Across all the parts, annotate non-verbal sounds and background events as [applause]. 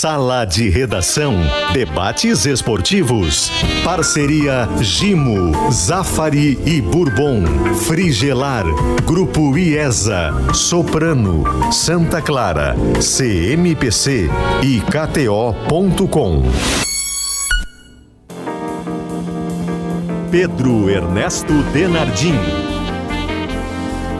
Sala de Redação. Debates esportivos. Parceria Gimo, Zafari e Bourbon. Frigelar. Grupo IESA. Soprano. Santa Clara. CMPC e KTO.com. Pedro Ernesto Denardim.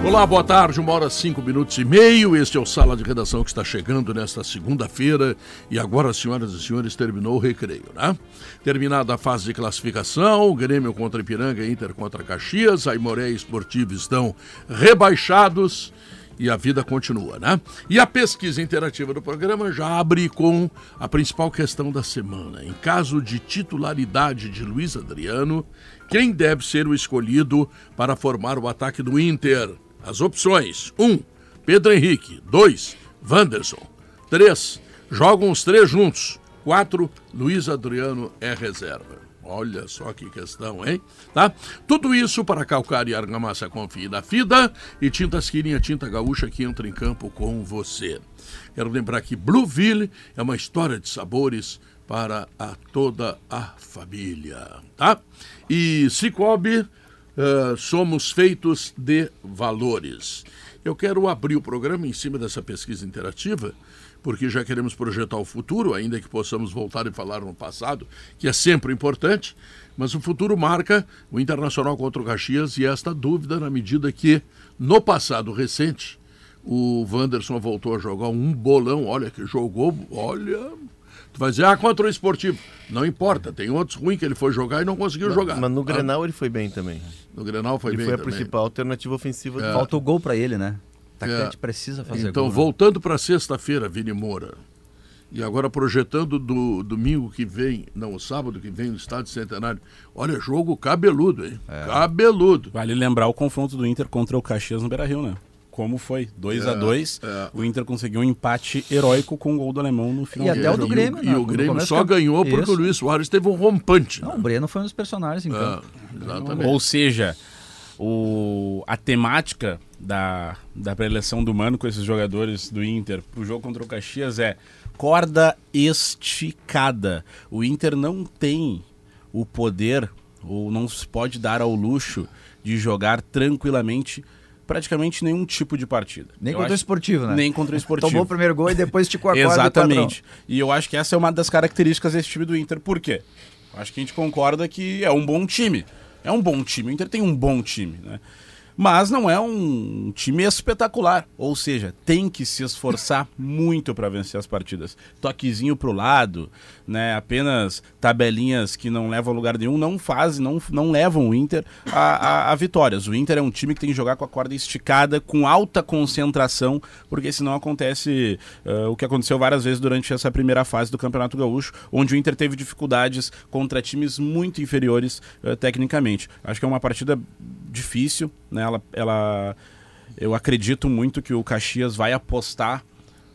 Olá, boa tarde, uma hora cinco minutos e meio. Este é o Sala de Redação que está chegando nesta segunda-feira. E agora, senhoras e senhores, terminou o recreio, né? Terminada a fase de classificação, Grêmio contra Ipiranga, Inter contra Caxias, Aimoré e Esportivo estão rebaixados e a vida continua, né? E a pesquisa interativa do programa já abre com a principal questão da semana. Em caso de titularidade de Luiz Adriano, quem deve ser o escolhido para formar o ataque do Inter? As opções: 1. Um, Pedro Henrique. 2. Wanderson. 3. Jogam os três juntos. 4. Luiz Adriano é reserva. Olha só que questão, hein? Tá? Tudo isso para calcar e argamassa confie na FIDA e Tintas Quirinha Tinta Gaúcha que entra em campo com você. Quero lembrar que Blueville é uma história de sabores para a toda a família, tá? E Cicobi, uh, somos feitos de valores. Eu quero abrir o programa em cima dessa pesquisa interativa porque já queremos projetar o futuro, ainda que possamos voltar e falar no passado, que é sempre importante, mas o futuro marca o Internacional contra o Caxias e esta dúvida na medida que, no passado recente, o Wanderson voltou a jogar um bolão, olha que jogou, olha, vai dizer, ah, contra o esportivo. Não importa, tem outros ruins que ele foi jogar e não conseguiu mas, jogar. Mas no ah. Grenal ele foi bem também. No Grenal foi ele bem. Ele foi a principal alternativa ofensiva. É. Falta o gol para ele, né? atacante é. precisa fazer Então, gol, né? voltando para sexta-feira, Vini Moura, e agora projetando do domingo que vem, não, o sábado que vem no Estádio Centenário. Olha, jogo cabeludo, hein? É. Cabeludo. Vale lembrar o confronto do Inter contra o Caxias no Beira-Rio, né? Como foi? 2 é, a 2 é. O Inter conseguiu um empate heróico com o gol do alemão no final. E até o do Grêmio, E, o, e o Grêmio só ganhou porque Isso. o Luiz Soares teve um rompante. Não, né? o Breno foi um dos personagens, então. exatamente. Ou seja, o, a temática da, da preleção do Mano com esses jogadores do Inter pro jogo contra o Caxias é corda esticada. O Inter não tem o poder ou não se pode dar ao luxo de jogar tranquilamente praticamente nenhum tipo de partida. Nem eu contra acho... o esportivo, né? Nem contra o [laughs] esportivo. Tomou o primeiro gol e depois esticou [laughs] a Exatamente. E eu acho que essa é uma das características desse time do Inter. Por quê? Acho que a gente concorda que é um bom time. É um bom time. O Inter tem um bom time, né? Mas não é um time espetacular. Ou seja, tem que se esforçar [laughs] muito para vencer as partidas. Toquezinho pro lado, né? Apenas tabelinhas que não levam a lugar nenhum, não fazem, não, não levam o Inter a, a, a, vitórias. O Inter é um time que tem que jogar com a corda esticada, com alta concentração, porque senão acontece uh, o que aconteceu várias vezes durante essa primeira fase do Campeonato Gaúcho, onde o Inter teve dificuldades contra times muito inferiores uh, tecnicamente. Acho que é uma partida difícil, né? Ela, ela, eu acredito muito que o Caxias vai apostar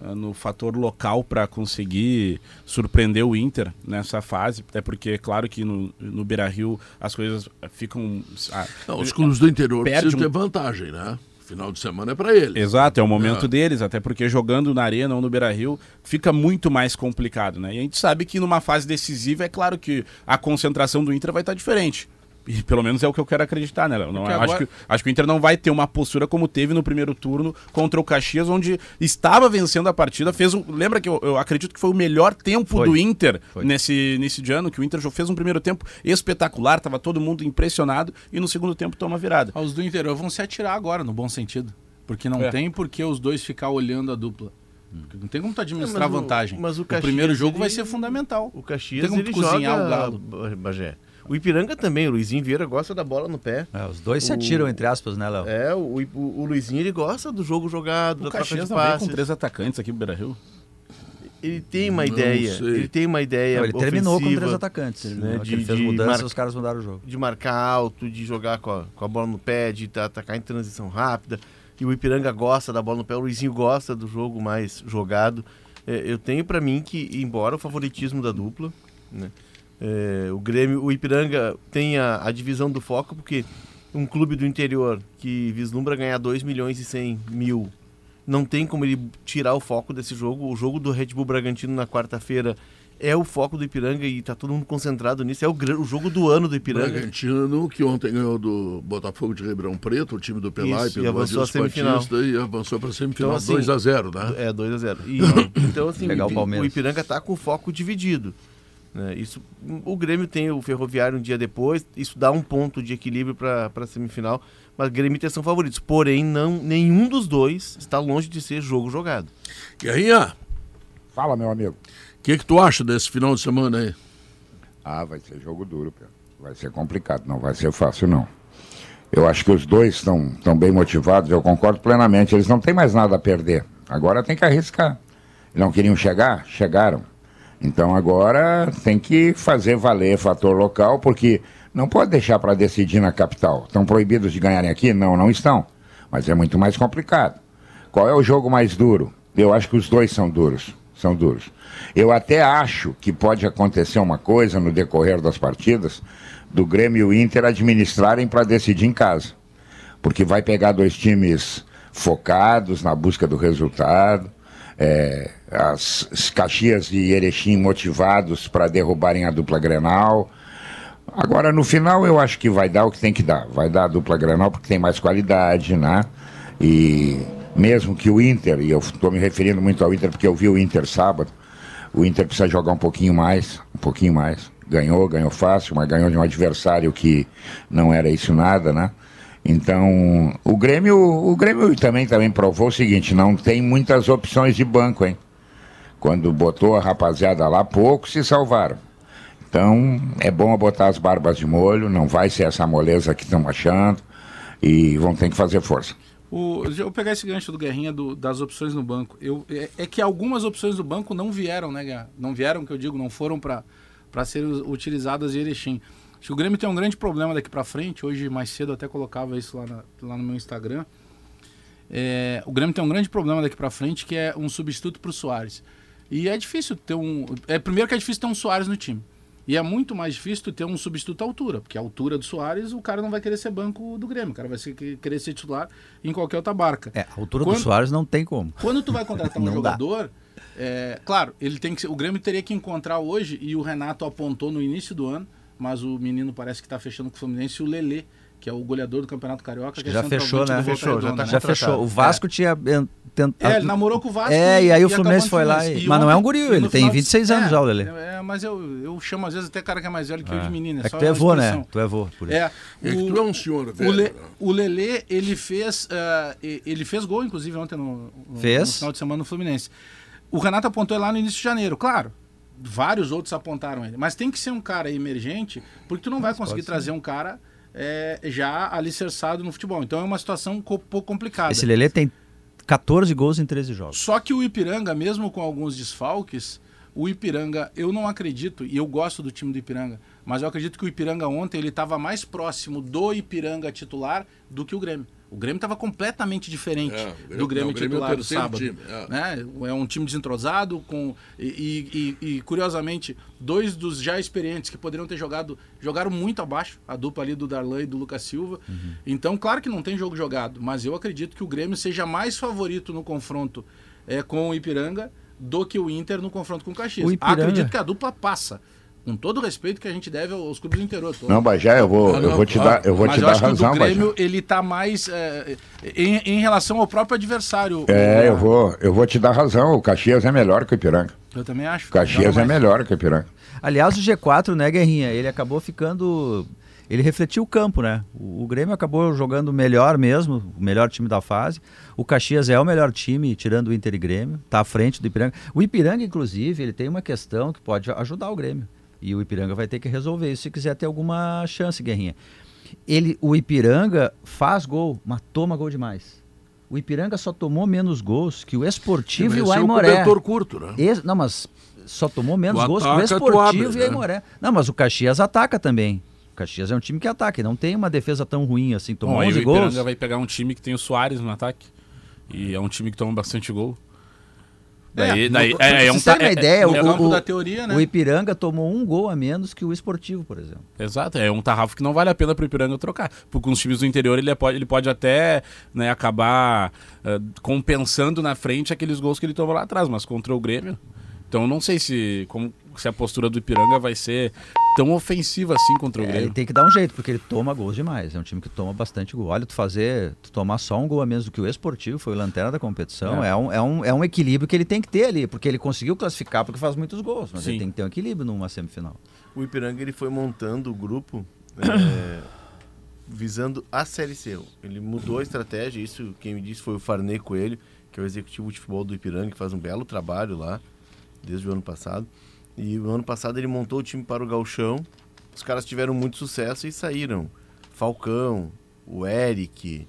uh, no fator local para conseguir surpreender o Inter nessa fase, até porque, claro que no, no Beira Rio as coisas ficam. Ah, Não, os clubes do interior precisam um... ter vantagem, né? Final de semana é para eles. Exato, é o momento é. deles, até porque jogando na arena ou no Beira Rio fica muito mais complicado, né? E a gente sabe que numa fase decisiva é claro que a concentração do Inter vai estar diferente. E pelo menos é o que eu quero acreditar, né, Léo? Não, agora... acho, que, acho que o Inter não vai ter uma postura como teve no primeiro turno contra o Caxias, onde estava vencendo a partida. Fez um. Lembra que eu, eu acredito que foi o melhor tempo foi. do Inter nesse início de ano, que o Inter fez um primeiro tempo espetacular, estava todo mundo impressionado, e no segundo tempo toma virada. Ah, os do interior vão se atirar agora, no bom sentido. Porque não é. tem por que os dois ficar olhando a dupla. Não tem como tu administrar é, vantagem. mas o, Caxias, o primeiro jogo ele... vai ser fundamental. O Caxias tem como ele cozinhar joga... o galo. Bagé. O Ipiranga também, o Luizinho Vieira gosta da bola no pé. É, os dois o... se atiram, entre aspas, né, Léo? É, o, o, o, Luizinho ele gosta do jogo jogado, o da Caxias troca de passes. com três atacantes aqui no Beira-Rio. Ele tem uma não ideia, sei. ele tem uma ideia não, Ele terminou com três atacantes, né? De, ele fez mudança, mar... os caras mudaram o jogo. De marcar alto, de jogar com a, com a bola no pé, de atacar em transição rápida. E o Ipiranga gosta da bola no pé, o Luizinho gosta do jogo mais jogado. É, eu tenho para mim que, embora o favoritismo da dupla, né? É, o Grêmio, o Ipiranga tem a, a, divisão do foco, porque um clube do interior que vislumbra ganhar 2 milhões e 100 mil não tem como ele tirar o foco desse jogo. O jogo do Red Bull Bragantino na quarta-feira é o foco do Ipiranga e tá todo mundo concentrado nisso. É o, o jogo do ano do Ipiranga. Bragantino, que ontem ganhou do Botafogo de Ribeirão Preto, o time do Pelai, Isso, pelo e avançou a semifinal. e avançou para a semifinal então, assim, 2x0, né? É, 2x0. [laughs] então, assim, o, o Ipiranga tá com o foco dividido. Né? Isso, o Grêmio tem o Ferroviário um dia depois, isso dá um ponto de equilíbrio para a semifinal, mas Grêmio e Inter são favoritos. Porém, não, nenhum dos dois está longe de ser jogo jogado. Guerrinha! Fala, meu amigo. O que, que tu acha desse final de semana aí? Ah, vai ser jogo duro, Pedro. Vai ser complicado, não vai ser fácil, não. Eu acho que os dois estão tão bem motivados, eu concordo plenamente. Eles não têm mais nada a perder. Agora tem que arriscar. Não queriam chegar? Chegaram. Então agora tem que fazer valer fator local, porque não pode deixar para decidir na capital. Estão proibidos de ganharem aqui? Não, não estão. Mas é muito mais complicado. Qual é o jogo mais duro? Eu acho que os dois são duros. São duros. Eu até acho que pode acontecer uma coisa no decorrer das partidas do Grêmio e Inter administrarem para decidir em casa. Porque vai pegar dois times focados na busca do resultado, é, as Caxias e Erechim motivados para derrubarem a dupla Grenal. Agora, no final, eu acho que vai dar o que tem que dar. Vai dar a dupla Grenal porque tem mais qualidade, né? E mesmo que o Inter, e eu estou me referindo muito ao Inter porque eu vi o Inter sábado, o Inter precisa jogar um pouquinho mais, um pouquinho mais. Ganhou, ganhou fácil, mas ganhou de um adversário que não era isso nada, né? Então, o Grêmio, o Grêmio também, também provou o seguinte, não tem muitas opções de banco, hein? Quando botou a rapaziada lá, poucos se salvaram. Então, é bom botar as barbas de molho, não vai ser essa moleza que estão achando e vão ter que fazer força. O, eu vou pegar esse gancho do Guerrinha do, das opções no banco. Eu, é, é, que algumas opções do banco não vieram, né, Guerra? Não vieram, que eu digo, não foram para serem utilizadas em Erechim. Acho que o Grêmio tem um grande problema daqui para frente. Hoje, mais cedo, até colocava isso lá, na, lá no meu Instagram. É, o Grêmio tem um grande problema daqui para frente, que é um substituto para o Soares. E é difícil ter um. É, primeiro que é difícil ter um Soares no time. E é muito mais difícil ter um substituto à altura, porque a altura do Soares, o cara não vai querer ser banco do Grêmio, o cara vai ser, querer ser titular em qualquer outra barca. É, a altura quando, do Soares não tem como. Quando tu vai contratar um [laughs] jogador, é, claro, ele tem que o Grêmio teria que encontrar hoje, e o Renato apontou no início do ano, mas o menino parece que está fechando com o Fluminense, o Lelê que é o goleador do Campeonato Carioca. Que já é fechou, né? Fechou, já, tá já fechou. O Vasco é. tinha tentado. É, ele namorou com o Vasco. É, e, e aí o Fluminense foi lá. E... Mas não é um guri, ele tem 26 de... anos é, já, o Lelê. É, mas eu, eu chamo às vezes até cara que é mais velho que eu de menino. É, é que tu é vô, né? Tu é vô, por isso. É, o, tu é um senhor velho. O, Le, né? o Lelê, ele fez, uh, ele fez gol, inclusive, ontem no, no, fez? no final de semana no Fluminense. O Renato apontou ele lá no início de janeiro, claro vários outros apontaram ele. Mas tem que ser um cara emergente, porque tu não vai conseguir trazer um cara é, já alicerçado no futebol. Então é uma situação um pouco complicada. Esse Lelê tem 14 gols em 13 jogos. Só que o Ipiranga, mesmo com alguns desfalques, o Ipiranga, eu não acredito, e eu gosto do time do Ipiranga, mas eu acredito que o Ipiranga ontem ele estava mais próximo do Ipiranga titular do que o Grêmio. O Grêmio estava completamente diferente é, Grêmio, do Grêmio não, titular Grêmio é do sábado. Time, é. Né? é. um time desentrosado, com e, e, e, curiosamente, dois dos já experientes que poderiam ter jogado, jogaram muito abaixo, a dupla ali do Darlan e do Lucas Silva. Uhum. Então, claro que não tem jogo jogado, mas eu acredito que o Grêmio seja mais favorito no confronto é, com o Ipiranga do que o Inter no confronto com o Caxias. O Ipiranga... Acredito que a dupla passa com todo o respeito que a gente deve aos clubes do interior. Todo. Não, Bajé, eu vou, eu vou te dar, eu vou te dar razão, o Grêmio, Bajé. ele está mais é, em, em, relação ao próprio adversário. É, o... eu vou, eu vou te dar razão. O Caxias é melhor que o Ipiranga. Eu também acho. O Caxias é melhor que o Ipiranga. Aliás, o G4, né, Guerrinha, ele acabou ficando ele refletiu o campo, né? O, o, Grêmio acabou jogando melhor mesmo, o melhor time da fase. O Caxias é o melhor time, tirando o Inter e Grêmio, está à frente do Ipiranga. O Ipiranga, inclusive, ele tem uma questão que pode ajudar o Grêmio. E o Ipiranga vai ter que resolver isso se quiser ter alguma chance, Guerrinha. Ele, o Ipiranga faz gol, mas toma gol demais. O Ipiranga só tomou menos gols que o Esportivo e o Aimoré. O curto, né? Esse, não, mas só tomou menos gols que o Esportivo abre, e o Aimoré. Né? Não, mas o Caxias ataca também. O Caxias é um time que ataca, e não tem uma defesa tão ruim assim, tomou Bom, 11 o gols. O Ipiranga vai pegar um time que tem o Soares no ataque, e é um time que toma bastante gol. Daí, É, daí, é, é um uma é- ideia, é- o, campo o- da teoria, né? o Ipiranga tomou um gol a menos que o Esportivo, por exemplo. Exato, é um tarrafo que não vale a pena pro Ipiranga trocar. Porque com os times do interior ele pode, ele pode até né, acabar eh, compensando na frente aqueles gols que ele tomou lá atrás, mas contra o Grêmio. Então eu não sei se, como, se a postura do Ipiranga vai ser tão ofensiva assim contra o É, ele Grêmio. tem que dar um jeito, porque ele toma gols demais. É um time que toma bastante gol. Olha, tu fazer, tu tomar só um gol a menos do que o Esportivo, foi o lanterna da competição, é. um, é, um, é um equilíbrio que ele tem que ter ali, porque ele conseguiu classificar porque faz muitos gols, mas ele Sim. tem que ter um equilíbrio numa semifinal. O Ipiranga ele foi montando o grupo [coughs] é, visando a Série C. Ele mudou a estratégia, isso quem me disse foi o Farney Coelho, que é o executivo de futebol do Ipiranga, que faz um belo trabalho lá, desde o ano passado. E no ano passado ele montou o time para o Galchão. Os caras tiveram muito sucesso e saíram. Falcão, o Eric.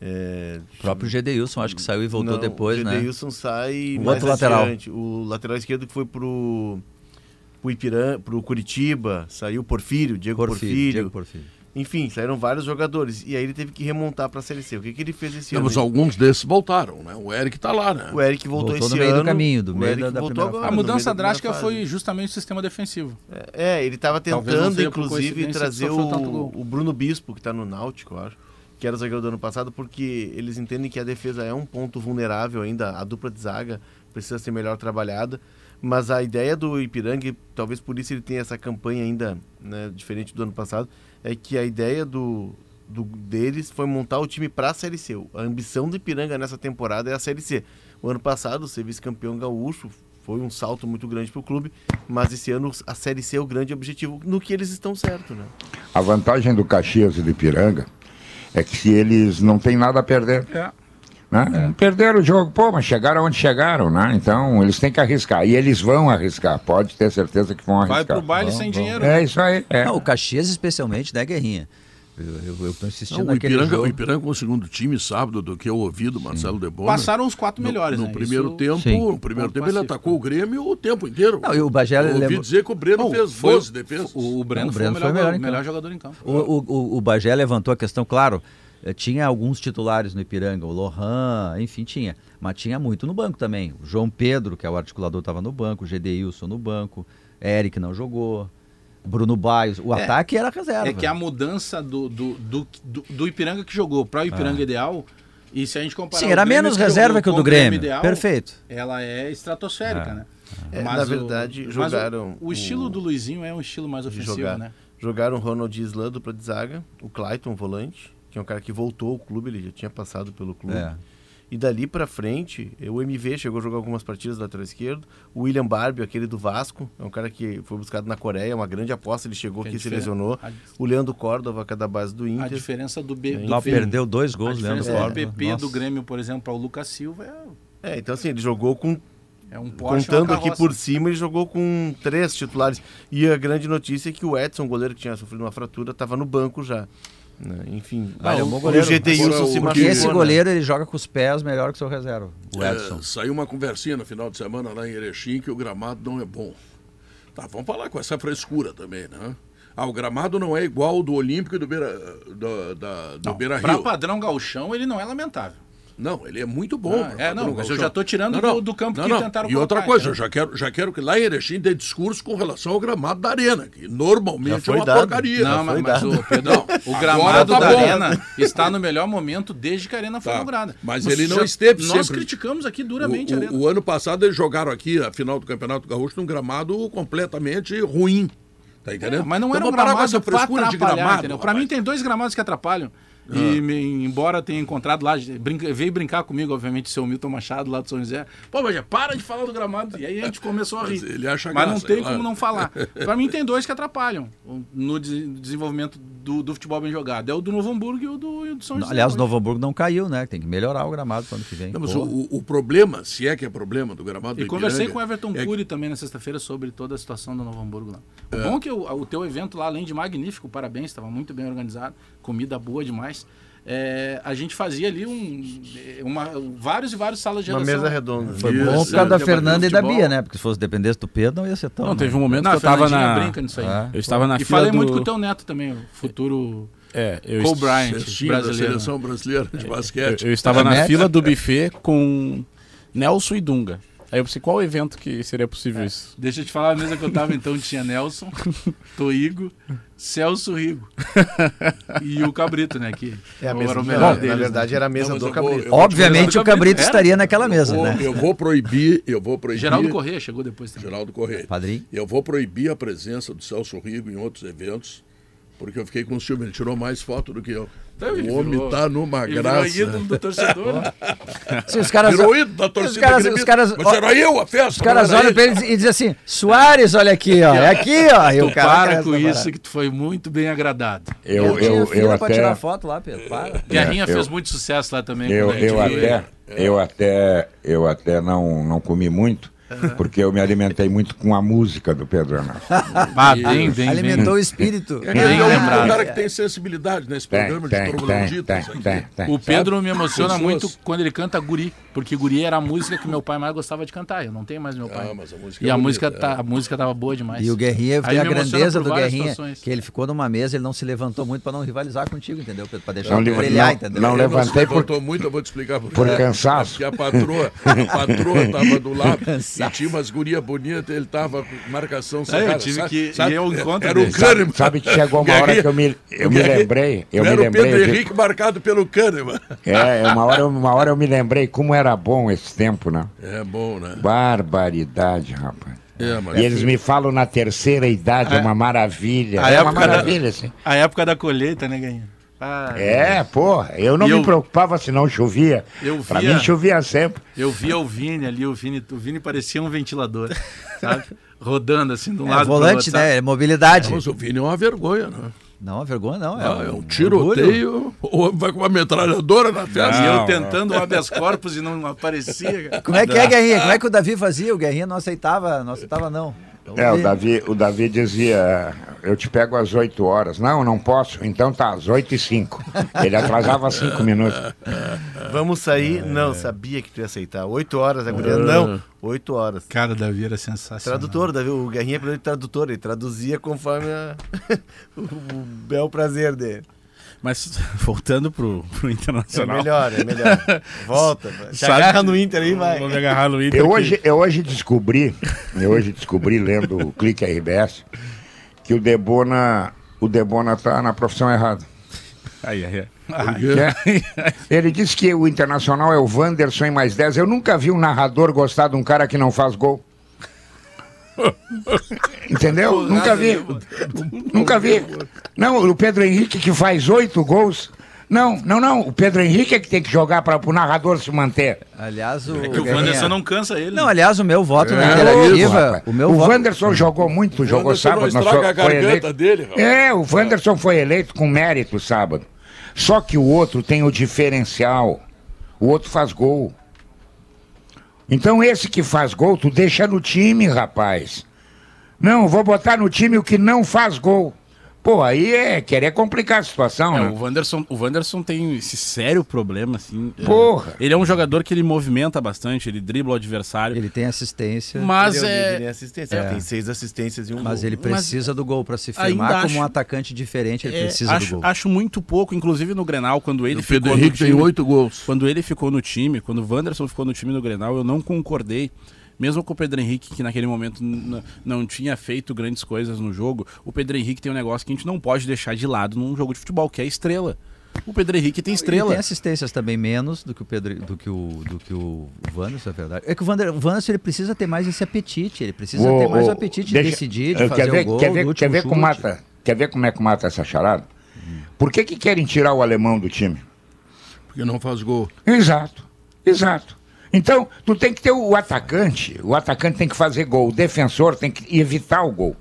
É, O próprio Gedeilson acho que saiu e voltou não, depois, o né? Gedeilson sai O mais outro lateral. adiante. O lateral esquerdo que foi pro pro Ipiranga, pro Curitiba, saiu o Porfírio, Diego Porfírio, Porfírio. Diego Porfírio. Enfim, saíram vários jogadores e aí ele teve que remontar para a Série C. O que que ele fez esse Temos ano? alguns desses voltaram, né? O Eric tá lá, né? O Eric voltou, Voltou esse no meio do ano. caminho, do o meio da- da voltou agora, A mudança drástica foi justamente o sistema defensivo. É, ele estava tentando, inclusive, trazer o, o Bruno Bispo, que está no Náutico, eu acho, que era o zagueiro do ano passado, porque eles entendem que a defesa é um ponto vulnerável ainda, a dupla de zaga precisa ser melhor trabalhada, mas a ideia do Ipiranga, talvez por isso ele tenha essa campanha ainda né, diferente do ano passado, é que a ideia do, do- deles foi montar o time para a Série C. A ambição do Ipiranga nessa temporada é a Série C. O ano passado, ser vice-campeão gaúcho foi um salto muito grande para o clube, mas esse ano a Série C é o grande objetivo, no que eles estão certo, né? A vantagem do Caxias e do Ipiranga é que eles não têm nada a perder. É. Né? Perderam o jogo, pô, mas chegaram onde chegaram, né? Então eles têm que arriscar. E eles vão arriscar, pode ter certeza que vão arriscar. Vai pro baile Vão, sem vão. dinheiro. É isso aí. É. Não, o Caxias especialmente, né, Guerrinha? Eu, eu, eu tô insistindo Não, o, naquele Ipiranga, jogo. o Ipiranga com o segundo time sábado, do que eu ouvi do Marcelo Debona. Passaram os quatro melhores, no, no né? primeiro Isso- tempo, Sim. no primeiro Ponto tempo ele pacífico. atacou o Grêmio o tempo inteiro. Não, e o Bagé Eu ouvi levou- dizer que o Breno Não, fez foi- 12 defesas. O, o Breno, Não, o foi, Breno o foi melhor, melhor em melhor campo. jogador em campo. O, o, o, o Bagé levantou a questão, claro, tinha alguns titulares no Ipiranga, o Lohan, enfim, tinha. Mas tinha muito no banco também. O João Pedro, que é o articulador, estava no banco, o Gedeilson no banco, Eric não jogou, Bruno Baios. O É, ataque era reserva. É que a mudança do, do, do, do, do Ipiranga que jogou para o Ipiranga ideal, e se a gente comparar Sim, o era Grêmio menos que reserva que o do Grêmio. ideal, Perfeito. ela é estratosférica, É. né? É, Mas na o- verdade, mas jogaram O, o estilo o- do Luizinho é um estilo mais de ofensivo, jogar. né? Jogaram o Ronald Isla, dupla de zaga, o Clayton, volante, que é um cara que voltou ao clube, ele já tinha passado pelo clube. É. E dali pra frente, o MV chegou a jogar algumas partidas do lateral esquerdo. O William Barbie, aquele do Vasco, é um cara que foi buscado na Coreia, uma grande aposta, ele chegou Que aqui a e se lesionou. a- O Leandro Córdova, que é da base do A Inter. diferença do B. Lá do P- perdeu dois a gols, Leandro diferença do Córdoba. PP do. Grêmio, por exemplo, para o Lucas Silva é, É, então assim, ele jogou com é um Porsche Contando uma aqui por cima, ele jogou com três titulares. E a grande notícia é que o Edson, goleiro que tinha sofrido uma fratura, estava no banco já. Né? Enfim, Ah, ele é um bom o goleiro. Gedeilson se o- machucou. Porque esse né? goleiro, ele joga com os pés melhor que o seu reserva, o Edson. É, saiu uma conversinha no final de semana lá em Erechim que o gramado não é bom. Tá, vamos falar com essa frescura também, né? Ah, o gramado não é igual ao do Olímpico e do Beira, do, da, do Não, Beira Rio. padrão gauchão, ele não é lamentável. Não, ele é muito bom. Ah, é, não, mas eu já tô tirando Não, não, do- do campo não, que não. tentaram E outra coisa, eu entendeu? já quero, já quero que lá em Erechim dê discurso com relação ao gramado da arena, que normalmente é uma dado. porcaria. Não, mas, mas o Pedro, o gramado tá da bom. arena está no melhor momento desde que a arena foi Tá, inaugurada. mas ele não já- esteve Nós sempre- criticamos aqui duramente o, a arena. o, o ano passado eles jogaram aqui a final do Campeonato Gaúcho num gramado completamente ruim. Tá entendendo? É, mas não Então era um gramado pra frescura de gramado. rapaz. mim tem dois gramados que atrapalham. Ah. E me- embora tenha encontrado lá, brinca- veio brincar comigo, obviamente, o seu Milton Machado lá do São José. Pô, mas já para de falar do gramado. E aí a gente começou a rir. Mas ele acha Mas não graça, tem é claro. como não falar. [laughs] Pra mim tem dois que atrapalham no de- desenvolvimento do, do futebol bem jogado. É o do Novo Hamburgo e o do, e o do São José. Aliás, o. Novo Hamburgo não caiu, né? Tem que melhorar o gramado para ano que vem. Não, mas o, o problema, se é que é problema do gramado E do conversei Ipiranga, com o Everton é Cury também na sexta-feira sobre toda a situação do Novo Hamburgo lá. O bom é que o, o teu evento lá, além de magnífico, parabéns, estava muito bem organizado, comida boa demais. é, a gente fazia ali um, uma, vários e vários salas de Uma mesa redonda. Foi Isso, bom por causa é, da Fernanda e da. Bia, né? Porque se fosse dependesse do Pedro, não ia ser tão. Não, né? teve um momento Não, que eu tava Fernandinha na. brinca nisso aí. É. Eu estava na E fila falei do... muito com o teu neto também, o futuro É, eu, Cole Bryant brasileiro. seleção brasileira de eu, basquete. eu estava na fila do buffet com Nelson e Dunga. Aí eu pensei, qual evento que seria possível isso? Deixa eu te falar, a mesa que eu tava então tinha Nelson, [laughs] Toigo, Celso Rigo [laughs] e o Cabrito, né? Que É a era mesa o do melhor Cabrito. deles, Na verdade, né? era a mesa Não, do Cabrito. vou- Obviamente o Cabrito Era? estaria naquela mesa, Vou- né? Eu vou proibir, eu vou proibir. Geraldo Corrêa chegou depois também. Geraldo Correia. Padrinho. Eu vou proibir a presença do Celso Rigo em outros eventos, porque eu fiquei com ciúme. Ele tirou mais foto do que eu. Então, o homem virou- tá numa Ele virou graça. ídolo do torcedor. [laughs] né? Se os caras, Virou ídolo da torcida. os caras, os caras, Mas era eu a festa. os caras olham pra ele e dizem assim: Soares, olha aqui, ó. É aqui, ó. E o Tu cara para com isso parar. que tu foi muito bem agradado. Eu, tinha eu, fila eu pra tirar até. foto lá, Pedro. Para. Guerrinha eu- fez muito sucesso lá também. Eu, eu até, eu até, eu até não, não comi muito, porque eu me alimentei muito com a música do Pedro Renato. [laughs] Ah, bem, bem, Alimentou o espírito. Ele Bem é um cara que tem sensibilidade nesse Tem, programa de tem, tem, tem, tem, tem. O Pedro me emociona Pessoas- muito quando ele canta Guri, porque Guri era a música que meu pai mais gostava de cantar. Eu não tenho mais meu pai. Ah, mas a música e é a bonita, música é. tá, a música tava boa demais. E o Guerrinha Aí tem a grandeza do Guerrinha, situações. que ele ficou numa mesa, ele não se levantou muito pra não rivalizar contigo, entendeu, Pedro? Pra deixar Não brilhar, não- entendeu? não Ele levantei se por- muito, eu vou te explicar por por cansaço. Porque a patroa, a patroa tava do lado [laughs] e tinha umas gurias bonitas, ele tava com marcação É, eu cerrada, tive sabe? que Sabe? ao encontro Era o. Kahneman. Sabe que chegou uma [laughs] hora que eu me, eu me lembrei, eu me Era o lembrei. Pedro Henrique marcado pelo Kahneman. É, uma hora, eu- uma hora eu me lembrei como era bom esse tempo, né? É bom, né? Barbaridade, rapaz. É, mas E eles me falam na terceira idade, é uma maravilha. a É uma época da- maravilha, assim. A época da colheita, né, Guerrinha? Ah, É, pô, eu não E me eu- preocupava se não chovia. Eu Pra via- mim chovia sempre. Eu via o Vini ali, o Vini, o Vini parecia um ventilador, [laughs] sabe? Rodando assim de um É, lado volante, outro, sabe? né? É mobilidade. Mas o Vini é uma vergonha, né? Não, vergonha não. É, Ah, é um tiroteio, o homem vai com uma metralhadora na E festa. eu Não, tentando o habeas corpus e não aparecia. Como é que é, Guerrinha? Como é que o Davi fazia? O Guerrinha não aceitava, não aceitava, não. Então, É, o ele- Davi, o Davi dizia, eu te pego às 8 horas. Não, não posso. Então tá, às 8 e 5. Ele atrasava 5 minutos. Vamos sair? Não, sabia que tu ia aceitar. Oito horas, a guria. Não, oito horas. Cara, Davi era sensacional. Tradutor, Davi, o Guerrinha é tradutor, ele traduzia conforme a- [laughs] o, o bel prazer dele. Mas [laughs] voltando pro, pro É Internacional. melhor, é melhor. [laughs] Volta, vai. se Sabe agarra no Inter aí, vai. Vou me agarrar no Inter. Eu hoje, eu hoje descobri, eu hoje descobri, lendo o Clique RBS, que o Debona, o Debona tá na profissão errada. Aí, aí, aí. É. Ele disse que o Internacional é o Wanderson em mais 10. Eu nunca vi um narrador gostar de um cara que não faz gol. [laughs] Entendeu? nunca vi. Nunca vi. Não, o Pedro Henrique que faz oito gols. Não, não, não. O Pedro Henrique é que tem que jogar para o narrador se manter. Aliás, o. É que o Wanderson não cansa ele. Não, né? aliás, o meu voto na É, interativa. rapaz. o meu o voto. Wanderson jogou muito, jogou Wanderson não sábado. nós estraga a foi garganta eleito. dele, rapaz. É, o Wanderson foi eleito com mérito sábado. Só que o outro tem o diferencial. O outro faz gol. Então esse que faz gol, tu deixa no time, rapaz. Não, vou botar no time o que não faz gol. Pô, aí é querer complicar a situação, É, né? o Wanderson, o Wanderson tem esse sério problema, assim. é, Porra. Ele é um jogador que ele movimenta bastante, ele dribla o adversário. Ele tem assistência. Mas ele, é... é. ele tem assistência, ele tem seis assistências e um Mas gol. ele precisa do gol pra se firmar como um acho- atacante diferente, ele é, precisa acho, do gol. acho muito pouco, inclusive no Grenal, quando ele O Pedro ficou no Henrique tem time. oito gols. Quando ele ficou no time, quando o Wanderson ficou no time do Grenal, eu não concordei. Mesmo com o Pedro Henrique, que naquele momento não tinha feito grandes coisas no jogo, o Pedro Henrique tem um negócio que a gente não pode deixar de lado num jogo de futebol, que é a estrela. O Pedro Henrique tem Ele estrela. tem assistências também menos do que o Pedro, do que o, do que o Wanderson, é verdade. É que o Wander- o Wanderson ele precisa ter mais esse apetite, ele precisa Ô, ter mais o apetite de deixa- decidir, de fazer ver, o gol, quer ver, quer ver como mata, quer ver como é que mata essa charada? Por que que querem tirar o alemão do time? Porque não faz gol. Exato, exato. Então, tu tem que ter o atacante, o atacante tem que fazer gol, o defensor tem que evitar o gol.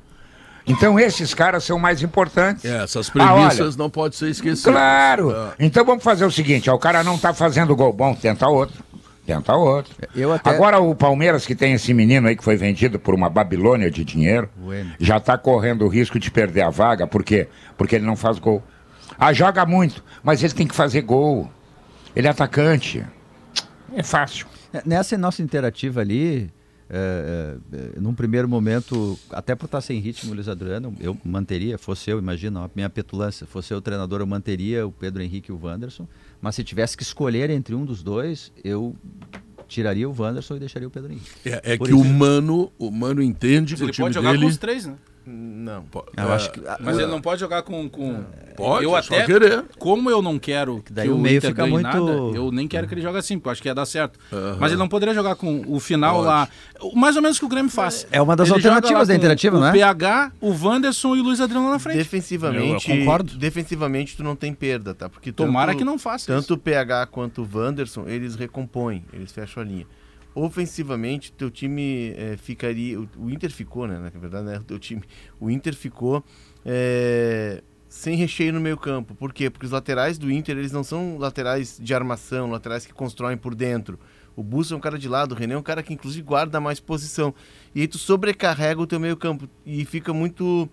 Então, esses caras são mais importantes. É, essas Ah, premissas olha, não podem ser esquecidas. Claro! É. Então vamos fazer o seguinte: ó, o cara não tá fazendo gol bom, tenta outro. Tenta outro. Eu até- Agora o Palmeiras, que tem esse menino aí que foi vendido por uma Babilônia de dinheiro, O N. já tá correndo o risco de perder a vaga. Por quê? Porque ele não faz gol. Ah, joga muito, mas ele tem que fazer gol. Ele é atacante. É fácil. É, Nessa nossa interativa ali, é, é, é, num primeiro momento, até por estar sem ritmo, o Luiz Adriano, eu manteria, fosse eu, imagina, a minha petulância, fosse eu o treinador, eu manteria o Pedro Henrique e o Wanderson, mas se tivesse que escolher entre um dos dois, eu tiraria o Wanderson e deixaria o Pedro Henrique. É, é que isso. o Mano, o Mano entende Mas que o ele time pode jogar dele com os três, né? Não. Eu é, acho que, Mas ele não pode jogar com. com... pode, eu é só até. querer. Como eu não quero que daí o o meio Inter fica ganhe muito- nada, eu nem quero que ele jogue assim, porque eu acho que ia dar certo. Aham. Mas ele não poderia jogar com o final Pode. lá. o- Mais ou menos o que o Grêmio faz. É uma das Ele alternativas da Interativa, o não é? PH, o Wanderson e o Luiz Adriano lá na frente. Defensivamente, Eu- eu concordo. defensivamente tu não tem perda, tá? Porque Tomara tanto- que não faça Tanto isso. o PH quanto o Wanderson, eles recompõem, eles fecham a linha. Ofensivamente, teu time eh, ficaria. O, o Inter ficou, né? Na verdade, né? O teu time. O Inter ficou eh, sem recheio no meio campo. Por quê? Porque os laterais do Inter, eles não são laterais de armação, laterais que constroem por dentro. O Busso é um cara de lado, o René é um cara que inclusive guarda mais posição. E aí tu sobrecarrega o teu meio campo e fica muito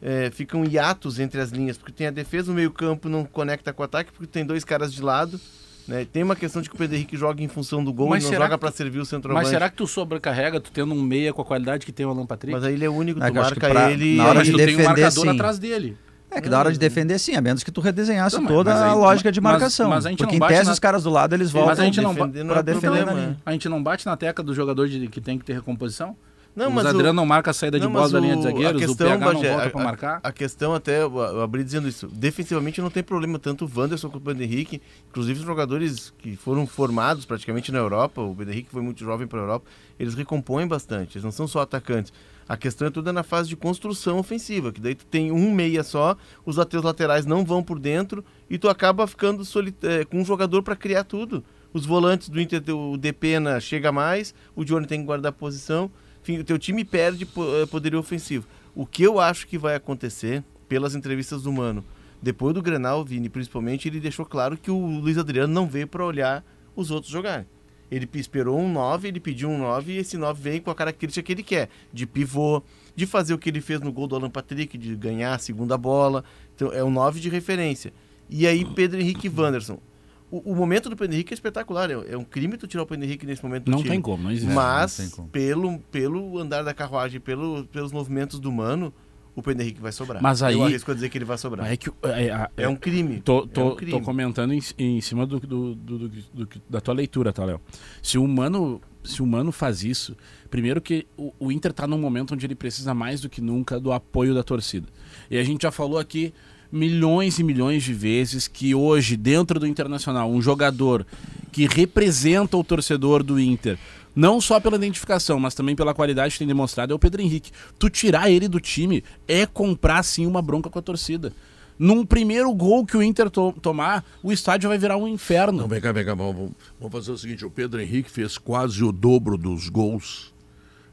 é, ficam hiatos entre as linhas, porque tem a defesa, o meio-campo não conecta com o ataque, porque tem dois caras de lado. Né? Tem uma questão de que o Pedro Henrique joga em função do gol Mas e não será joga que para tu- servir o centroavante. Mas será que tu sobrecarrega, tu tendo um meia com a qualidade que tem o Alan Patrick? Mas aí ele é o único, É tu que marca pra- ele. na hora mas de tu tem um defender, marcador sim. atrás dele. É que na hora de defender, sim, a menos que tu redesenhasse Não, mas- toda mas aí- a lógica de mas- marcação. mas a gente porque não em bate tese na- os caras do lado eles voltam Mas a gente não defender para não é defender problema, né? A gente não bate na tecla do jogador de, que tem que ter recomposição? Não, o mas Adriano o- não marca a saída de Não, bola mas da linha de zagueiros, a o questão, PH não Bagé, volta a- pra marcar. A questão até, eu abri dizendo isso, defensivamente não tem problema, tanto o Wanderson quanto o Pedro Henrique, inclusive os jogadores que foram formados praticamente na Europa, o Pedro Henrique foi muito jovem para a Europa, eles recompõem bastante, eles não são só atacantes. A questão é toda na fase de construção ofensiva, que daí tu tem um meia só, os teus laterais não vão por dentro e tu acaba ficando eh, com um jogador para criar tudo. Os volantes do Inter, o Depena chega mais, o Johnny tem que guardar a posição. Enfim, o teu time perde eh, poderio ofensivo. O que eu acho que vai acontecer, pelas entrevistas do Mano, depois do Grenal, Vini, principalmente, ele deixou claro que o Luiz Adriano não veio para olhar os outros jogarem. Ele esperou um 9, ele pediu um 9 e esse 9 veio com a característica que ele quer, de pivô, de fazer o que ele fez no gol do Alan Patrick, de ganhar a segunda bola. Então é um 9 de referência. E aí Pedro Henrique Wanderson. O, o momento do Pedro Henrique é espetacular. É, é um crime tu tirar o Pedro Henrique nesse momento do Não time. tem como, não existe. não Mas, tem como. pelo, pelo andar da carruagem, pelo, pelos movimentos do Mano, o Pedro Henrique vai sobrar. Mas aí- Eu arrisco a dizer que ele vai sobrar. É que é, é- É um crime. Tô, é tô, um crime. tô comentando em, em cima do, do- do- da tua leitura, tá, Léo? Se o humano se o Mano faz isso, primeiro que o, o Inter tá num momento onde ele precisa mais do que nunca do apoio da torcida. E a gente já falou aqui milhões e milhões de vezes que hoje, dentro do Internacional, um jogador que representa o torcedor do Inter, não só pela identificação, mas também pela qualidade que tem demonstrado, é o Pedro Henrique. Tu tirar ele do time é comprar sim uma bronca com a torcida. Num primeiro gol que o Inter to- tomar, o estádio vai virar um inferno. Não, vem cá, vem cá, vamos, vamos- fazer o seguinte: o Pedro Henrique fez quase o dobro dos gols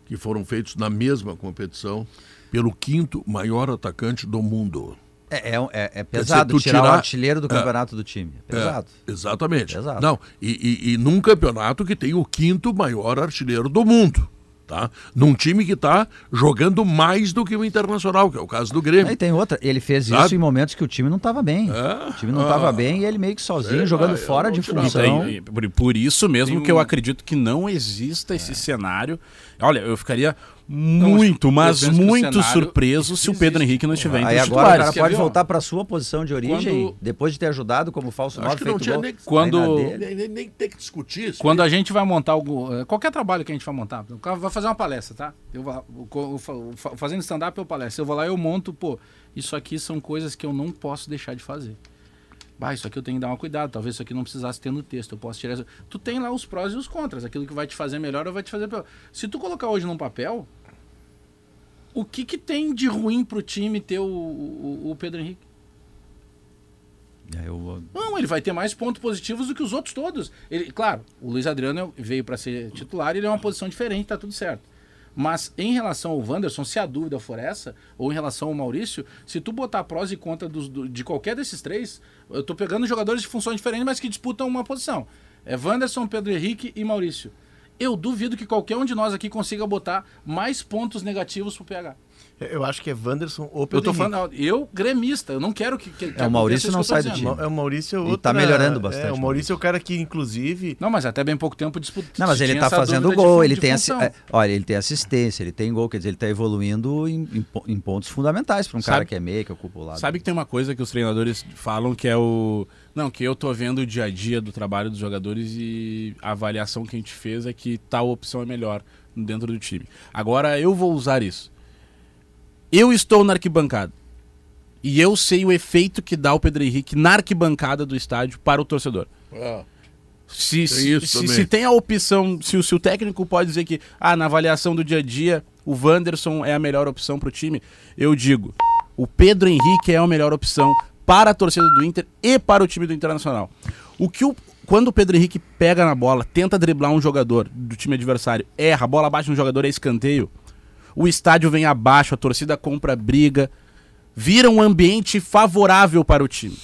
que foram feitos na mesma competição pelo quinto maior atacante do mundo. É, é, é- é dizer, pesado tu tirar, tirar- o artilheiro do é. campeonato do time. É pesado. É, exatamente. Pesado. Não, e, e- e num campeonato que tem o quinto maior artilheiro do mundo. Tá? Num time que está jogando mais do que o Internacional, que é o caso do Grêmio. Aí tem outra, ele fez Sabe? isso em momentos que o time não estava bem. É? O time não estava Ah. bem e ele meio que sozinho, Sei jogando eu fora de função. Tem- por, por isso mesmo Tem que eu um- acredito que não exista esse cenário. Olha, eu ficaria muito, eu mas muito cenário surpreso se o Pedro. Henrique não estiver entre Aí os agora o cara titulares. pode voltar para sua posição de origem, Quando- depois de ter ajudado como falso Acho nove que não feito tinha gol. nem- Quando- Nem, nem- nem tem que discutir isso. Quando a gente vai montar algo, eh, qualquer trabalho que a gente vai montar, o cara vai fazer uma palestra, tá? Eu fa- fazendo stand-up eu palestra, eu vou lá e eu monto, pô, isso aqui são coisas que eu não posso deixar de fazer. Bah, isso aqui eu tenho que dar uma cuidado, talvez isso aqui não precisasse ter no texto, eu posso tirar isso. Tu tem lá os prós e os contras, aquilo que vai te fazer melhor ou vai te fazer pior. Se tu colocar hoje num papel, o que que tem de ruim pro time ter o, o- o Pedro Henrique? Aí eu- Não, ele vai ter mais pontos positivos do que os outros todos. Ele, claro, o Luiz Adriano veio para ser titular e ele é uma posição diferente, tá tudo certo. Mas em relação ao Wanderson, se a dúvida for essa, ou em relação ao Maurício, se tu botar prós e contras do- de qualquer desses três, eu tô pegando jogadores de funções diferentes, mas que disputam uma posição. É Wanderson, Pedro Henrique e Maurício. Eu duvido que qualquer um de nós aqui consiga botar mais pontos negativos pro PH. Eu acho que é Wanderson ou Eu Pedro tô Henrique. falando, eu gremista, eu não quero que. que, que É, o Maurício não eu sai tô do time. É, o Maurício é E outra... tá melhorando bastante, É, o Maurício é o cara que, inclusive... Não, mas até bem pouco tempo disputa. Não, mas ele tá fazendo de gol, fun- ele de tem, assi- é, olha, ele tem assistência, ele tem gol, quer dizer, ele tá evoluindo em, em em pontos fundamentais para um cara Sabe- que é meia, que ocupa o lado. Sabe que tem uma coisa que os treinadores falam que é o. Não, que eu tô vendo o dia a dia do trabalho dos jogadores e a avaliação que a gente fez é que tal opção é melhor dentro do time. Agora eu vou usar isso. Eu estou na arquibancada. E eu sei o efeito que dá o Pedro Henrique na arquibancada do estádio para o torcedor. Ah, Se, Tem se, isso se, se tem a opção, se o, se o técnico pode dizer que ah, na avaliação do dia a dia o Wanderson é a melhor opção para o time, eu digo, o Pedro Henrique é a melhor opção para a torcida do Inter e para o time do Internacional. O que o, quando o Pedro Henrique pega na bola, tenta driblar um jogador do time adversário, erra, a bola bate no jogador, é escanteio, o estádio vem abaixo, a torcida compra briga, vira um ambiente favorável para o time.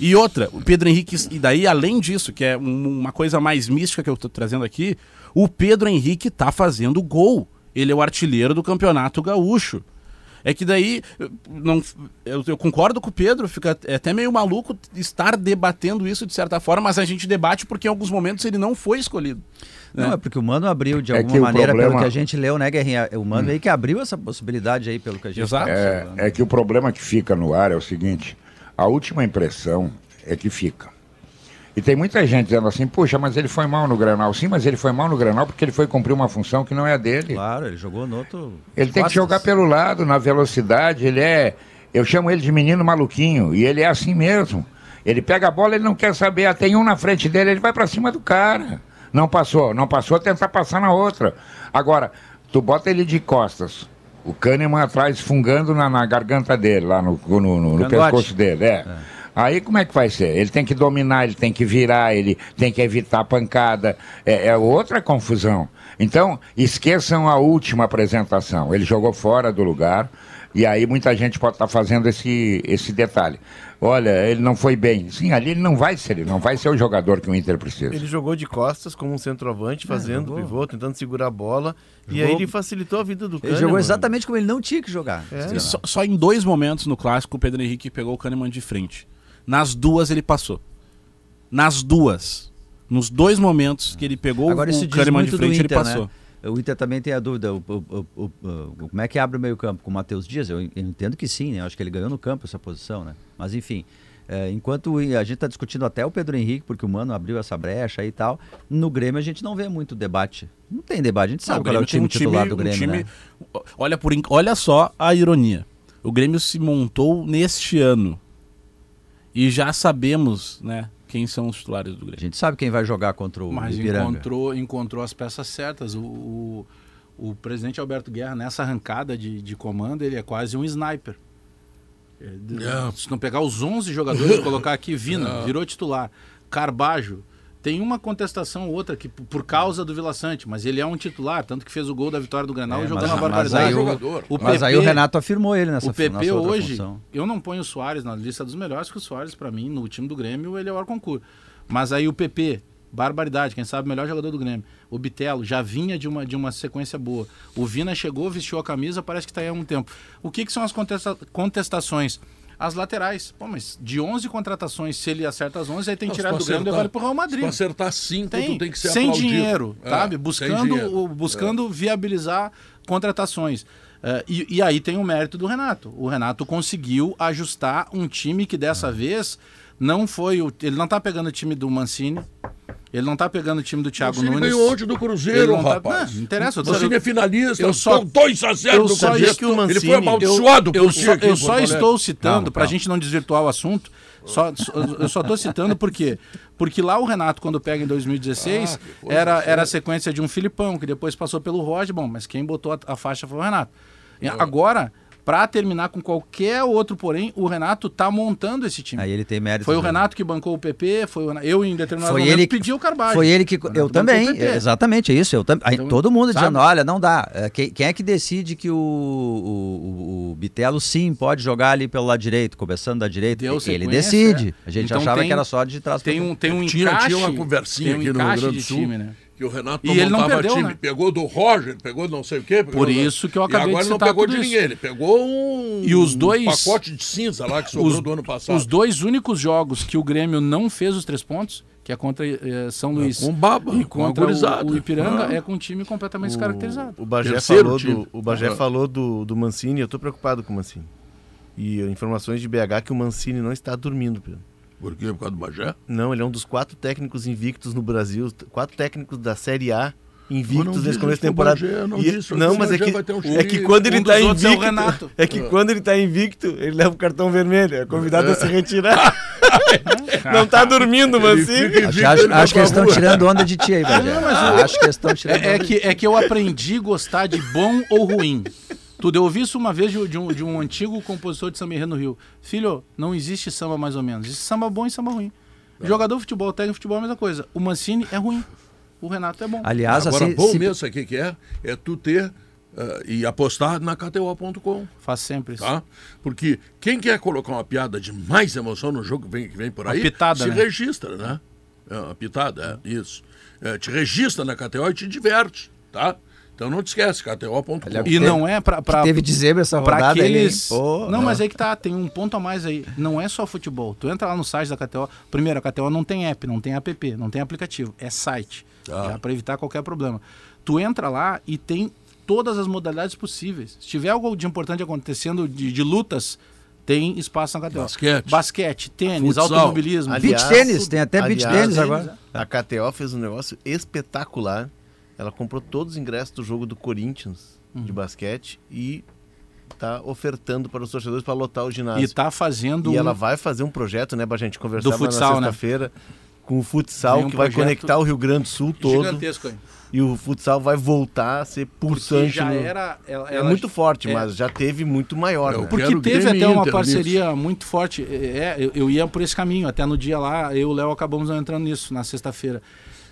E outra, o Pedro Henrique, e daí além disso, que é um- uma coisa mais mística que eu tô trazendo aqui, o Pedro Henrique tá fazendo gol. Ele é o artilheiro do Campeonato Gaúcho. É que daí, eu não, eu, eu concordo com o Pedro, fica é até meio maluco estar debatendo isso de certa forma, mas a gente debate porque em alguns momentos ele não foi escolhido. Não, né? é porque o Mano abriu de É alguma maneira, pelo problema- que a gente leu, né, Guerrinha? O Mano aí que abriu essa possibilidade aí, pelo que a gente Exato. tá É, é que o problema que fica no ar é o seguinte: a última impressão é que fica. E tem muita gente dizendo assim, puxa, mas ele foi mal no Granal. Sim, mas ele foi mal no Granal porque ele foi cumprir uma função que não é a dele. Claro, ele jogou no outro. Ele tem que jogar pelo lado, na velocidade. Ele é. Eu chamo ele de menino maluquinho. E ele é assim mesmo. Ele pega a bola, ele não quer saber. Ah, Tem um na frente dele, ele vai pra cima do cara. Não passou, não passou, tentar passar na outra. Agora, tu bota ele de costas. O Kahneman atrás fungando na, na garganta dele, lá no, no, no- no pescoço dele. É. Aí como é que vai ser? Ele tem que dominar, ele tem que virar, ele tem que evitar a pancada. É, é outra confusão. Então, esqueçam a última apresentação. Ele jogou fora do lugar. E aí muita gente pode estar fazendo esse, esse detalhe. Olha, ele não foi bem. Sim, ali ele não vai ser, ele não vai ser o jogador que o Inter precisa. Ele jogou de costas como um centroavante, fazendo jogou. pivô, tentando segurar a bola. E Jogou- aí ele facilitou a vida do Ele Kahneman. jogou exatamente como ele não tinha que jogar. É. E Só, só em dois momentos no clássico o Pedro Henrique pegou o Kahneman de frente. Nas duas ele passou. Nas duas. Nos dois momentos que ele pegou Agora o Kahneman de frente, Inter, ele passou. né? O Inter também tem a dúvida, o, o- o- como é que abre o meio campo? Com o Matheus Dias? Eu, entendo que sim, né? Eu acho que ele ganhou no campo essa posição, né? Mas enfim, é, enquanto a gente está discutindo até o Pedro Henrique, porque o Mano abriu essa brecha e tal, no Grêmio a gente não vê muito debate. Não tem debate, a gente sabe Não, qual é o time tem titular do um Grêmio, time- né? olha, por, olha só a ironia. O Grêmio se montou neste ano. E já sabemos, né, quem são os titulares do A Grêmio. gente sabe quem vai jogar contra o Mas Ipiranga. encontrou, encontrou as peças certas. O, o, o presidente Alberto Guerra, nessa arrancada de, de comando, ele é quase um sniper. É, É. Se não pegar os 11 jogadores e colocar aqui, Vina, virou titular. Carbajo. Tem uma contestação ou outra que por causa do Vila Sante, mas ele é um titular, tanto que fez o gol da vitória do Granal É, e jogou mas- uma mas barbaridade. aí o- jogador. o Mas aí o PP Renato afirmou ele nessa o PP hoje, função. eu não ponho o Soares na lista dos melhores, porque o Soares, pra mim, no time do Grêmio, ele é o Arconcur. Mas aí o PP, barbaridade, quem sabe o melhor jogador do Grêmio. O Bitelo já vinha de uma, de uma sequência boa. O Vina chegou, vestiu a camisa, parece que tá aí há um tempo. O que, que são as contesta- contestações? As laterais. Pô, mas de 11 contratações, se ele acerta as 11, aí tem que tirar se do Grêmio e levar ele pro Real Se Madrid. tu acertar cinco, Tem, tu tem que ser sem aplaudido. dinheiro, É, sabe? Buscando, dinheiro. buscando viabilizar contratações. Eh, e, e aí tem o mérito do Renato. O Renato conseguiu ajustar um time que dessa Ah. vez não foi o. Ele não tá pegando o time do Mancini. Ele não tá pegando o time do Thiago Nunes. ganhou ontem do Ele Cruzeiro, não tá- rapaz. Não, interessa, eu tô- Mancini é finalista, eu só- só 2x0 eu do só Cruzeiro. isso que o Ele Mancini- foi amaldiçoado eu, por ti só, aqui eu só estou citando, para a gente não desvirtuar o assunto, só, eu só estou citando por quê? Porque lá o Renato, quando pega em 2016, Ah, era, era a sequência de um Filipão, que depois passou pelo Roger, bom, mas quem botou a, a faixa foi o Renato. Agora, para terminar com qualquer outro, porém, o Renato tá montando esse time. Aí ele tem mérito. Foi o? Renato que bancou o PP, foi o Renato- eu em determinado Foi momento ele que pedi o Carvalho. Foi ele que. Eu também, exatamente, é isso. Eu tam, aí Então, todo mundo sabe? dizendo: olha, não dá. É, Quem, quem é que decide que o, o, o Bitelo sim pode jogar ali pelo lado direito, começando da direita? Deu ele decide. é. A gente Então achava tem- que era só de trás Tem um, tem um encaixe, tinha uma conversinha tem um aqui no Rio Grande do Sul. time, né? Que o Renato E ele não montava perdeu, time. né? Pegou do Roger, pegou não sei o quê. Por do- isso que eu E acabei agora de não citar pegou de isso. ninguém. Ele pegou um, E os dois- um pacote de cinza lá que sobrou Os, do ano passado. os dois únicos jogos que o Grêmio não fez os três pontos, que é contra eh, São Luís com baba, e contra o, o Ipiranga, Ah. é com um time completamente descaracterizado. O Bagé Terceiro falou, time. do, o Bagé Ah. falou do, do Mancini, eu tô preocupado com o Mancini. E informações de BH que o Mancini não está dormindo, Pedro. Por quê? Por causa do Bagé? Não, ele é um dos quatro técnicos invictos no Brasil, quatro técnicos da Série A invictos nesse começo de temporada. Bagé, eu não E- disse, não, mas é que, vai ter um é que quando ele Um tá outros é invicto, Renato. é que quando ele tá invicto, ele leva o cartão vermelho, é convidado a se retirar. [laughs] não tá dormindo, Mancini. Acho, acho- acho que eles estão tirando onda de ti aí, Bagé. Acho que eles estão tirando É, é onda que, é que eu aprendi a gostar de bom ou ruim. Tudo. Eu ouvi isso uma vez de, de um, de um antigo compositor de samba enredo no Rio. Filho, não existe samba mais ou menos. Existe samba bom e samba ruim. Jogador de futebol, técnico de futebol é a mesma coisa. O Mancini é ruim. O Renato é bom. Aliás, Agora, assim, bom se- mesmo, sabe o que, é? É tu ter ah, e apostar na KTO.com, Faz sempre isso. tá? Porque quem quer colocar uma piada de mais emoção no jogo que vem, que vem por aí, pitada, se né? registra, né? É, uma pitada, é, isso. É, te registra na KTO e te diverte, tá? Então não te esquece, KTO.com. E não é pra. pra teve de zebra essa Pra rodada aqueles. aí. Pô, não, mas aí que tá, tem um ponto a mais aí. Não é só futebol. Tu entra lá no site da KTO. Primeiro, a KTO não tem app, não tem app, não tem aplicativo. É site. Já pra evitar qualquer problema. Tu entra lá e tem todas as modalidades possíveis. Se tiver algo de importante acontecendo de, de lutas, tem espaço na KTO. Basquete. Basquete, tênis, Futsal. automobilismo. Ali- Beach Aliás, tênis, tem até beach aliás, tênis agora. A KTO fez um negócio espetacular. Ela comprou todos os ingressos do jogo do Corinthians Uhum. de basquete e tá ofertando para os torcedores para lotar o ginásio. E tá fazendo. E ela um- vai fazer um projeto, né, pra gente conversar Do futsal, na né? sexta-feira. Com o futsal, um que vai conectar o Rio Grande do Sul todo. gigantesco aí. E o futsal vai voltar a ser Porque pulsante. já no- era. Ela, É ela- muito forte, é. mas já teve muito maior. É, né? Porque teve até uma Inter parceria muito forte. É, eu, eu ia por esse caminho. Até no dia lá, eu e o Léo acabamos entrando nisso, na sexta-feira.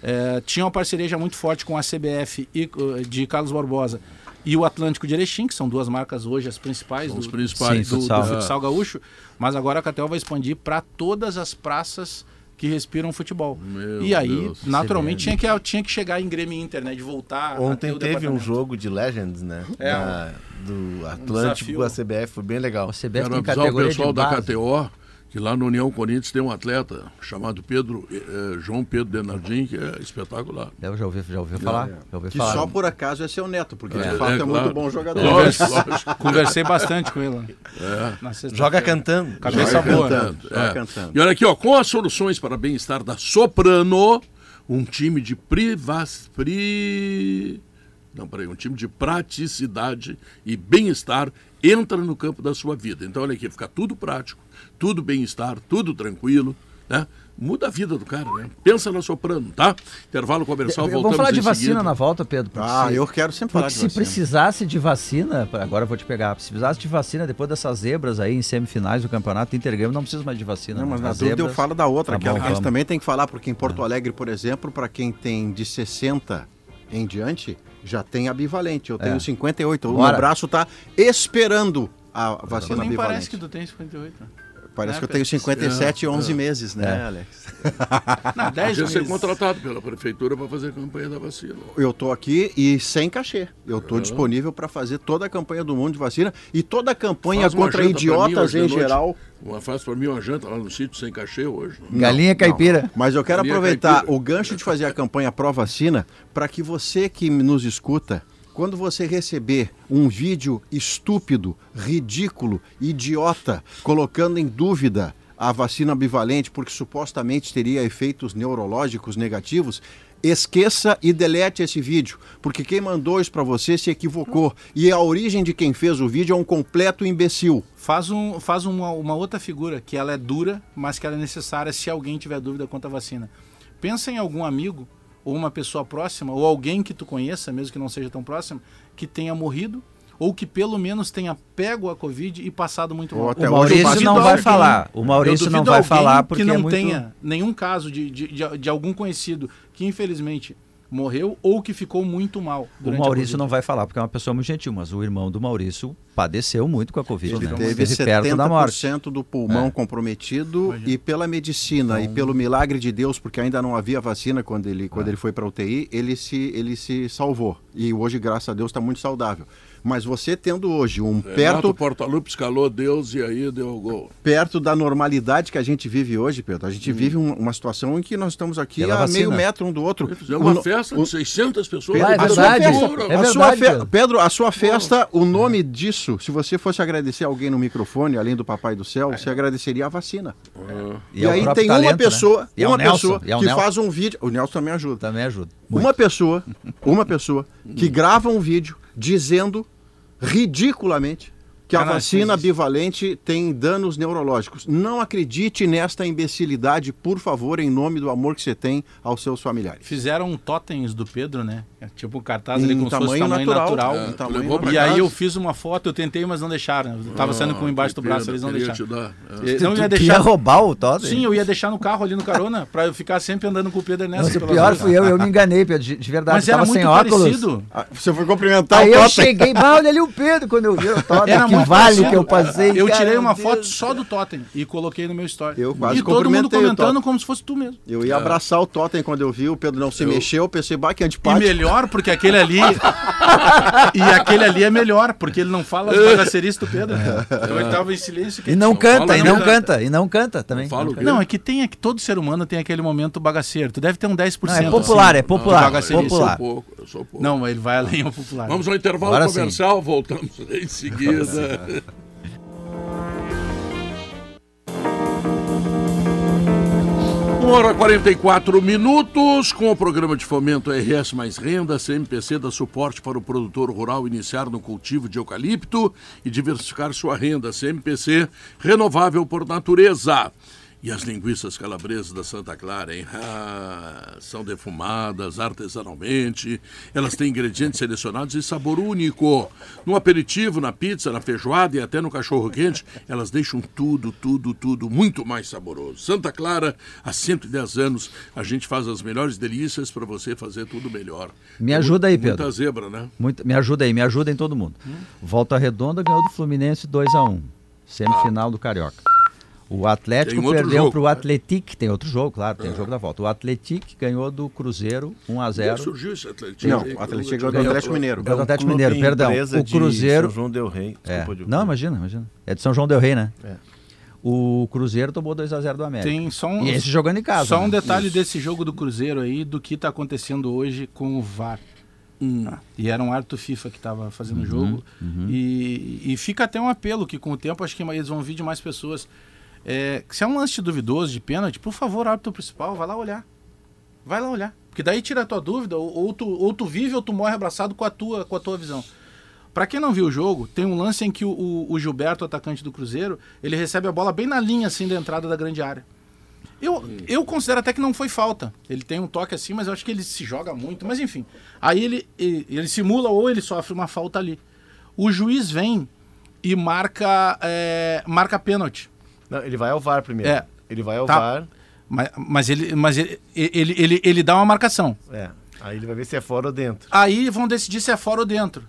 É, tinha uma parceria já muito forte com a CBF e, uh, de Carlos Barbosa e o Atlântico de Erechim, que são duas marcas hoje as principais, do, os principais. do, do futsal. futsal, gaúcho. Mas agora a Catel vai expandir para todas as praças que respiram futebol. Meu e aí, Deus. naturalmente, tinha que, tinha que chegar em Grêmio e Inter, né? De voltar. a ter Ontem teve um jogo de Legends, né? É, Da- do Atlântico, desafio. a CBF, foi bem legal. O CBF Quero tem avisar o categoria pessoal de da. KTO que lá no União Corinthians tem um atleta chamado Pedro, eh, eh, João Pedro Denardim, que é espetacular. Eu já ouvi, já ouvi falar. Já ouvi Que falar. só por acaso é seu neto, porque É, de fato é, é, muito claro. bom jogador. Lógico, lógico. Conversei bastante com ele. sexta-feira. Joga cantando. Cabeça Vai boa. né? cantando, é. cantando. E olha aqui, ó, com as soluções para bem-estar da Soprano, um time de privas, pri... Não, peraí, um time de praticidade e bem-estar entra no campo da sua vida. Então, olha aqui, fica tudo prático, tudo bem-estar, tudo tranquilo, né? Muda a vida do cara, né? Pensa na Soprano, tá? Intervalo comercial, voltamos Vamos falar de em vacina seguida. na volta, Pedro. Ah, se- eu quero sempre falar de se vacina. precisasse de vacina, agora eu vou te pegar, se precisasse de vacina depois dessas zebras aí em semifinais do campeonato Intergrêmio, não precisa mais de vacina. Não, né? mas na dúvida eu falo da outra, Tá que é bom, a gente também tem que falar, porque em Porto Alegre, por exemplo, para quem tem de 60 em diante, já tem a bivalente. Eu tenho É. 58. O Bora. meu braço está esperando a vacina nem bivalente. parece que tu tem 58. Né? Parece É, que eu tenho 57 e 11 meses, né, É. Alex? [laughs] Não, 10 Podia ser meses. contratado pela prefeitura para fazer a campanha da vacina. Eu tô aqui e sem cachê. Eu tô disponível para fazer toda a campanha do mundo de vacina e toda a campanha contra mim idiotas de em geral. Uma, faz para mim uma janta lá no sítio sem cachê hoje. Galinha caipira. Mas eu quero Galinha aproveitar caipira. o gancho de fazer a campanha Pró Vacina para que você que nos escuta, quando você receber um vídeo estúpido, ridículo, idiota, colocando em dúvida a vacina bivalente porque supostamente teria efeitos neurológicos negativos, esqueça e delete esse vídeo, porque quem mandou isso para você se equivocou e a origem de quem fez o vídeo é um completo imbecil. Faz, um, faz uma, uma outra figura, que ela é dura, mas que ela é necessária se alguém tiver dúvida quanto à vacina. Pensa em algum amigo, ou uma pessoa próxima, ou alguém que tu conheça, mesmo que não seja tão próximo, que tenha morrido, ou que pelo menos tenha pego a Covid e passado muito mal. O Maurício não vai alguém- falar. O Maurício não vai falar porque que não é muito... tenha nenhum caso de, de, de, de algum conhecido que infelizmente morreu ou que ficou muito mal. O Maurício não vai falar porque é uma pessoa muito gentil, mas o irmão do Maurício padeceu muito com a Covid. Ele né? teve Esteve perto da morte. 70% do pulmão É. comprometido e pela medicina e pelo milagre de Deus, porque ainda não havia vacina quando ele, quando ele foi para UTI, ele se, ele se salvou. E hoje, graças a Deus, está muito saudável. Mas você tendo hoje um Renato perto, Portaluppi escalou Deus e aí deu o gol. perto da normalidade que a gente vive hoje, Pedro, a gente vive um- uma situação em que nós estamos aqui Pela a vacina. meio metro um do outro. Fizemos O uma festa o- de 600 pessoas. É a sua verdade. festa, É a verdade, sua fe- Pedro. Pedro, a sua festa, o nome disso, se você fosse agradecer alguém no microfone, além do Papai do Céu, você agradeceria a vacina. E, é o aí tem uma talento, né? pessoa, E é uma Nelson, pessoa e é o que Nelson. faz um vídeo, o Nelson também ajuda. Também ajuda. Uma pessoa, uma pessoa que grava um vídeo dizendo ridiculamente que a Cara, vacina isso- bivalente tem danos neurológicos. Não acredite nesta imbecilidade, por favor, em nome do amor que você tem aos seus familiares. Fizeram totens do Pedro, né? Tipo um cartaz ali fosse tamanho tamanho natural. natural. É, tamanho E aí eu fiz uma foto, eu tentei, mas não deixaram. Eu tava saindo com embaixo do braço, pena, eles não deixaram. te dar. É. Eu Não Tu ia deixar. roubar o Totem? Sim, eu ia deixar no carro ali no carona, pra eu ficar sempre andando com o Pedro Ernesto. Nossa, o pior fui eu, eu me enganei, Pedro, de, de verdade. Mas era tava muito sem óculos. parecido. Ah, Você foi cumprimentar Aí o eu Totem. cheguei, bah, olha ali o Pedro, quando eu vi o [laughs] Totem, Era que muito vale parecido. que eu passei. Eu tirei uma foto só do Totem e coloquei no meu story. Eu quase e todo mundo comentando como se fosse tu mesmo. Eu ia abraçar o Totem quando eu vi, o Pedro não se mexeu, eu pensei, bah, que E antipático. Melhor, porque aquele ali. e aquele ali é melhor, porque ele não fala as bagacerias do Pedro. Então ele tava em silêncio. E não Não canta, fala e não nada. canta, e não canta também. Não fala o quê? Não, é que tem é que todo ser humano tem aquele momento bagaceiro. Tu deve ter um 10%. Não, é popular, assim, é popular, de Eu bagaceirice. sou popular. pouco, eu sou pouco. Não, ele vai além ao popular. Vamos ao intervalo Agora sim. comercial, voltamos [laughs] em seguida. Uma hora e 44 minutos, com o programa de fomento RS Mais Renda, CMPC dá suporte para o produtor rural iniciar no cultivo de eucalipto e diversificar sua renda. CMPC, renovável por natureza. E as linguiças calabresas da Santa Clara, hein? Ah, são defumadas artesanalmente. Elas têm ingredientes selecionados e sabor único. No aperitivo, na pizza, na feijoada e até no cachorro quente, elas deixam tudo, tudo, tudo muito mais saboroso. Santa Clara, há 110 anos, a gente faz as melhores delícias para você fazer tudo melhor. Me ajuda aí, Muita Pedro. zebra, né? Muito- me ajuda aí, me ajuda em todo mundo. Volta Redonda ganhou do Fluminense 2x1. Semifinal do Carioca. O Atlético perdeu para o né? Atletic, tem outro jogo, claro, tem o jogo da volta. O Atletic ganhou do Cruzeiro 1x0. Surgiu esse Atlético. Não, o Atlético ganhou do Atlético Mineiro. Do Atlético clube Mineiro, perdão. O de Cruzeiro. São João Del Rey. É. Não, imagina, imagina. É de São João Del Rei, né? É. O Cruzeiro tomou 2x0 do América. Tem só um, E esse jogando em casa. só um né? detalhe desse jogo do Cruzeiro aí, do que tá acontecendo hoje com o VAR. Ah, E era um árbitro FIFA que estava fazendo o jogo. E, e fica até um apelo que com o tempo acho que eles vão vir de mais pessoas. É, se é um lance duvidoso de pênalti, por favor, árbitro principal, vai lá olhar. Vai lá olhar. Porque daí tira a tua dúvida, ou, ou tu, ou tu vive ou tu morre abraçado com a tua, com a tua visão. Pra quem não viu o jogo, tem um lance em que o, o- o Gilberto, atacante do Cruzeiro, ele recebe a bola bem na linha assim da entrada da grande área. Eu, eu considero até que não foi falta. Ele tem um toque assim, mas eu acho que ele se joga muito. Mas enfim. Aí ele, ele, ele simula ou ele sofre uma falta ali. O juiz vem e marca, é, marca pênalti. Não, ele vai ao VAR primeiro. É. Ele vai ao Tá. VAR. Mas, mas, ele, mas ele, ele, ele, ele dá uma marcação. É. Aí ele vai ver se é fora ou dentro. Aí vão decidir se é fora ou dentro.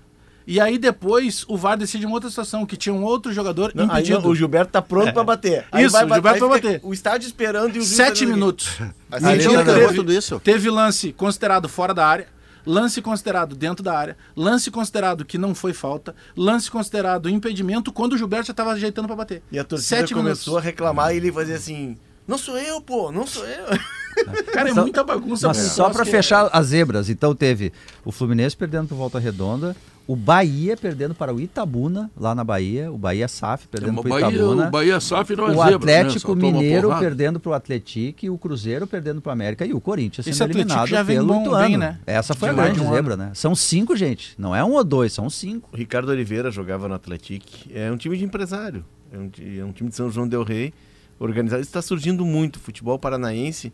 E aí depois o VAR decide uma outra situação, que tinha um outro jogador Não, aí impedido. o Gilberto tá pronto pra bater. Aí Isso, vai o Gilberto aí vai bater. O estádio esperando e o Sete minutos. Aí Aí isso. Teve lance considerado fora da área, lance considerado dentro da área, lance considerado que não foi falta, lance considerado impedimento quando o Gilberto já estava ajeitando para bater. E a torcida Sete começou minutos. a reclamar e ele fazia assim: Não sou eu, pô, não sou eu. Cara, é Só- muita bagunça. Mas pra só para que- fechar as zebras, então teve o Fluminense perdendo para Volta Redonda, o Bahia perdendo para o Itabuna, lá na Bahia, o Bahia SAF perdendo o para o Itabuna. o Bahia SAF não é O zebra, né? Atlético toma Mineiro perdendo para o Atlético, o Cruzeiro perdendo para o América e o Corinthians Esse sendo Atlético eliminado já vem pelo bom, Ituano. bem, né? Essa foi De a grande de um zebra, né? São cinco, gente. Não é um ou dois, são cinco. O Ricardo Oliveira jogava no Atlético. É um time de empresário. É um, é um time de São João Del Rei. Organizado. Está surgindo muito. Futebol paranaense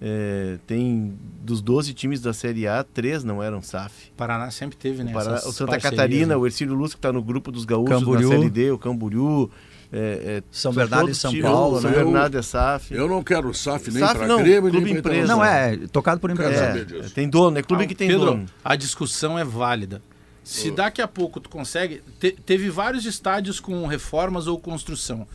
é, tem dos 12 times da Série A, três não eram SAF. Paraná sempre teve, né? O, Paraná- o Santa Catarina, né? o Ercílio Luz, que está no grupo dos gaúchos Camboriú. da Série D, o Camboriú. É, é, São Bernardo e São Paulo, São né? Bernardo é SAF. Eu não quero SAF nem SAF para não, Grêmio, clube nem para empresa. Não, é tocado por empresa. É, tem dono, é clube que tem Pedro, dono. a discussão é válida. Se daqui a pouco tu consegue. te- teve vários estádios com reformas ou construção.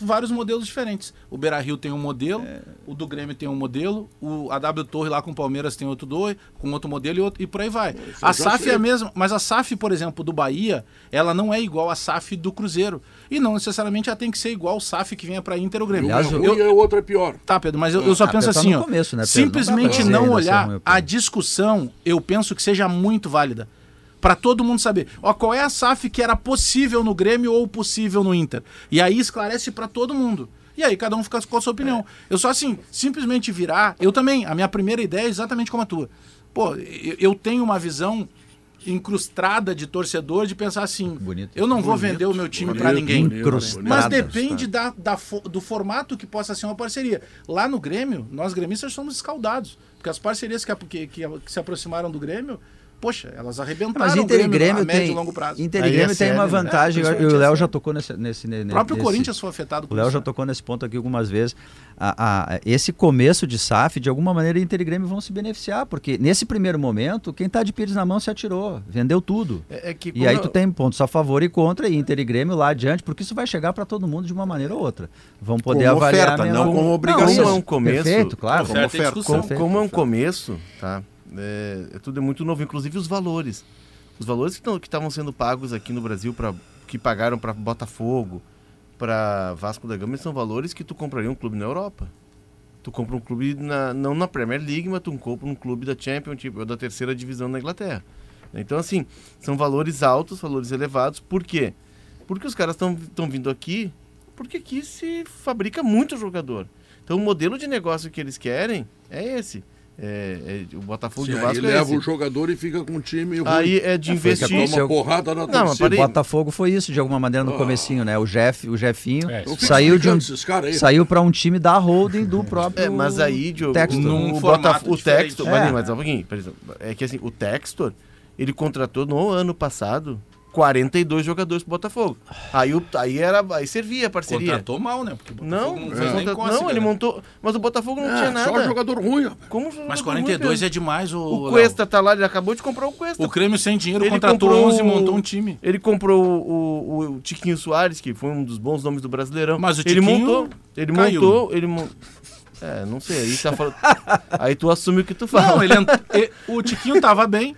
Vários modelos diferentes. O Beira Rio tem um modelo, o do Grêmio tem um modelo, o a W Torre lá com o Palmeiras tem outro dois, com outro modelo e, outro, e por aí vai. A SAF sei. é a mesma, mas a SAF, por exemplo, do Bahia, ela não é igual à SAF do Cruzeiro. E não necessariamente ela tem que ser igual ao SAF que venha para Inter ou Grêmio. É Aliás, ruim e o outro é pior. Tá, Pedro, mas eu, eu só Ah, penso tá assim, ó. começo, né? Não simplesmente não, ainda olhar a discussão, eu penso que seja muito válida. Pra todo mundo saber, ó, qual é a SAF que era possível no Grêmio ou possível no Inter. E aí esclarece pra todo mundo. E aí cada um fica com a sua opinião. Eu só assim, simplesmente virar, eu também, a minha primeira ideia é exatamente como a tua. Pô, eu, tenho uma visão incrustada de torcedor de pensar assim, Bonito. eu não vou vender o meu time Bonito, ninguém. bonito, Incrustado. Mas depende da, da fo- do formato que possa ser uma parceria. Lá no Grêmio, nós gremistas somos escaldados. Porque as parcerias que, que, que se aproximaram do Grêmio, poxa, elas arrebentaram Mas Inter e Grêmio, Grêmio a médio tem, e longo prazo. Inter e Aí é Grêmio tem sério, uma né? vantagem, É, e o Léo já tocou nesse, nesse, O próprio nesse- Corinthians foi afetado O Léo já né? tocou nesse ponto aqui algumas vezes. A- a- esse começo de SAF, de alguma maneira, Inter e Grêmio vão se beneficiar, porque nesse primeiro momento, quem tá de pires na mão se atirou, vendeu tudo. É, é que E aí eu- tu tem pontos a favor e contra, e Inter e Grêmio lá adiante, porque isso vai chegar para todo mundo de uma maneira ou outra. Vão poder Como avaliar oferta, não como obrigação. isso, Como é um começo, Perfeito, claro. como Oferta. Como, como é um começo, tá? É, é tudo é muito novo, inclusive os valores. Os valores que estavam sendo pagos aqui no Brasil, pra, que pagaram para Botafogo, para Vasco da Gama, são valores que tu compraria um clube na Europa. Tu compra um clube, na- não na Premier League, mas tu compra um clube da Championship ou da terceira divisão na Inglaterra. Então, assim, são valores altos, valores elevados. Por quê? Porque os caras estão vindo aqui, porque aqui se fabrica muito jogador. Então, o modelo de negócio que eles querem é esse. É, é- o Botafogo Sim, e o aí Vasco é leva esse. o jogador e fica com o time ruim. Aí é de É, o investir. aconteceu. Toma porrada na Não, mas torcida. parei- Botafogo foi isso de alguma maneira no Ah. comecinho, né? O Jeff, o Jefinho É, saiu de um aí. saiu para um time da holding do próprio É, mas aí, Diogo, Textor. Num o, formato Botaf- o É. mas, mas um pouquinho, por exemplo, é que assim, o Textor, ele contratou no ano passado 42 jogadores pro Botafogo. Aí, o, aí, era, aí servia a parceria. Contratou mal, né? Porque o Não, não é. Contra- cócega, não, ele né? montou, mas o Botafogo não É, tinha nada. Só jogador ruim. rapaz. Como jogador Mas ruim, 42 Pedro? é demais, o. O. Cuesta tá lá, ele acabou de comprar o Cuesta. O Grêmio sem dinheiro Ele contratou comprou 11 e montou um time. Ele comprou o, o- o Tiquinho Soares, que foi um dos bons nomes do Brasileirão. Mas o ele Tiquinho montou, ele caiu. montou, ele. É, não sei, aí tá falando. [laughs] aí tu assume o que tu fala. Não, ele, ent- o Tiquinho tava bem,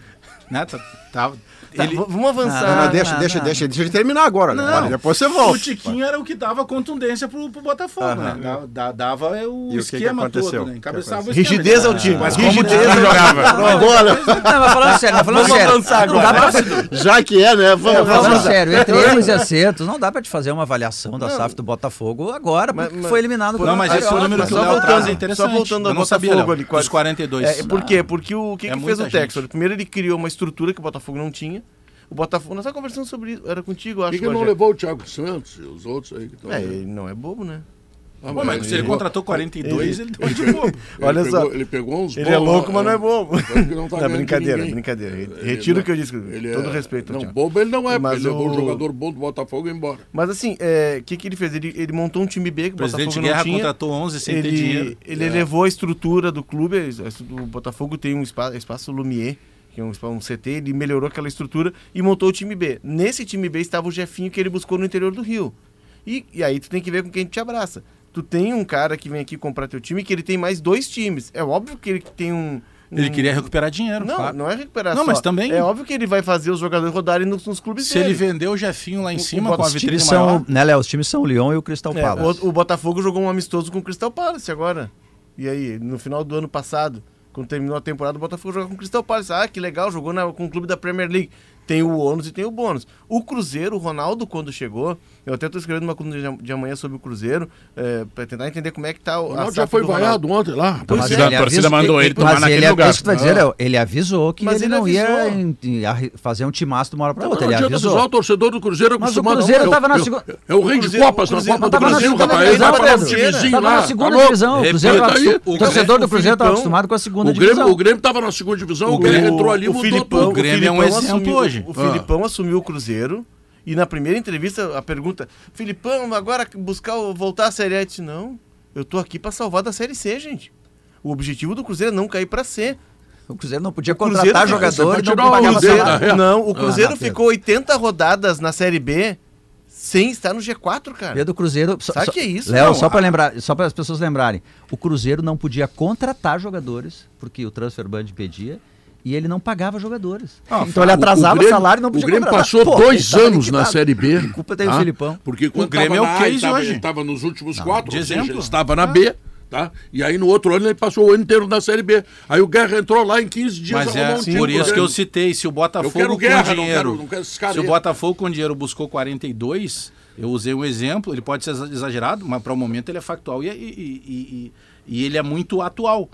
né? Tá- Tá, ele, v- vamos avançar. Não, não, deixa, não, deixa, não. deixa, deixa ele terminar agora. né? Não. Olha, depois você o volta. Tiquinho era o que dava contundência pro, pro Botafogo, Aham. né? Da- da- dava o E o que que esquema aconteceu? todo, né? Encabeçava o Rigidez esquema. ao time. Mas como como o Tiquinho jogava. Agora, Não, mas falando sério, mas falando Vamos sério. avançar agora. pra, Já que é, né? Vamos falando avançar. sério, entre erros e acertos, não dá pra te fazer uma avaliação da SAF do Botafogo agora, Mas- porque mas- foi eliminado Não, mas esse é o número mas que o só Léo voltando- traz é só interessante. voltando ao Botafogo ali, quase- Os 42. É, por quê? Porque o que, É que fez o Textor? Primeiro ele criou uma estrutura que o Botafogo não tinha. O Botafogo, nós estávamos conversando sobre isso, era contigo, Por acho. que, que não levou o Thiago Santos e os outros aí que estão. É, ele não é bobo, né? Ah, Pô, mas se ele ele- contratou 42, ele deu de bobo. [laughs] ele Olha pegou- só. Ele pegou uns Ele é louco, mas não é né? bobo. Não tá [laughs] Não, brincadeira, brincadeira. Ele Retiro não- o que eu disse. ele todo é- respeito. Não, bobo ele não é, Mas porque ele levou o- um jogador bom do Botafogo embora. Mas assim, o que, que ele fez? Ele, ele montou um time B que o presidente Botafogo não Guerra tinha. contratou 11 sem ter dinheiro. Ele, ele elevou a estrutura do clube. O Botafogo tem um espaço, espaço Lumier, que é um, um CT. Ele melhorou aquela estrutura e montou o time B. Nesse time B estava o Jefinho que ele buscou no interior do Rio. E, e aí tu tem que ver com quem te abraça. Tu tem um cara que vem aqui comprar teu time que ele tem mais dois times. É óbvio que ele tem um. Ele queria recuperar dinheiro, Não, claro. não é recuperar Não, só. mas também- É óbvio que ele vai fazer os jogadores rodarem nos, nos clubes Se ele dele. vendeu o Jefinho lá em O- cima o com a Os vitrine times maior... são, né, Léo? Os times são o Lyon e o Crystal É, Palace. o, o Botafogo jogou um amistoso com o Crystal Palace agora. E aí, no final do ano passado, quando terminou a temporada, o Botafogo jogou com o Crystal Palace. Ah, que legal, jogou na- com o clube da Premier League. Tem o ônus e tem o bônus. O Cruzeiro, o Ronaldo, quando chegou, eu até estou escrevendo uma coluna de, de amanhã sobre o Cruzeiro, é, para tentar entender como é que tá o. Ronaldo já foi vaiado ontem lá. Então, Mas a torcida mandou ele tomar mas naquele ele, lugar. Isso que tu vai dizer, Léo, ele avisou que Mas ele, ele não ia em- em fazer um timaço de uma hora para Não, outra. não Ele adianta avisou. o torcedor do Cruzeiro Mas o acostumado. Cruzeiro não, tava na segunda- É o rei de Copas o na Cruzeiro Copa do Brasil, segunda rapaz. Ele divisão, vai para um Pedro. timezinho Tava lá. na tá segunda divisão. O, torcedor do Cruzeiro estava acostumado com a segunda divisão. o Grêmio tava na segunda divisão, o, Grêmio entrou ali e o mudou Filipão, tudo. O Grêmio é um exemplo hoje. O Ah. Filipão assumiu o Cruzeiro E na primeira entrevista, a pergunta, Filipão, agora buscar o- voltar à Série A, eu disse, não, eu tô aqui pra salvar da Série C, gente. O objetivo do Cruzeiro é não cair pra C. O Cruzeiro não podia O Cruzeiro contratar fica- jogador e não pode tirar o pagava Cruzeiro salário. Não, o Cruzeiro Ah, ficou 80 rodadas na Série B sem estar no G4, cara. Pedro Cruzeiro. só- Sabe só- que é isso? Léo, Não, só para lembrar, só para as pessoas lembrarem, o Cruzeiro não podia contratar jogadores porque o transfer ban pedia e ele não pagava jogadores. então ele O- atrasava o, Grêmio- salário e não podia O Grêmio contratar. passou Pô, dois anos na. Série B. A culpa tem o tá? Filipão. Porque quando O Grêmio é o A, ele hoje. Estava nos últimos quatro, de ou seja, exemplo. ele estava na B. Tá? E aí no outro ano ele passou o ano inteiro na Série B. Aí o Guerra entrou lá em 15 dias Mas é um time por isso que eu citei, se o Botafogo quero com guerra, não dinheiro, quero- não quero se o. Botafogo com dinheiro buscou 42, eu usei um exemplo, ele pode ser exa- exagerado, mas para o momento ele é factual e, e- e- e- e ele é muito atual.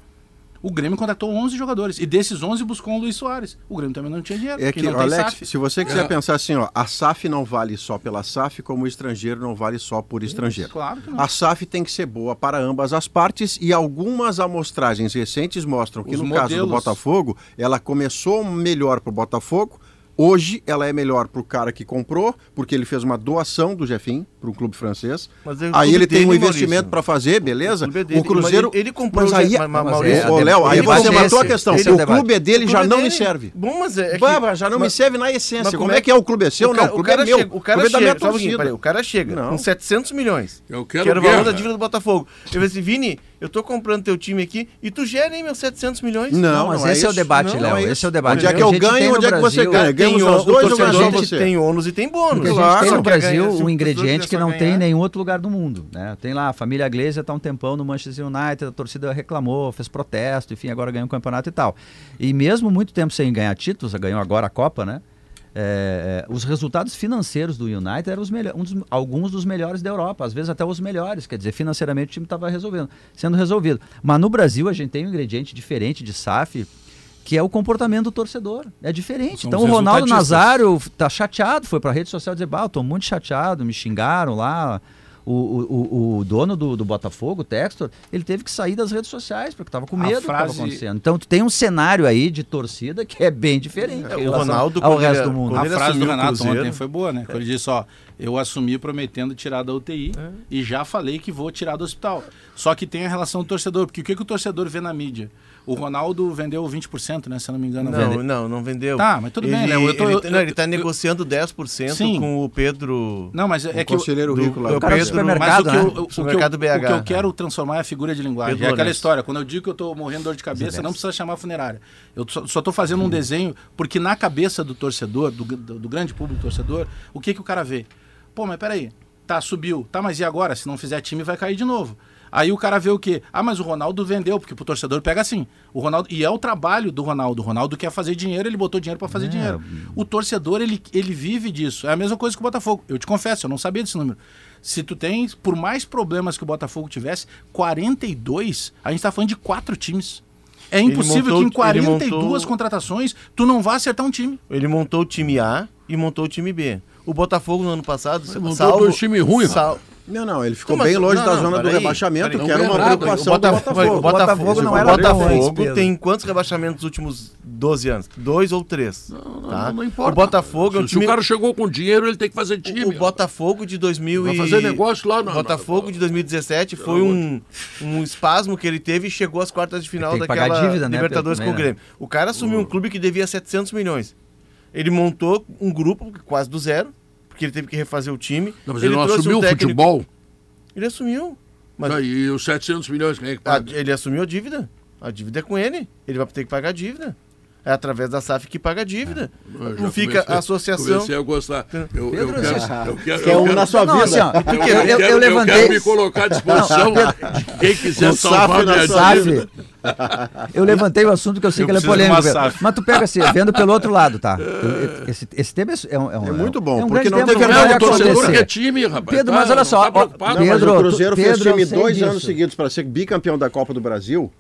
O Grêmio contratou 11 jogadores e desses 11 buscou o Luiz Soares. O Grêmio também não tinha dinheiro, É que, não tem Alex, SAF. se você quiser É. pensar assim, ó, a SAF não vale só pela SAF, como o estrangeiro não vale só por estrangeiro. Claro que não. A SAF tem que ser boa para ambas as partes e algumas amostragens recentes mostram que Os no caso do modelos- Botafogo, ela começou melhor para o Botafogo, hoje ela é melhor para o cara que comprou, porque ele fez uma doação do Jefim para um clube francês. Mas é o aí clube ele tem um investimento para fazer, beleza? O clube é dele, O Cruzeiro... ele- ele comprou Mas o aí, mas- mas Maurício, é- Ô, Léo, aí o você matou a questão. esse é o o debate. clube é dele O já clube não dele- me serve. Bom, mas é, que- Bah, já não me serve na essência. mas Como, como é que é o clube? É seu? o não, cara, o clube cara é meu. chega, o cara clube chega, o cara chega com 700 milhões. Eu quero que era o valor da dívida do Botafogo. Eu falei assim, Vini, eu tô comprando teu time aqui e tu gera aí meus 700 milhões. Não, Não, mas não esse é o debate, Léo. é esse é o debate. Onde é que eu ganho, onde é que você ganha? Ganha Tem os o- dois o ou ganha torcedor só você? tem ônus e tem bônus. Porque a gente Claro. tem no Brasil o um ingrediente que não tem em ganhar- nenhum outro lugar do mundo. Né? Tem lá, a família Glazer está um tempão no Manchester United, a torcida reclamou, fez protesto, enfim, agora ganhou o campeonato e tal. E mesmo muito tempo sem ganhar títulos, ganhou agora a Copa, né? É, é, os resultados financeiros do United eram os um dos- alguns dos melhores da Europa, às vezes até os melhores, quer dizer, financeiramente o time estava resolvendo, sendo resolvido. Mas no Brasil a gente tem um ingrediente diferente de SAF, que é o comportamento do torcedor. É diferente. Então o Ronaldo. Nazário tá chateado, foi pra rede social dizer, bah, eu tô muito chateado, me xingaram lá. O, o, o- dono do, do Botafogo, o Textor, ele teve que sair das redes sociais, porque tava com A medo do que frase- estava acontecendo. Então tu tem um cenário aí de torcida que é bem diferente É, o Ronaldo, ao resto ele- do mundo. A frase do Renato Cruzeiro- ontem foi boa, né? Quando ele disse, ó, eu assumi prometendo tirar da UTI É. e já falei que vou tirar do hospital. Só que tem a relação do torcedor, porque o que, que o torcedor vê na mídia? O Ronaldo vendeu 20%, né? Se eu não me engano. Não, Vendeu. não, não vendeu. Tá, mas tudo bem, Ele- né? Eu tô- ele, eu- tá- não, ele tá eu- negociando 10% Sim. com o Pedro. Não, mas é, é O que... o- conselheiro do- rico lá. do O cara do Pedro- supermercado, Mas o que, né? eu, o, que o BH. que eu quero transformar é a figura de linguagem. Pedro é aquela história. Quando eu digo que eu tô morrendo de dor de cabeça, não precisa chamar a funerária. Eu só, só tô fazendo um desenho, porque na cabeça do torcedor, do, do- do grande público torcedor, o que, que o cara vê? Pô, mas peraí, tá, subiu. Tá, mas e agora? Se não fizer time, vai cair de novo. Aí o cara vê o quê? Ah, mas o Ronaldo vendeu, porque pro torcedor pega assim. O Ronaldo, e é o trabalho do Ronaldo. O Ronaldo quer fazer dinheiro, ele botou dinheiro para fazer É. dinheiro. O torcedor, ele, ele vive disso. É a mesma coisa que o Botafogo. Eu te confesso, eu não sabia desse número. Se tu tem, por mais problemas que o Botafogo tivesse, 42, a gente tá falando de quatro times. É impossível montou- que em ele 42 montou- contratações tu não vá acertar um time. Ele montou o time A e montou o time B. O Botafogo no ano passado, montou salvo, dois times ruins, sal- Não, não, ele ficou Não, bem longe não, da não, zona do peraí, rebaixamento, peraí, que era não uma nada. preocupação o do Botafogo, Botafogo. o Botafogo, Botafogo não o era ruim, Botafogo tem quantos rebaixamentos nos últimos 12 anos? Dois ou três. Não, tá? não importa. O Botafogo é um se, se time... o cara chegou com dinheiro, ele tem que fazer o- time. O Botafogo de 2000 Vai e... fazer negócio lá O na- Botafogo de 2017 foi um, um espasmo que ele teve e chegou às quartas de final daquela dívida, né, Libertadores com o também, Grêmio. O cara assumiu um clube que devia 700 milhões. Ele montou um grupo quase do zero, porque ele teve que refazer o time. Não, mas ele, não trouxe um assumiu o técnico- futebol. Ele assumiu. Mas Tá, e os 700 milhões, quem é que paga? ele assumiu a dívida. A dívida é com ele. Ele vai ter que pagar a dívida. É através da SAF que paga a dívida. Eu já Não fica comecei- a associação. Comecei a gostar. Eu, eu Pedro, quero, você- eu quero, Que é eu um quero- na sua Não, vida. assim, ó, Eu, eu, quero, eu- eu quero levantei. me colocar à disposição de quem quiser Um salvar SAF na minha sua dívida. SAF. Eu levantei o assunto que eu sei Eu que ele é polêmico. SAF. Mas tu pega assim, vendo pelo outro lado, tá? Eu- Esse, esse tema é, um, é, um, É muito bom, é um porque não teve que o torcedor acontecer. quer time, rapaz. Pedro, Tá, mas olha só, tá ó, preocupado. Não, mas Pedro, o tu- Cruzeiro fez Pedro, eu time dois disso. anos seguidos para ser bicampeão da Copa do Brasil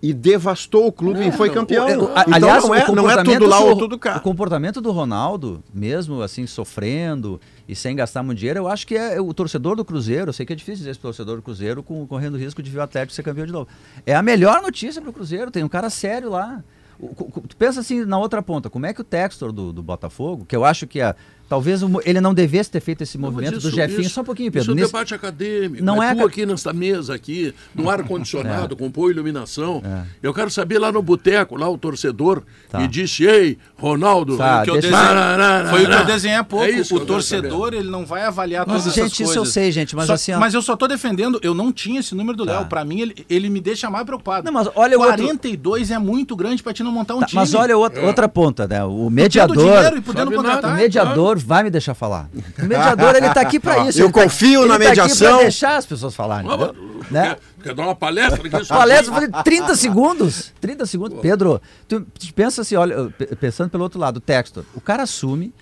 e devastou o clube e foi campeão. O- o- então aliás, não, o é, não é tudo lá ou do- tudo cá. O comportamento do Ronaldo, mesmo assim, sofrendo e sem gastar muito dinheiro, eu acho que é o torcedor do Cruzeiro, eu sei que é difícil dizer esse torcedor do Cruzeiro com, correndo o risco de ver o Atlético ser campeão de novo. É a melhor notícia pro Cruzeiro, tem um cara sério lá. O- o- tu pensa assim na outra ponta, como é que o Textor do, do Botafogo, que eu acho que a, Talvez o ele não devesse ter feito esse Não, movimento do isso- Jefinho. isso- Só um pouquinho, Isso Pedro. é um Nesse- debate acadêmico. Não é é tu aqui nessa mesa aqui, no [laughs] ar-condicionado, É. com boa iluminação. Eu quero saber lá no boteco, lá o torcedor Tá. me disse, ei, Ronaldo... Tá, O que eu deixa- desenhei- Foi o que eu desenhei há pouco. É isso o torcedor, ele não vai avaliar Mas, todas gente, essas isso coisas. eu sei, gente, mas Só- assim, ó- Mas eu só tô defendendo, eu não tinha esse número do Tá. Léo. Pra mim, ele, ele me deixa mais preocupado. Não, mas olha o outro- 42 é muito grande pra ti não montar um Tá, time. mas olha outra, outra ponta, né? O mediador. dinheiro e podendo Sabe contratar. nada. O mediador vai me deixar falar. O mediador, ele tá aqui pra [laughs] isso. Eu ele tá- confio ele na tá aqui mediação. pra deixar as pessoas falarem. Ah, Né? quer, quer dar uma palestra aqui? [laughs] Palestra, falei 30 segundos. 30 segundos. Pedro, tu, tu pensa assim, olha, pe- pensando pelo outro lado, o Textor, o cara assume,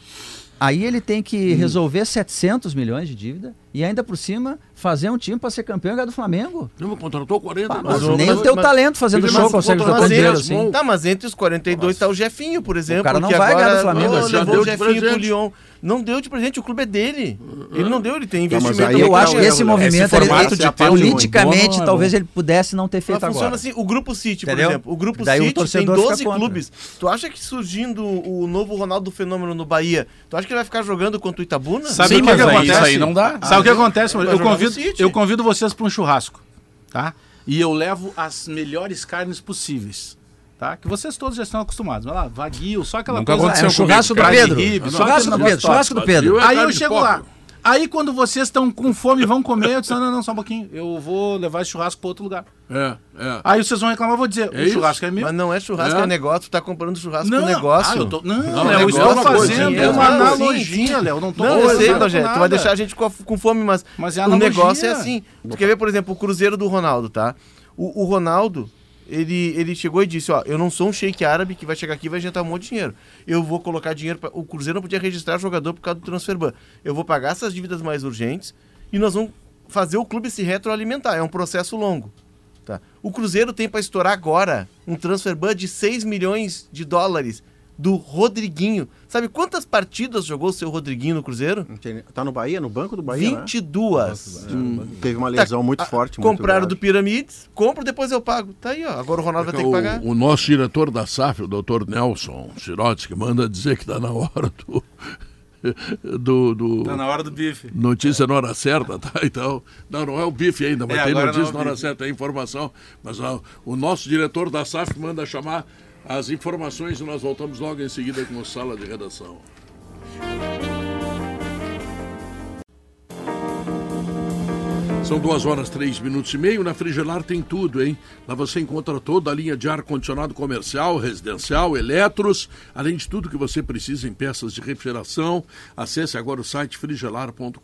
aí ele tem que Hum. resolver 700 milhões de dívida e ainda por cima fazer um time pra ser campeão e ganhar do Flamengo. Não, contratou 40. Ah, mas mas o- nem mas- o teu mas- talento fazendo show consegue jogar dinheiro assim. Tá, mas entre os 42 tá o Jefinho, por exemplo. cara não vai agora, ganhar do Flamengo, Pô, assim. Levou o Jefinho pro. Lyon. Não deu de presente, o clube é dele. Ele não deu, ele tem Tá, mas investimento. aí Eu é acho que é, esse é, movimento, esse ele- ele- de politicamente, é talvez ele pudesse não ter feito Mas funciona agora. assim, o Grupo City, por Entendeu? exemplo. O Grupo Daí o City tem torcedor fica 12 contra. clubes. Tu acha que surgindo o novo Ronaldo Fenômeno no Bahia, tu acha que ele vai ficar jogando contra o Itabuna? Sabe Sim, o que, mas que aí acontece? isso aí não dá. Sabe o que acontece? Eu convido, eu convido vocês para um churrasco, tá? E eu levo as melhores carnes possíveis. Tá? Que vocês todos já estão acostumados. Vai lá, vaguio, só aquela Nunca coisa. aconteceu É o churrasco do Pedro. ribe, Churrasco do Pedro. Churrasco do. Pedro. É Aí eu de chego lá. Aí quando vocês estão com fome e vão comer, eu disse, não, não, não, só um pouquinho. Eu vou levar esse churrasco para outro lugar. É, é. Aí vocês vão reclamar, eu vou dizer, É o isso? churrasco é meu. Mas não é churrasco, É. é, negócio. Tu tá comprando churrasco não, com negócio. Ah, eu tô, não, Não, Léo, eu estou é uma coisa, fazendo dinheiro, uma sim, analogia. Léo. Não tô Não, eu sei, Rogério. Tu vai deixar a gente com, fome, mas, Mas é o negócio é assim. Tu quer ver, por exemplo, o Cruzeiro do Ronaldo, tá? O, o Ronaldo, ele, ele chegou e disse, ó, eu não sou um shake árabe que vai chegar aqui e vai injetar um monte de dinheiro. Eu vou colocar dinheiro... Pra... O Cruzeiro não podia registrar jogador por causa do transferban. Eu vou pagar essas dívidas mais urgentes e nós vamos fazer o clube se retroalimentar. É um processo longo. Tá? O Cruzeiro tem para estourar agora um transferban de 6 milhões de dólares do Rodriguinho. Sabe quantas partidas jogou o seu Rodriguinho no Cruzeiro? Tá no Bahia, no banco do Bahia, né? 22. Teve uma lesão muito Ah, forte. muito Compraram grave. do Piramides, compro, depois eu pago. Tá aí, ó. Agora o Ronaldo vai ter que pagar. O, o nosso diretor da SAF, o doutor Nelson Sirotsky, manda dizer que está na hora do. do, do- Tá na hora do bife. Notícia na hora certa, tá? Então, não, não é o bife ainda, mas É, tem é notícia na hora bife. certa, é informação. Mas ó, o nosso diretor da SAF manda chamar as informações e nós voltamos logo em seguida com a sala de redação. São duas horas, três minutos e meio. Na Frigelar tem tudo, hein? Lá você encontra toda a linha de ar-condicionado comercial, residencial, eletros, além de tudo que você precisa em peças de refrigeração. Acesse agora o site frigelar.com.br.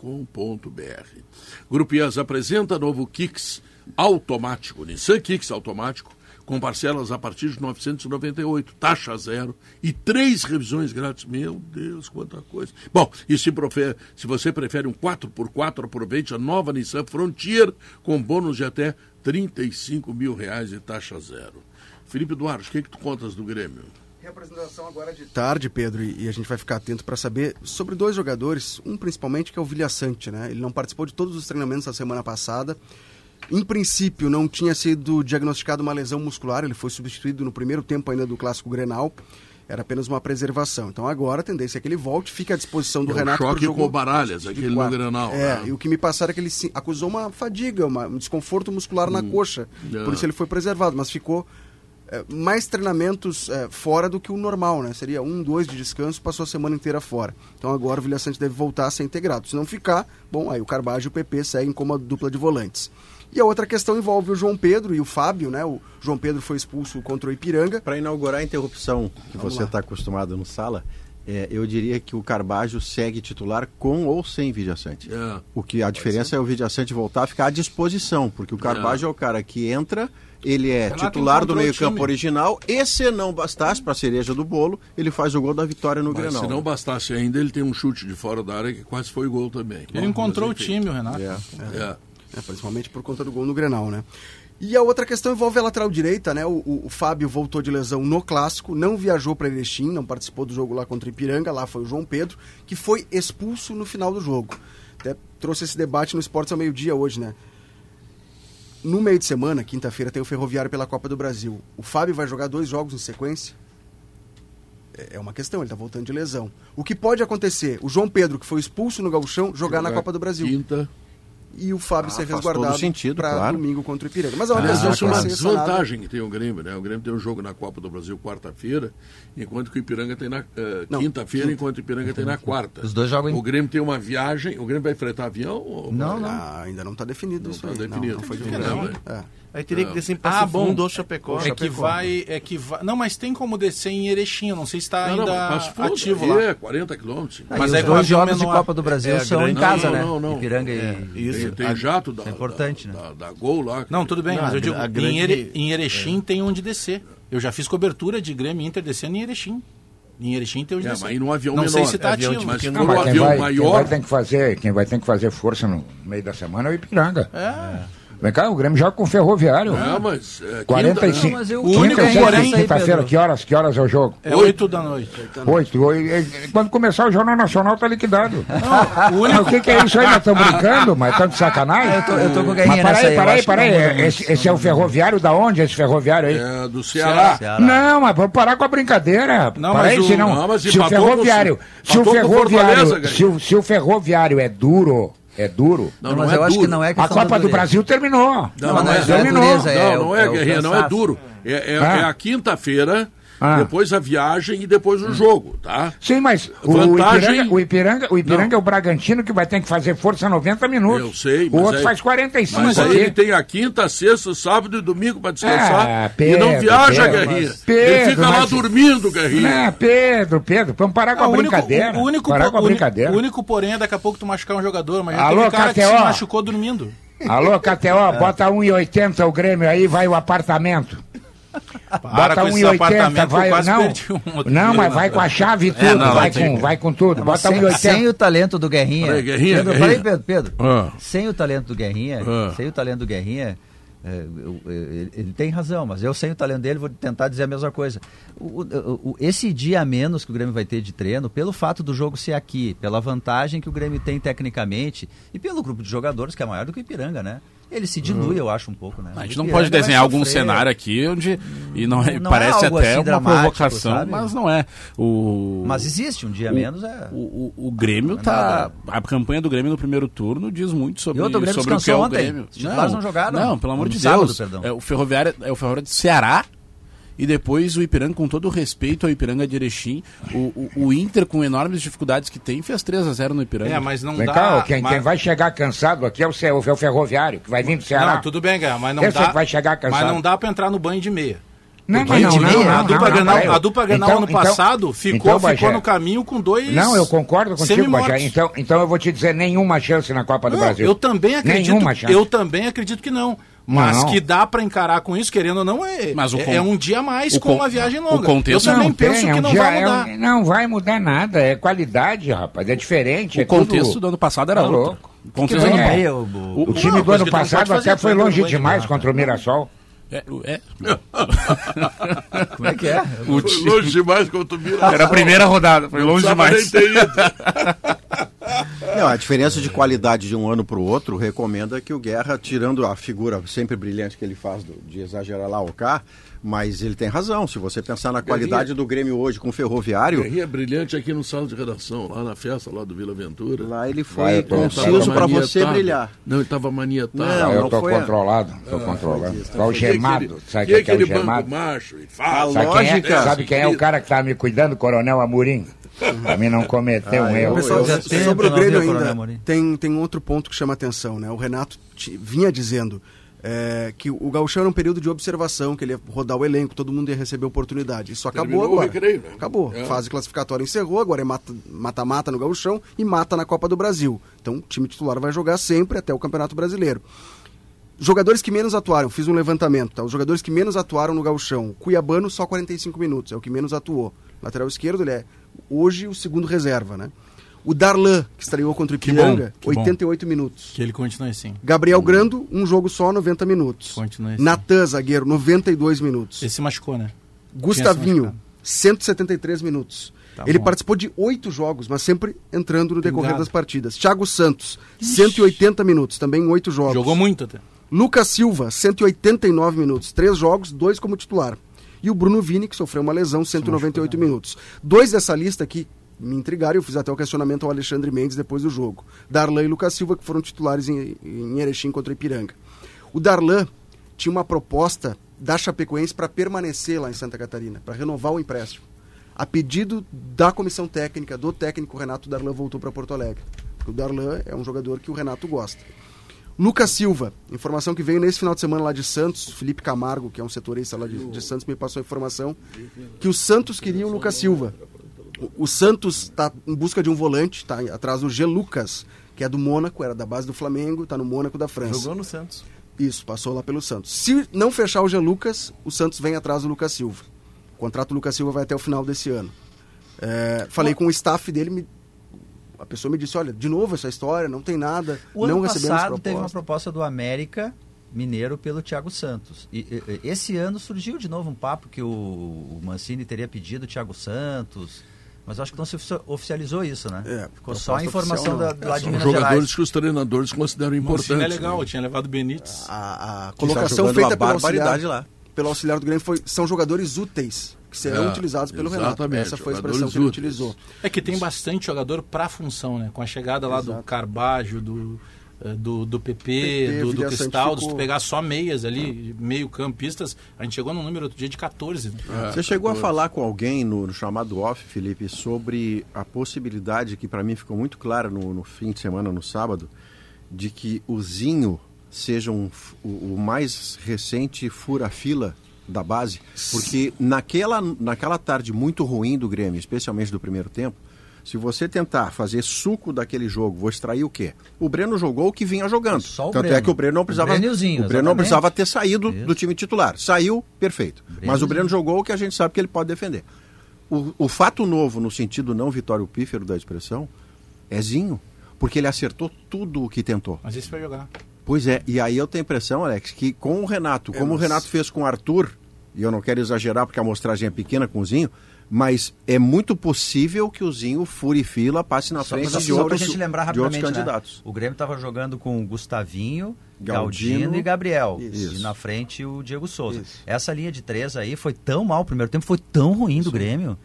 Grupo IAS apresenta novo Kicks automático, Nissan Kicks automático, com parcelas a partir de 998, taxa zero e três revisões grátis. Meu Deus, quanta coisa. Bom, e se, profe- se você prefere um 4x4, aproveite a nova Nissan Frontier com bônus de até 35 mil reais e taxa zero. Felipe Duarte, o que, que tu contas do Grêmio? Reapresentação agora de tarde, Pedro, e e a gente vai ficar atento para saber sobre dois jogadores, um principalmente que é o Vilha Sante, né? Ele não participou de todos os treinamentos da semana passada. Em princípio, não tinha sido diagnosticado uma lesão muscular, ele foi substituído no primeiro tempo ainda do clássico Grenal. Era apenas uma preservação. Então agora a tendência é que ele volte, fique à disposição do É Renato. pro choque jogo com Baralhas, aquele no. Grenal, É, né? e o que me passaram é que ele acusou uma fadiga, uma- um desconforto muscular na coxa. É. Por isso ele foi preservado, mas ficou é, mais treinamentos é, fora do que o normal, né? Seria um, dois de descanso, passou a semana inteira fora. Então agora o Vilha Sante deve voltar a ser integrado. Se não ficar, bom, aí o Carbajo e o PP seguem como a dupla de volantes. E a outra questão envolve o João Pedro e o Fábio, né? O João Pedro foi expulso contra o Ipiranga. Para inaugurar a interrupção que Vamos você está acostumado no sala, é, eu diria que o Carbajo segue titular com ou sem Vidia Sante. É. O que a diferença é o Vidia Sante voltar a ficar à disposição, porque o Carbajo é, o cara que entra, ele é Renato titular do meio-campo original, e se não bastasse para a cereja do bolo, ele faz o gol da vitória no Mas Grenal. se não bastasse ainda, ele tem um chute de fora da área que quase foi gol também. Ele Bom, encontrou o time, o Renato. É. É. né, principalmente por conta do gol no Grenal, né? E a outra questão envolve a lateral direita, né? O, o- o Fábio voltou de lesão no clássico, não viajou para Erechim, não participou do jogo lá contra o Ipiranga, lá foi o João Pedro, que foi expulso no final do jogo. Até trouxe esse debate no Esportes ao meio-dia hoje, né? No meio de semana, quinta-feira, tem o Ferroviário pela Copa do Brasil. O Fábio vai jogar dois jogos em sequência? é uma questão, ele está voltando de lesão. O que pode acontecer? O João Pedro, que foi expulso no Gauchão, jogar, na Copa do Brasil. Quinta. E o Fábio ser faz todo resguardado sentido, para claro. domingo contra o Ipiranga. Mas é uma questão que vai uma ser sanada. desvantagem que tem o Grêmio, né? O Grêmio tem um jogo na Copa do Brasil quarta-feira, enquanto que o Ipiranga tem na Não, quinta-feira, enquanto o Ipiranga tem na quarta. Os dois jogam em- O Grêmio tem uma viagem, o Grêmio vai fretar avião? Ou Não, não. Ah, ainda não está definido isso tá aí. definido. Não, não foi Não, definido. não, né? É. Aí teria que descer em Ah, Passo bom. Fundo ou Chapecó. É que vai, é que vai. Não, mas tem como descer em Erechim, eu não sei se está Não, não, ainda mas Fundo ativo aí lá. É 40 quilômetros. Mas os é dois jogos de menor. Copa do Brasil É, são grande- em casa, Não, né? não, não. Ipiranga e... É, isso. Tem, tem jato da, é importante, da, né? da, da Gol lá. Não, tudo bem, Não, mas eu digo, gra- a em, grande- Ere- em Erechim tem onde descer. Eu já fiz cobertura de Grêmio e Inter descendo em Erechim. Em Erechim tem onde É, descer. mas aí num avião não sei menor. se está Avião ativo. de mas- Não, um mas quem avião quem maior- vai ter que fazer, quem vai ter que fazer força no meio da semana é o Ipiranga. É. Vem cá, o Grêmio joga com o Ferroviário. É, mas. É, 45. Não, mas eu- O único porém- quinta-feira, que horas, que horas é o jogo? É 8 da noite. Oito. Oi, e- e- Quando começar o Jornal Nacional tá liquidado. Não, o único, o que, que é isso aí? Nós estamos brincando, mas estão de sacanagem? Eu tô- eu tô com o Guerrinha Mas nessa peraí, peraí, peraí. não. Esse, esse é o ferroviário da onde, esse ferroviário aí? É do Ceará. Ceará. Não, mas vamos parar com a brincadeira. Não, Peraí, mas o- senão, não, mas se o ferroviário, se o ferroviário, se o ferroviário é duro, é duro. Não, mas eu acho que não é A questão Copa do. Brasil terminou. Não, Não, não, não é, é terminou. dureza, é não, não é, é o Guerrinha, não é duro. É, é- Ah. é a quinta-feira, Ah. depois a viagem e depois o jogo, tá? Sim, mas o Vantagem- Ipiranga, o Ipiranga, o Ipiranga é o Bragantino que vai ter que fazer força 90 minutos. Eu sei, O mas outro aí- faz 45 Mas aí ele tem a quinta, sexta, sábado e domingo pra descansar. Ah, e Pedro, não viaja, Pedro, Guerrinha. mas- ele fica lá mas- dormindo, Guerrinha. Ah, Pedro, Pedro, vamos parar com a o único, brincadeira. o único, parar com a o brincadeira. o único porém é daqui a pouco tu machucar um jogador, mas já Alô, cara que se KTO. machucou dormindo. Alô, KTO, [laughs] bota 1,80 o Grêmio aí, vai o apartamento. Para Bota com esse 1,80, apartamento, vai. eu quase Não, perdi um outro não dia mas vai com a chave e tudo, É, não, vai, com, vai com tudo. Bota sem, 1,80. sem o talento do Guerrinha. Peraí, Guerrinha, Pedro, Guerrinha. peraí, Pedro, Pedro. Ah. Sem o talento do Guerrinha, Ah. sem o talento do Guerrinha, é, eu- ele, ele tem razão, mas eu sem o talento dele vou tentar dizer a mesma coisa. O- o- o- esse dia a menos que o Grêmio vai ter de treino, pelo fato do jogo ser aqui, pela vantagem que o Grêmio tem tecnicamente e pelo grupo de jogadores que é maior do que o Ipiranga, né? Ele se dilui, eu acho, um pouco, né? A gente não pode desenhar algum cenário aqui onde. E não, é- Não é parece algo até assim uma provocação, sabe? mas não é. O, Mas existe, um dia a o- menos é. O, o, o Grêmio Não é tá. A campanha do Grêmio no primeiro turno diz muito sobre, outro, o Grêmio sobre o que é o ontem. Grêmio. Os titulares não jogaram. Não, pelo amor de Deus. perdão. É o Ferroviário é o Ferroviário do Ceará. E depois o Ipiranga, com todo o respeito ao Ipiranga de Erechim, o, o, o Inter, com enormes dificuldades que tem, fez 3 a 0 no Ipiranga. É, mas não Vem dá. cá, quem, mas- quem vai chegar cansado aqui é o, é o ferroviário, que vai vir do Ceará. Não, tudo bem, Guerra, mas não Esse dá. vai chegar cansado. Mas não dá pra entrar no banho de meia. Não, não, de não, meia, não, a dupla não, a dupla Então- ano então- passado ficou, então, ficou no caminho com dois. Não, eu concordo contigo. Bajé. Então, então eu vou te dizer nenhuma chance na Copa do Não, Brasil. Eu também acredito. Nenhuma chance. Eu também acredito que não. Mas Não. que dá pra encarar com isso, querendo ou não, é, Mas o é, con- é um dia a mais o com uma viagem o longa. contexto- eu também Não penso tem, é que um não dia- vai é mudar. um- não vai mudar nada, é qualidade, rapaz, é diferente. O é contexto tudo... do ano passado era Tá outro. louco. O Que contexto do é. meia, o- O- O time Não, do ano que passado até foi longe demais né? contra o Mirassol. É, o- é. Como é que é? O Foi time- longe demais quanto Mirassol. Era a primeira rodada, foi longe demais. nem ter ido. [laughs] Não, a diferença de qualidade de um ano para o outro recomenda que o Guerra, tirando a figura sempre brilhante que ele faz do- de exagerar lá ou cá, mas ele tem razão. Se você pensar na qualidade do Grêmio hoje com o Ferroviário, Guerrinha brilhante aqui no sala de redação, lá na festa lá do Vila Ventura. lá ele foi conciso para você brilhar. Não, ele estava manietado. Não, eu foi a- controlado, tô controlando. Qual o Que aquele- gemado? Sabe que quem é, que é o aquele banco gemado? macho e A fala. Sabe quem, é, lógica- sabe quem é o cara que tá me cuidando? Coronel Amorim. Pra mim não cometer um Ah, erro. eu- Pessoal, eu- já tenho sobre o Grêmio ainda, Amorim. tem, tem um outro ponto que chama atenção, né? O Renato vinha dizendo é, que o Gauchão era um período de observação, que ele ia rodar o elenco, todo mundo ia receber oportunidade. Isso acabou Terminou o agora. recreio, né? Acabou. É. Fase classificatória encerrou, agora é mata- mata-mata no Gauchão e mata na Copa do Brasil. Então o time titular vai jogar sempre até o Campeonato Brasileiro. Jogadores que menos atuaram, fiz um levantamento, tá? Os jogadores que menos atuaram no Gauchão, Cuiabano só 45 minutos, é o que menos atuou. Lateral esquerdo, ele é hoje o segundo reserva, né? O Darlan, que estreou contra o Que Ipiranga, bom, que bom. 88 minutos. Que ele continue assim. Gabriel Grando, um jogo só, 90 minutos. Continue assim. Natan, zagueiro, 92 minutos. Ele se machucou, né? Gustavinho, machucado. 173 minutos. Tá ele bom. participou de oito jogos, mas sempre entrando no decorrer Pingado. das partidas. Thiago Santos, 180 minutos, também em oito jogos. Jogou muito até. Lucas Silva, 189 minutos, três jogos, dois como titular. E o Bruno Vini, que sofreu uma lesão, 198 minutos. Dois dessa lista aqui me intrigaram, eu fiz até o questionamento ao Alexandre Mendes depois do jogo. Darlan e Lucas Silva, que foram titulares em, em Erechim contra Ipiranga. O Darlan tinha uma proposta da Chapecoense para permanecer lá em Santa Catarina, para renovar o empréstimo. A pedido da comissão técnica, do técnico Renato Darlan voltou para Porto Alegre. Porque o Darlan é um jogador que o Renato gosta. Lucas Silva, informação que veio nesse final de semana lá de Santos, Felipe Camargo, que é um setorista lá de, de Santos, me passou a informação que o Santos queria o Lucas Silva. O, o Santos está em busca de um volante, está atrás do G. Lucas, que é do Mônaco, era da base do Flamengo, está no Mônaco da França. Jogou no Santos. Isso, passou lá pelo Santos. Se não fechar o G. Lucas, o Santos vem atrás do Lucas Silva. O contrato do Lucas Silva vai até o final desse ano. É, falei com o staff dele, me- a pessoa me disse, olha, de novo essa história, não tem nada, O não ano recebemos passado proposta. teve uma proposta do América Mineiro pelo Thiago Santos. E, e- esse ano surgiu de novo um papo que o, o Mancini teria pedido o Thiago Santos, mas acho que não se ofici- oficializou isso, né? É, Ficou só a informação oficial, da, lá de São Minas jogadores Gerais. que os treinadores consideram Mancini importantes. é legal, né? eu tinha levado Benítez. A, a colocação jogando feita pelo barbaridade auxiliar, lá. pelo auxiliar do Grêmio foi, são jogadores úteis, que serão É, utilizados pelo Renato. exatamente, Essa foi a expressão que ele úteis. utilizou. É que tem bastante jogador pra função, né? Com a chegada lá do Exato. Carbajo, do, eh, do, do PP, PP, do, do Vilha Cristaldo, se pegar só meias ali, meio campistas, a gente chegou num número outro dia de 14. Né? É, Você chegou a 14. falar com alguém no, no chamado off, Felipe, sobre a possibilidade que para mim ficou muito clara no, no fim de semana, no sábado, de que o Zinho seja um o, o mais recente fura-fila da base, porque naquela, naquela tarde muito ruim do Grêmio, especialmente do primeiro tempo, se você tentar fazer suco daquele jogo, vou extrair o quê? O Breno jogou o que vinha jogando. Só o Tanto é Breno. que o Breno não O precisava, o o Breno não precisava ter saído Isso. do time titular. Saiu, perfeito. Mas o Breno jogou o que a gente sabe que ele pode defender. O, o fato novo, no sentido não vitório pífero da expressão, é Zinho. Porque ele acertou tudo o que tentou. Mas esse vai jogar. Pois é, e aí eu tenho a impressão, Alex, que com o Renato, É, como o mas- Renato fez com o Arthur, e eu não quero exagerar porque a amostragem é pequena com o Zinho, mas é muito possível que o Zinho fure fila, passe na Só, frente de outros, gente lembrar de outros rapidamente, né? candidatos. O Grêmio estava jogando com Gustavinho, Galdino, Galdino, e Gabriel. Isso. E na frente o Diego Souza. Isso. Essa linha de três aí foi tão mal, o primeiro tempo foi tão ruim do Grêmio,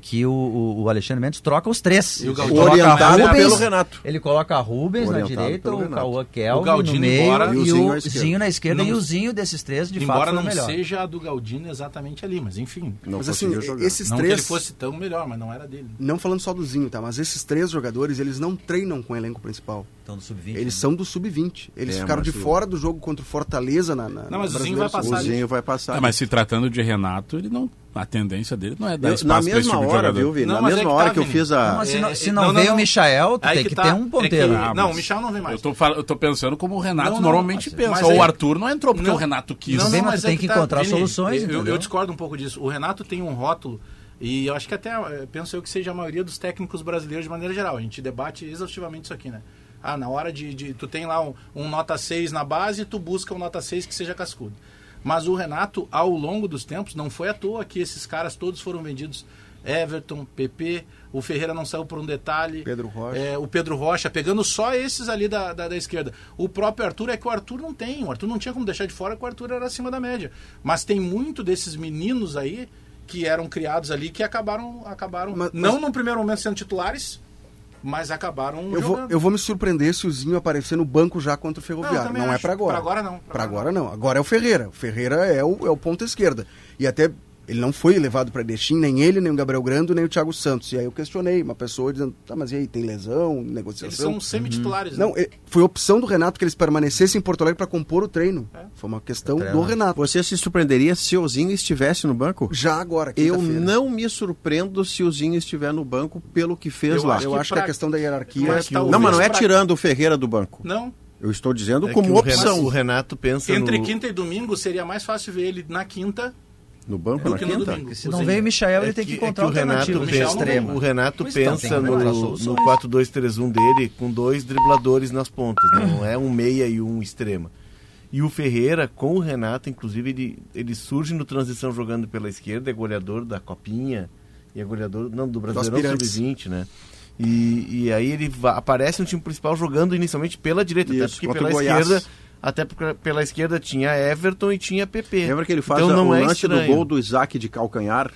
que o, o- o Alexandre Mendes troca os três. E o Ele Galdino- coloca Orientado Rubens, pelo Renato. Ele coloca Rubens na direita, o. Cauã Kelvin O Galdino no meio embora- e e o Zinho na esquerda. Não- e o Zinho desses três, de Embora fato, foi não melhor. seja a do Galdino exatamente ali, mas enfim. Não Mas assim, jogar. esses não que três, ele fosse tão melhor, mas não era dele. não falando só do Zinho, tá? Mas esses três jogadores, eles não treinam com o elenco principal. Então, do sub-20. Eles né? são do sub-20. Eles É, ficaram de o- fora do jogo contra o Fortaleza na, na Não, mas o Zinho vai passar O. Zinho vai passar. Mas se tratando de Renato, ele não. A tendência dele não é dar Eu- espaço na mesma tipo de hora, viu, Vini? Não, Na é mesma que hora tá, que eu Vini. fiz a. Não, mas se É, não, é, se não, não, não, veio não. o Michael, tem que que tá. ter um É que- ponteiro. Não, o Michel não vem mais. Eu tô, fal- eu tô pensando como o Renato Não, não, normalmente mas- pensa. mas Ou aí- o Arthur não entrou porque Não. o Renato quis. Não, vem, mas mas tem é que tá, encontrar soluções, Eu, discordo um pouco disso. O Renato tem um rótulo, e eu acho que até, eh, penso eu que seja a maioria dos técnicos brasileiros de maneira geral. A gente debate exaustivamente isso aqui, né? Ah, na hora de. de- tu tem lá um, um nota 6 na base e tu busca um nota 6 que seja cascudo. Mas o Renato, ao longo dos tempos, não foi à toa que esses caras todos foram vendidos. Everton, PP, o Ferreira não saiu por um detalhe. Pedro Rocha. É, o Pedro Rocha, pegando só esses ali da, da, da esquerda. O próprio Arthur é que o Arthur não tem. O Arthur não tinha como deixar de fora que o Arthur era acima da média. Mas tem muito desses meninos aí que eram criados ali que acabaram. acabaram Mas- não mas- no primeiro momento sendo titulares, mas acabaram Eu vou, jogando. eu vou me surpreender se o Zinho aparecer no banco já contra o Não, Ferroviário. também Não, é pra agora. Pra agora não. Pra agora não. Agora é o Ferreira. O Ferreira é o, é o ponto esquerda. E até ele não foi levado para Erechim, nem ele, nem o Gabriel Grando, nem o Thiago Santos. E aí eu questionei uma pessoa dizendo, tá, mas e aí, tem lesão, Eles negociação? são semi-titulares. né? Não, é- foi opção do Renato que eles permanecessem em Porto Alegre para compor o treino. É. Foi uma questão do? Renato. Você se surpreenderia se o Zinho estivesse no banco? Já agora, Eu não me surpreendo se o Zinho estiver no banco pelo que fez Eu lá. acho Eu que acho que pra- a questão da hierarquia Mas é que Não, mas não é pra- tirando o Ferreira do banco. Não. Eu estou dizendo É como que o opção. Renato, o Renato pensa Entre no... quinta e domingo seria mais fácil ver ele na quinta No banco do na quinta? domingo. Se não veio o Michael, É ele tem que que- encontrar é que o Renato, extrema. O Renato Pois então, pensa no, no 4-2-3-1 dele com dois dribladores nas pontas, não é um meia e um extrema. E o Ferreira, com o Renato, inclusive, ele, ele surge no transição jogando pela esquerda, é goleador da Copinha, e é goleador não, do Brasileirão aspirantes. Sub-20, né? E, e aí ele va- aparece no time principal jogando inicialmente pela direita, até até pela esquerda tinha Everton e tinha PP. Lembra que ele faz então, não o é lance estranho. do gol do Isaac de calcanhar?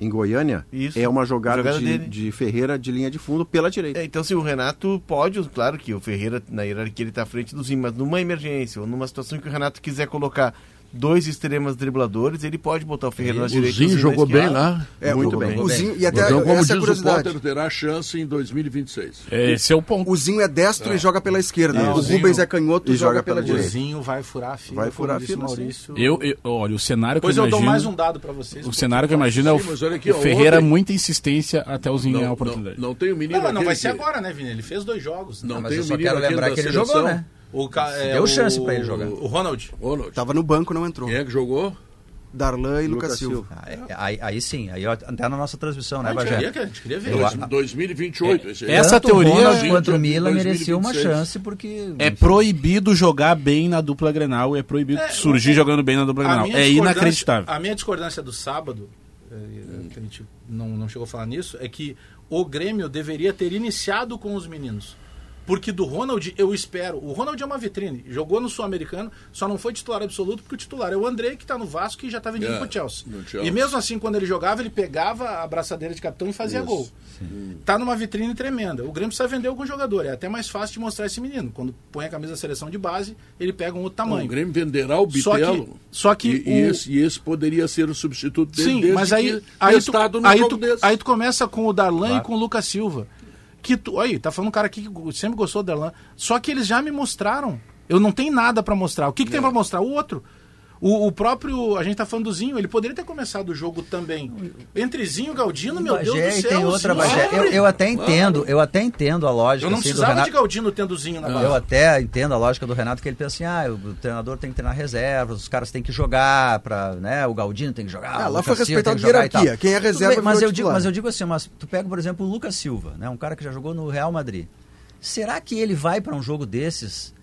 em Goiânia Isso, é uma jogada, jogada de, de, Ferreira de linha de fundo pela direita. É, então, se o Renato pode, claro que o Ferreira na hierarquia ele está à frente do Zinho, mas numa emergência ou numa situação que o Renato quiser colocar dois extremos dribladores, ele pode botar o Ferreira e na direita. O Zinho jogou bem lá. É, muito bem. O Zinho, e até então, como essa diz curiosidade. o terá chance em 2026. É, esse é o ponto. O Zinho é destro é. e joga pela esquerda. Não, o, Zinho, Rubens é canhoto e joga, joga pela, pela direita. O Zinho vai furar a fila, vai furar a fila, Maurício. Eu, eu, olha, o cenário pois que eu imagino... Pois eu dou mais um dado para vocês. O cenário que eu imagino é o, aqui, o Ferreira ontem... É muita insistência até o Zinho não, ganhar a oportunidade. Não, tem o menino Não, não vai ser agora, né, Vini? Ele fez dois jogos. Né? Não tem o menino quero lembrar que ele jogou, né? O ca... é, Deu chance pra ele jogar. O Ronald. Ronald. Tava no banco, não entrou. Quem é que jogou? Darlan e Lucas, Silva. Silva. Aí, aí, aí, sim, aí até tá na nossa transmissão, né, Bajé? A gente queria, ver. 2028. É, essa teoria. Ronald contra o Milan merecia uma chance, porque. É proibido jogar bem na dupla grenal, é proibido é, surgir jogando bem na dupla grenal. É inacreditável. A minha discordância do sábado, é, é, que a gente não, não chegou a falar nisso, é que o Grêmio deveria ter iniciado com os meninos. Porque do Ronald, eu espero. O Ronald é uma vitrine. Jogou no Sul-Americano, só não foi titular absoluto, porque o titular é o André, que está no Vasco e já está vendido é, o Chelsea. Chelsea. E mesmo assim, quando ele jogava, ele pegava a braçadeira de capitão e fazia Isso. gol. está numa vitrine tremenda. O Grêmio precisa vender algum jogador. É até mais fácil de mostrar esse menino. Quando põe a camisa da seleção de base, ele pega um outro tamanho. O Grêmio venderá o Bitelo. Só que. Só que e, o... esse, e esse poderia ser o substituto dele. Sim, mas aí, aí, tu, aí, tu, aí, tu, começa com o Darlan claro. e com o Lucas Silva que tu. Aí, tá falando um cara aqui que sempre gostou do Darlan. Só que eles já me mostraram. Eu não tenho nada para mostrar. O que, que tem é. para mostrar? O outro. O, o, próprio. A gente tá falando do Zinho, ele poderia ter começado o jogo também. Entre Zinho e Galdino, meu Bagé, Deus é, do céu. Tem outra Zinho, é, Eu, eu, até entendo, eu até entendo a lógica. Eu não assim, precisava Renato, de Galdino tendo Zinho na base. Eu até entendo a lógica do Renato, que ele pensa assim: ah, o treinador tem que treinar reservas, os caras têm que jogar, pra, né? O Galdino tem que jogar. Ah, lá foi respeitado a hierarquia. Quem é reserva bem, mas, eu digo, mas eu digo assim, mas tu pega, por exemplo, o Lucas Silva, né? Um cara que já jogou no Real Madrid. Será que ele vai para um jogo desses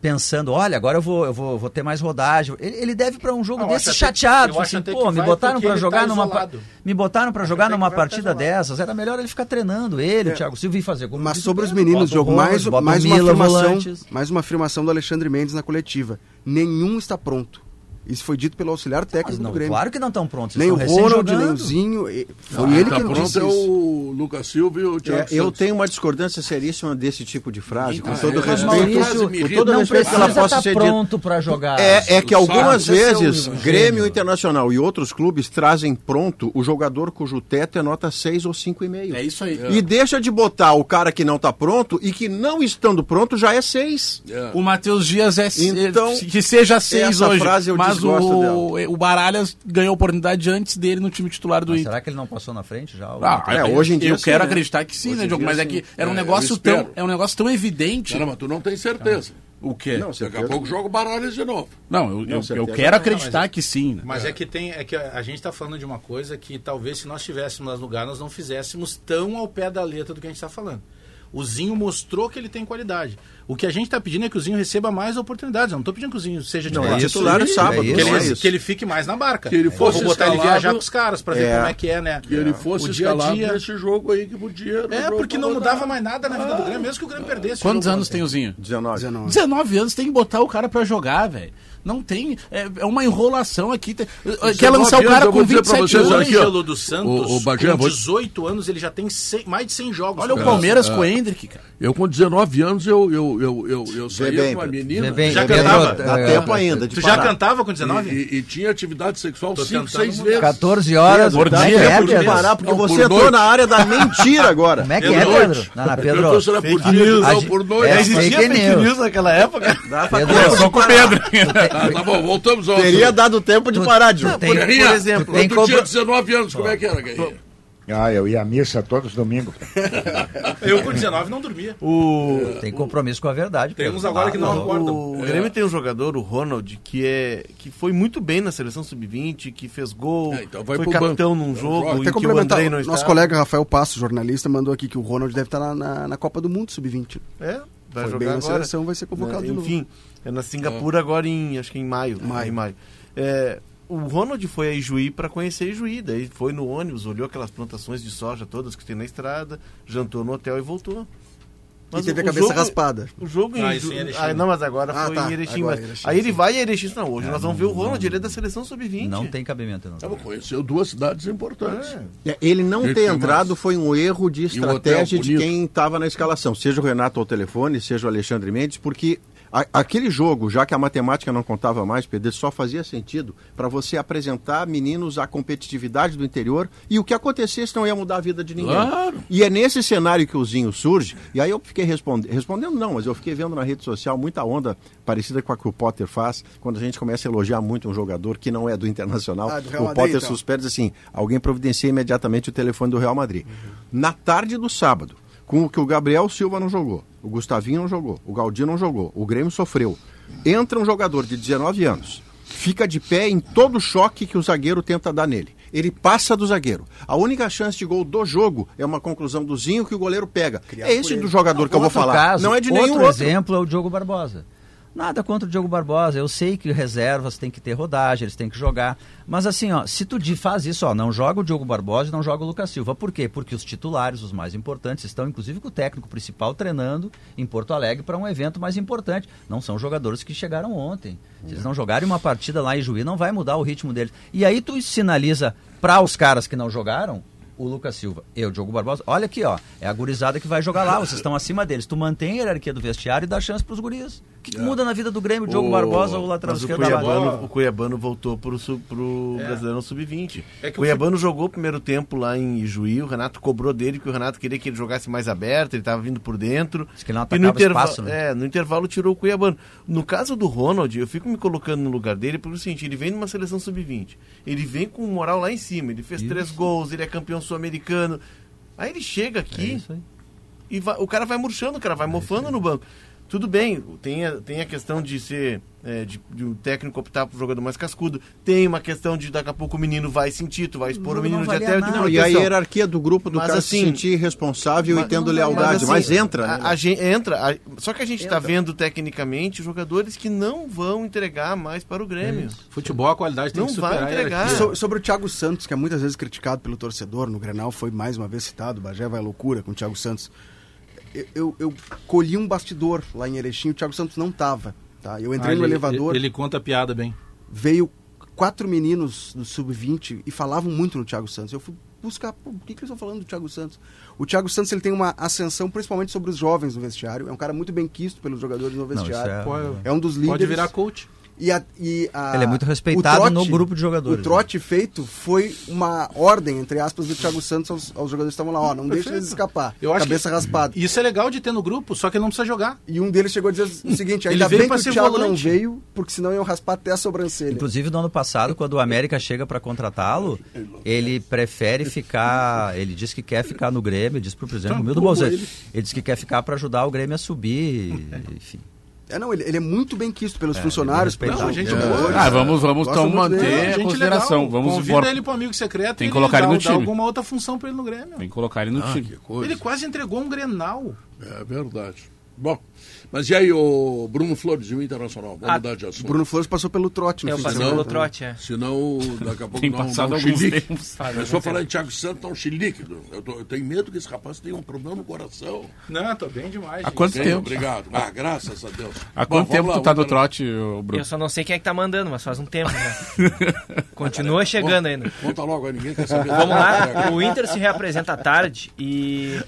pensando, olha, agora eu vou, eu vou, vou ter mais rodagem. Ele, ele deve para um jogo desse chateado, assim, que, assim, pô, me botaram para jogar tá numa me botaram para jogar numa partida tá dessas, era melhor ele ficar treinando ele, é. o Thiago Silva e fazer Mas sobre os meninos, jogo mais, mais uma afirmação, mais uma afirmação do Alexandre Mendes na coletiva. Nenhum está pronto. Isso foi dito pelo auxiliar técnico não, do Grêmio. Claro que não estão prontos. Nem o Ronald, nem o Zinho. Foi ah, ele tá que pronto disse é o Lucas Silva e o é, Thiago é, Santos. Eu tenho uma discordância seríssima desse tipo de frase, então, com todo é, respeito. Maurício, com todo não respeito ela possa ser pronto para jogar. É, é que algumas vezes é Grêmio Internacional e outros clubes trazem pronto o jogador cujo teto é nota 6 ou 5,5. É isso aí. E deixa de botar o cara que não está pronto e que não estando pronto já é 6. O Matheus Dias é então, que seja 6 hoje. Frase eu mas mas o, é, o Baralhas ganhou a oportunidade antes dele no time titular do mas Inter. Será que ele não passou na frente já? Ah, é, assim? hoje em dia. Eu sim, quero né? acreditar que sim, hoje né, Diogo? Mas é sim. é que era um é, negócio tão, é um negócio tão evidente. Caramba, mas tu não tem certeza. Ah. O quê? Não, Daqui a pouco joga o Baralhas de novo. Não, eu, não, eu, eu quero acreditar não, é, que sim. Né? Mas é. é. que tem, é que a, gente está falando de uma coisa que talvez se nós tivéssemos no lugar, nós não fizéssemos tão ao pé da letra do que a gente está falando. O Zinho mostrou que ele tem qualidade. O que a gente está pedindo é que o Zinho receba mais oportunidades. Eu não estou pedindo que o Zinho seja titular. Não, é titular é sábado. É que, ele, é que, ele, fique mais na barca. Que ele fosse Pô, vou botar escalado, ele viajar com os caras para ver é. como é que é, né? Que ele fosse o dia a dia. nesse jogo aí que podia. É, porque não mudava mais nada na vida do Grêmio, mesmo que o Grêmio perdesse. Quantos anos tem o Zinho? 19. 19. 19 anos, tem que botar o cara para jogar, velho. Não tem. É, é uma enrolação aqui. Tem, eh, quer lançar o cara com 27 anos. Aqui, o dos Santos, o, o Bagé, com 18 vou... anos, ele já tem 100, mais de 100 jogos. Olha o Palmeiras é, com o Hendrick, cara. Eu com 19 anos, eu, eu, eu, eu, eu saía bem, com uma menina. Bem, já cantava. Dá é. tempo ainda Tu já cantava com 19? E, e tinha atividade sexual 5, 6 vezes. 14 horas. É por dia. É, por dia. Parar, porque você entrou na área da [laughs] mentira agora. Como é que é, Pedro? Não, não, Pedro. Por dia, não, por noite. Existia fake news naquela época. Começou com o Pedro tá, tá, bom, voltamos ao Teria assunto. dado tempo de parar, de. Por, por exemplo, tu, tu compro... tinha 19 anos, como é que era, Guerrinha? Ah, eu ia à missa todos os domingos. eu com 19 não dormia. O... Tem compromisso com a verdade. Temos agora ah, que não ah, tá. o... acordam. O Grêmio é. tem um jogador, o Ronald, que, é... que foi muito bem na seleção sub-20, que fez gol, é, então foi capitão banco. num jogo Até em que o Andrei não Nosso colega Rafael Passo, jornalista, mandou aqui que o Ronald deve estar na, na, na Copa do Mundo sub-20. É, vai foi jogar bem na seleção, vai ser convocado é, Enfim... Novo. É na Singapura é. agora em, acho que em maio. Né? Maio. Em maio. É, o Ronald foi a Ijuí para conhecer Ijuí, daí foi no ônibus, olhou aquelas plantações de soja todas que tem na estrada, jantou no hotel e voltou. Mas e teve o, a cabeça jogo, raspada. O jogo ah, em, Ijuí, em ah, não, mas agora ah, foi tá, em Erechim. Agora, mas, Erechim aí sim. ele vai em Erechim. Não, hoje é, nós vamos não, ver o Ronald, ele é da seleção sub-20. Não tem cabimento, não. Tá conheceu duas cidades importantes. É. é ele não ter entrado foi um erro de estratégia de quem estava na escalação, seja o Renato ao telefone, seja o Alexandre Mendes, porque a- aquele jogo, já que a matemática não contava mais, Pedro, só fazia sentido para você apresentar meninos à competitividade do interior e o que acontecesse não ia mudar a vida de ninguém. Claro. E é nesse cenário que o Zinho surge, e aí eu fiquei respondendo, respondendo não, mas eu fiquei vendo na rede social muita onda parecida com a que o Potter faz, quando a gente começa a elogiar muito um jogador que não é do Internacional, Ah, do o Madrid, Potter então. suspeita diz assim, alguém providencia imediatamente o telefone do Real Madrid. Na tarde do sábado, com o que o Gabriel Silva não jogou, o Gustavinho não jogou, o Galdino não jogou, o Grêmio sofreu. Entra um jogador de 19 anos, fica de pé em todo o choque que o zagueiro tenta dar nele. Ele passa do zagueiro. A única chance de gol do jogo é uma conclusão do Zinho que o goleiro pega. é esse do jogador que eu vou falar. caso, não é de outro nenhum outro. exemplo é o Diogo Barbosa. Nada contra o Diogo Barbosa. Eu sei que reservas têm que ter rodagem, eles têm que jogar. Mas assim, ó, se tu faz isso, ó, não joga o Diogo Barbosa e não joga o Lucas Silva. Por quê? Porque os titulares, os mais importantes, estão inclusive com o técnico principal treinando em Porto Alegre para um evento mais importante. Não são jogadores que chegaram ontem. Se eles não jogarem uma partida lá em Juí, não vai mudar o ritmo deles. E aí tu sinaliza para os caras que não jogaram o Lucas Silva e o Diogo Barbosa. Olha aqui, ó. É a gurizada que vai jogar lá. Vocês estão acima deles. Tu mantém a hierarquia do vestiário e dá chance pros guris. O que, que muda na vida do Grêmio, o Diogo O- é Barbosa ou o lateral o esquerdo da base? Cuiabano, o Cuiabano voltou pro, su- pro Brasileirão Sub-20. É que o Cuiabano jogou o primeiro tempo lá em Ijuí, o Renato cobrou dele, porque o Renato queria que ele jogasse mais aberto, ele estava vindo por dentro. Diz que ele não e no, espaço, né? é, no intervalo tirou o Cuiabano. No caso do Ronald, eu fico me colocando no lugar dele, porque é o seguinte, ele vem numa seleção Sub-20, ele vem com moral lá em cima, ele fez três gols, ele é campeão sul-americano. Aí ele chega É aqui, aí. e vai- o cara vai murchando, o cara vai mofando no banco. Tudo bem, tem a, tem a questão de ser. É, de, de o técnico optar por jogador mais cascudo. Tem uma questão de daqui a pouco o menino vai sentir, tu vai expor o jogo menino não de até nada. Não, e a hierarquia do grupo do Mas cara assim, se sentir responsável mas- e tendo não, lealdade. Mas, assim, entra, né? A, a gente entra. a- só que a gente está vendo tecnicamente jogadores que não vão entregar mais para o Grêmio. Futebol, a qualidade tem Não que vai superar. a entregar. So- sobre o Thiago Santos, que é muitas vezes criticado pelo torcedor, no Grenal foi mais uma vez citado, o Bagé vai à loucura com o Thiago Santos. Eu, eu, eu colhi um bastidor lá em Erechim, o Thiago Santos não tava. Tá? Eu entrei Ah, no ele- elevador, Ele conta a piada bem. veio quatro meninos do Sub-20 e falavam muito no Thiago Santos. Eu fui buscar, pô, por que, que eles estão falando do Thiago Santos? O Thiago Santos ele tem uma ascensão principalmente sobre os jovens no vestiário. É um cara muito bem quisto pelos jogadores no Não, vestiário. é- Pode, é... um dos líderes. pode virar coach. E a, e a- Ele é muito respeitado no grupo de jogadores, O trote feito foi uma ordem, entre aspas, do Thiago Santos aos, aos jogadores que estavam lá. Ó, não deixa eles escapar. Eu Cabeça raspada. Isso é legal de ter no grupo, só que ele não precisa jogar. E um deles chegou a dizer o [laughs] seguinte: Ele ainda veio bem que ser o Thiago não volante. veio, porque senão iam raspar até a sobrancelha. Inclusive, no ano passado, quando o América chega para contratá-lo, ele prefere ficar. Ele diz que quer ficar no Grêmio, diz pro presidente Então, Romildo como Bolsonaro. ele. Ele diz que quer ficar para ajudar o Grêmio a subir. Enfim. É, não, ele, ele é muito bem quisto pelos É, funcionários, ele é pelos Não, gente jogadores. boa. Ah, vamos, vamos então manter É, a consideração. legal. Vamos Convida for- ele pro amigo secreto Tem que colocar ele dá- no dá time. alguma outra função pra ele no Grêmio. Tem que colocar ele no Ah, time. Ele quase entregou um Grenal. É verdade. Bom, mas e aí, o Bruno Flores e o Internacional? Vamos Ah, mudar de assunto. Bruno Flores passou pelo trote no Eu passei pelo trote, é. Senão, daqui a pouco Tem não, dá um chilique. tempos. Mas só falar em Thiago Santos, dá um chilique. Eu, tô- eu tenho medo que esse rapaz tenha um problema no coração. Não, tô bem demais. Há quanto Tem, tempo? Obrigado. Ah, graças a Deus. Há Bom, quanto tempo lá, tu tá lá. trote, Bruno? Eu só não sei quem é que tá mandando, mas faz um tempo já. [laughs] Continua chegando ainda. Conta logo aí, ninguém quer saber. Vamos lá, o Inter se reapresenta à tarde e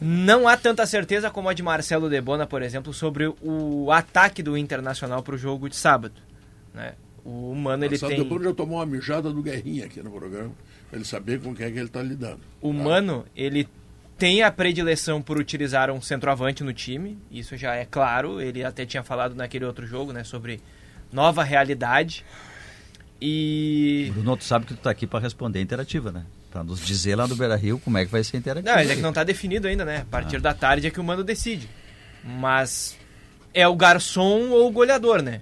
não há tanta certeza como a de Marcelo Debona, por exemplo, sobre o ataque do Internacional para o jogo de sábado. né? O Mano ele tem, Depois já tomou uma mijada do Guerrinha aqui no programa, pra ele saber com quem é que ele tá lidando. o Mano ele tem a predileção por utilizar um centroavante no time, isso já é claro. Ele até tinha falado naquele outro jogo, né, sobre nova realidade. E Bruno, tu sabe que tu tá aqui para responder interativa, né? Para nos dizer lá no Beira Rio como é que vai ser interativa. Não, mas é que não tá definido ainda, né? A partir da tarde é que o mano decide. Mas é o garçom ou o goleador, né?